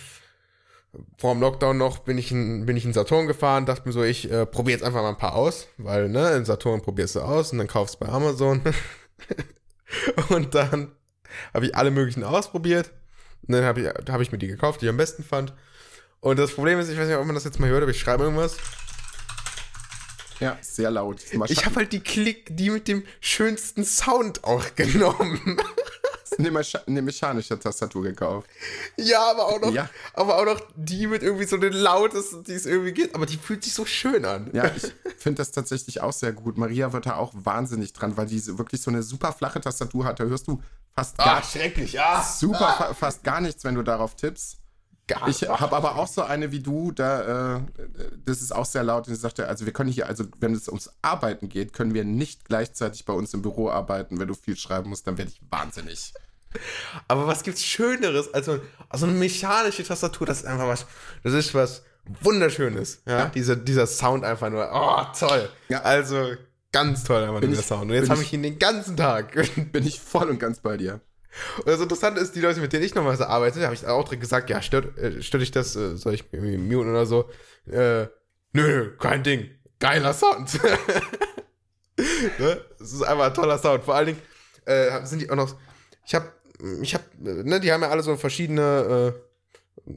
S2: vor dem Lockdown noch bin ich in, bin ich in Saturn gefahren, dachte mir so, ich äh, probiere jetzt einfach mal ein paar aus, weil, ne, in Saturn probierst du aus und dann kaufst du bei Amazon. *laughs* und dann habe ich alle möglichen ausprobiert. Und dann habe ich, hab ich mir die gekauft, die ich am besten fand. Und das Problem ist, ich weiß nicht, ob man das jetzt mal hört, aber ich schreibe irgendwas.
S3: ja, sehr laut.
S2: Ich habe halt die Klick, die mit dem schönsten Sound auch genommen. *laughs* *laughs*
S3: eine, Mecha eine mechanische Tastatur gekauft.
S2: ja, aber auch noch,
S3: Ja.
S2: aber auch noch die mit irgendwie so den lautesten, die es irgendwie geht. Aber die fühlt sich so schön an.
S3: Ja, *laughs* ich finde das tatsächlich auch sehr gut. Maria wird da auch wahnsinnig dran, weil die wirklich so eine super flache Tastatur hat. Da hörst du fast gar,
S2: Ah, schrecklich, ja.
S3: super, fa fast gar nichts, wenn du darauf tippst. Ich habe aber auch so eine wie du, da, äh, das ist auch sehr laut. Und sie sagte, also wir können hier, also wenn es ums Arbeiten geht, können wir nicht gleichzeitig bei uns im Büro arbeiten. Wenn du viel schreiben musst, dann werde ich wahnsinnig.
S2: Aber was gibt's Schöneres als so, als so eine mechanische Tastatur? Das ist einfach was, das ist was Wunderschönes. Ja,
S3: Ja.
S2: Dieser, dieser Sound einfach nur, oh, toll.
S3: Ja.
S2: Also, ganz toll einfach
S3: ich-
S2: Sound. Und jetzt habe
S3: ich-
S2: ich ihn den ganzen Tag. *laughs*
S3: Bin ich voll und ganz bei dir.
S2: Und das Interessante ist, die Leute, mit denen ich normalerweise arbeite, habe ich auch direkt gesagt, ja, stört, äh, stört dich das, äh, soll ich irgendwie muten oder so? Äh, nö, kein Ding. Geiler Sound. *laughs* ne? Das ist einfach ein toller Sound. Vor allen Dingen äh, sind die auch noch, ich habe, ich habe, ne, die haben ja alle so verschiedene, äh,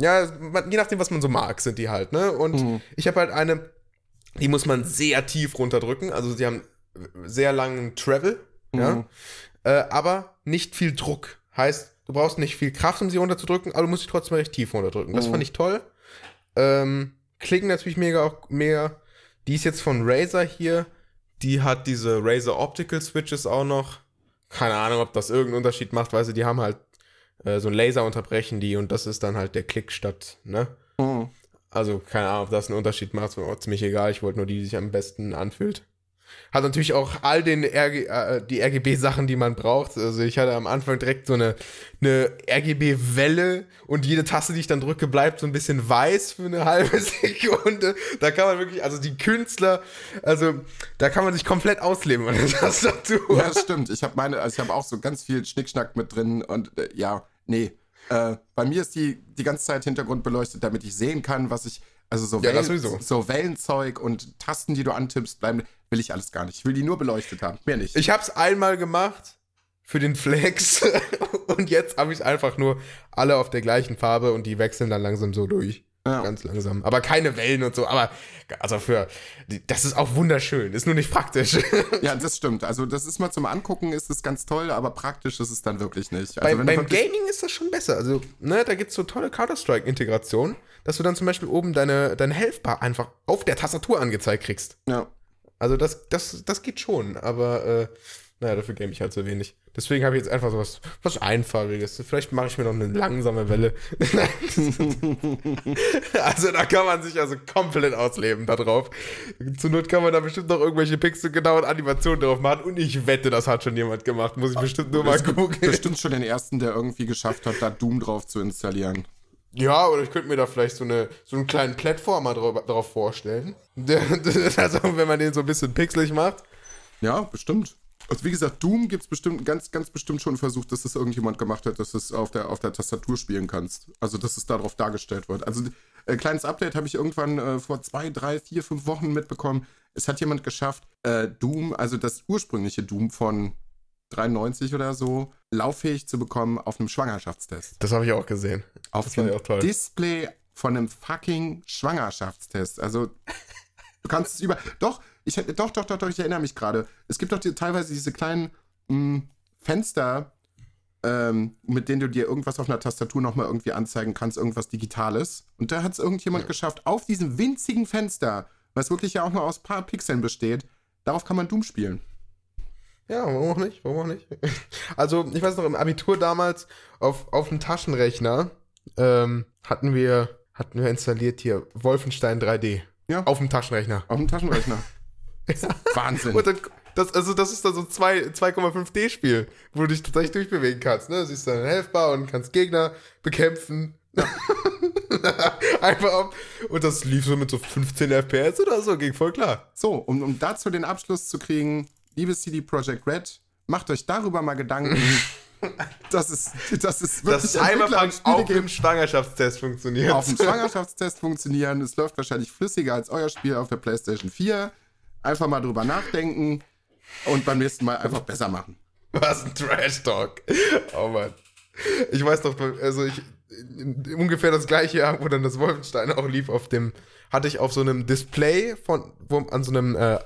S2: ja, je nachdem, was man so mag, sind die halt, ne? Und
S3: Mhm.
S2: ich habe halt eine, die muss man sehr tief runterdrücken. Also sie haben sehr langen Travel, ja
S3: Mhm.
S2: Äh, aber nicht viel Druck. Heißt, du brauchst nicht viel Kraft, um sie runterzudrücken, aber du musst sie trotzdem recht tief runterdrücken. Das
S3: Mhm.
S2: fand ich toll. Ähm, klicken natürlich mega, auch mega. Die ist jetzt von Razer hier. Die hat diese Razer Optical Switches auch noch. Keine Ahnung, ob das irgendeinen Unterschied macht, weil sie die haben halt äh, so ein Laser unterbrechen die und das ist dann halt der Klick statt, ne?
S3: Mhm.
S2: Also, keine Ahnung, ob das einen Unterschied macht, ist mir ziemlich egal. Ich wollte nur die, die sich am besten anfühlt. Hat natürlich auch all den RG, äh, die RGB-Sachen, die man braucht. Also ich hatte am Anfang direkt so eine, eine RGB-Welle und jede Taste, die ich dann drücke, bleibt so ein bisschen weiß für eine halbe *laughs* Sekunde. Da kann man wirklich, also die Künstler, also da kann man sich komplett ausleben an der Tastatur.
S3: Ja, das stimmt. Ich habe meine, also ich habe auch so ganz viel Schnickschnack mit drin und äh, ja, nee. Äh, bei mir ist die die ganze Zeit Hintergrund beleuchtet, damit ich sehen kann, was ich. Also so,
S2: Ja,
S3: Wellen, so Wellenzeug und Tasten, die du antippst, bleiben, will ich alles gar nicht. Ich will die nur beleuchtet haben. Mehr nicht.
S2: Ich hab's einmal gemacht für den Flex *laughs* und jetzt habe ich einfach nur alle auf der gleichen Farbe und die wechseln dann langsam so durch.
S3: Ja.
S2: Ganz langsam. Aber keine Wellen und so. Aber also für. Das ist auch wunderschön. Ist nur nicht praktisch. *laughs*
S3: Ja, das stimmt. Also das ist mal zum Angucken, ist es ganz toll, aber praktisch ist es dann wirklich nicht.
S2: Bei,
S3: Also du
S2: beim Gaming ist das schon besser. Also, ne, da gibt's so tolle Counter-Strike-Integrationen, dass du dann zum Beispiel oben deine, deine Health-Bar einfach auf der Tastatur angezeigt kriegst.
S3: Ja.
S2: Also das, das, das geht schon, aber äh, naja, dafür game ich halt so wenig. Deswegen habe ich jetzt einfach so was, was Einfarbiges. Vielleicht mache ich mir noch eine langsame Welle. *laughs* also da kann man sich also komplett ausleben da drauf. Zur Not kann man da bestimmt noch irgendwelche pixelgenauen Animationen drauf machen und ich wette, das hat schon jemand gemacht. Muss ich bestimmt nur mal gucken.
S3: bestimmt schon den ersten, der irgendwie geschafft hat, da Doom drauf zu installieren.
S2: Ja, oder ich könnte mir da vielleicht so, eine, so einen kleinen Plattformer drauf, drauf vorstellen. *laughs* Also wenn man den so ein bisschen pixelig macht.
S3: Ja, bestimmt. Also wie gesagt, Doom gibt es bestimmt, ganz, ganz bestimmt schon versucht, dass das irgendjemand gemacht hat, dass du es auf der, auf der Tastatur spielen kannst. Also dass es darauf dargestellt wird. Also äh, kleines Update habe ich irgendwann äh, vor zwei, drei, vier, fünf Wochen mitbekommen. Es hat jemand geschafft, äh, Doom, also das ursprüngliche Doom von 93 oder so, lauffähig zu bekommen auf einem Schwangerschaftstest.
S2: Das habe ich auch gesehen.
S3: Auf
S2: Das
S3: dem
S2: ich auch toll.
S3: Display von einem fucking Schwangerschaftstest. Also, du kannst es über. Doch, ich hätte. Doch, doch, doch, doch, ich erinnere mich gerade. Es gibt doch die, teilweise diese kleinen mh, Fenster, ähm, mit denen du dir irgendwas auf einer Tastatur nochmal irgendwie anzeigen kannst, irgendwas Digitales. Und da hat es irgendjemand geschafft, auf diesem winzigen Fenster, was wirklich ja auch nur aus ein paar Pixeln besteht, darauf kann man Doom spielen.
S2: Ja, warum auch nicht? Warum auch nicht? *laughs* Also, ich weiß noch, im Abitur damals auf, auf dem Taschenrechner ähm, hatten wir hatten wir installiert hier Wolfenstein 3D.
S3: Ja.
S2: Auf dem Taschenrechner.
S3: Auf dem Taschenrechner. *laughs* Wahnsinn.
S2: Und dann, das, also das ist dann so ein zwei- 2,5D-Spiel, wo du dich tatsächlich durchbewegen kannst. Ne? Du siehst dann Helfbar und kannst Gegner bekämpfen. *laughs* Einfach ab. Und das lief so mit so 15 FPS oder so, ging voll klar.
S3: So, um, um dazu den Abschluss zu kriegen, liebe CD Projekt Red, macht euch darüber mal Gedanken, *laughs* dass es, dass es wirklich
S2: Das Cyberpunk auf
S3: gibt,
S2: dem Schwangerschaftstest funktioniert.
S3: auf dem Schwangerschaftstest funktionieren. Es läuft wahrscheinlich flüssiger als euer Spiel auf der PlayStation 4. Einfach mal drüber nachdenken und beim nächsten Mal einfach besser machen.
S2: Was ein Trash-Talk. Oh Mann. Ich weiß doch, also ich, ungefähr das gleiche Jahr, wo dann das Wolfenstein auch lief, auf dem, hatte ich auf so einem Display von, wo, an so einem äh,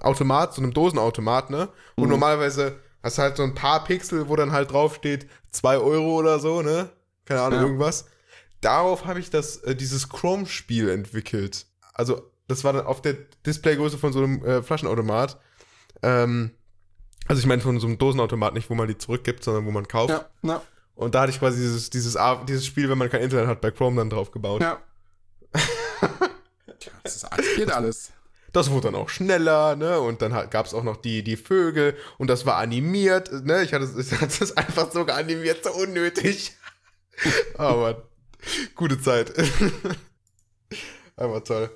S2: Automat, so einem Dosenautomat, ne? Und normalerweise hast du halt so ein paar Pixel, wo dann halt draufsteht, 2 Euro oder so, ne? Keine Ahnung,
S3: Ja.
S2: irgendwas. Darauf habe ich das, äh, dieses Chrome-Spiel entwickelt. Also, das war dann auf der Displaygröße von so einem äh, Flaschenautomat. Ähm, also ich meine von so einem Dosenautomat nicht, wo man die zurückgibt, sondern wo man kauft.
S3: Ja, na,
S2: Und da hatte ich quasi dieses, dieses, dieses Spiel, wenn man kein Internet hat, bei Chrome dann drauf gebaut.
S3: ja. Tja, *laughs* das ist, das geht alles.
S2: Das wurde dann auch schneller, ne? Und dann gab es auch noch die, die Vögel und das war animiert, ne? Ich hatte es ich hatte es einfach so geanimiert, so unnötig. *laughs* Aber gute Zeit. *laughs* Aber toll.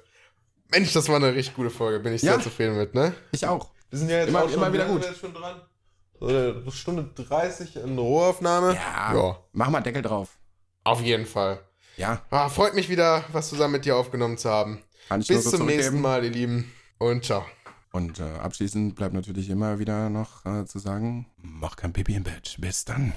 S2: Mensch, das war eine richtig gute Folge. Bin ich
S3: Ja.
S2: sehr zufrieden mit, ne?
S3: Ich auch.
S2: Wir sind ja jetzt
S3: Immer-
S2: auch schon,
S3: immer wieder gut.
S2: jetzt schon dran. So eine Stunde 30 in Rohaufnahme.
S3: Ja.
S2: ja.
S3: Mach mal Deckel drauf.
S2: Auf jeden Fall.
S3: Ja,
S2: Ah, freut mich wieder, was zusammen mit dir aufgenommen zu haben.
S3: kann ich
S2: Bis
S3: nur so
S2: zum nächsten. Mal, ihr Lieben. Und ciao.
S3: Und äh, abschließend bleibt natürlich immer wieder noch äh, zu sagen, mach kein Pipi im Bett. Bis dann.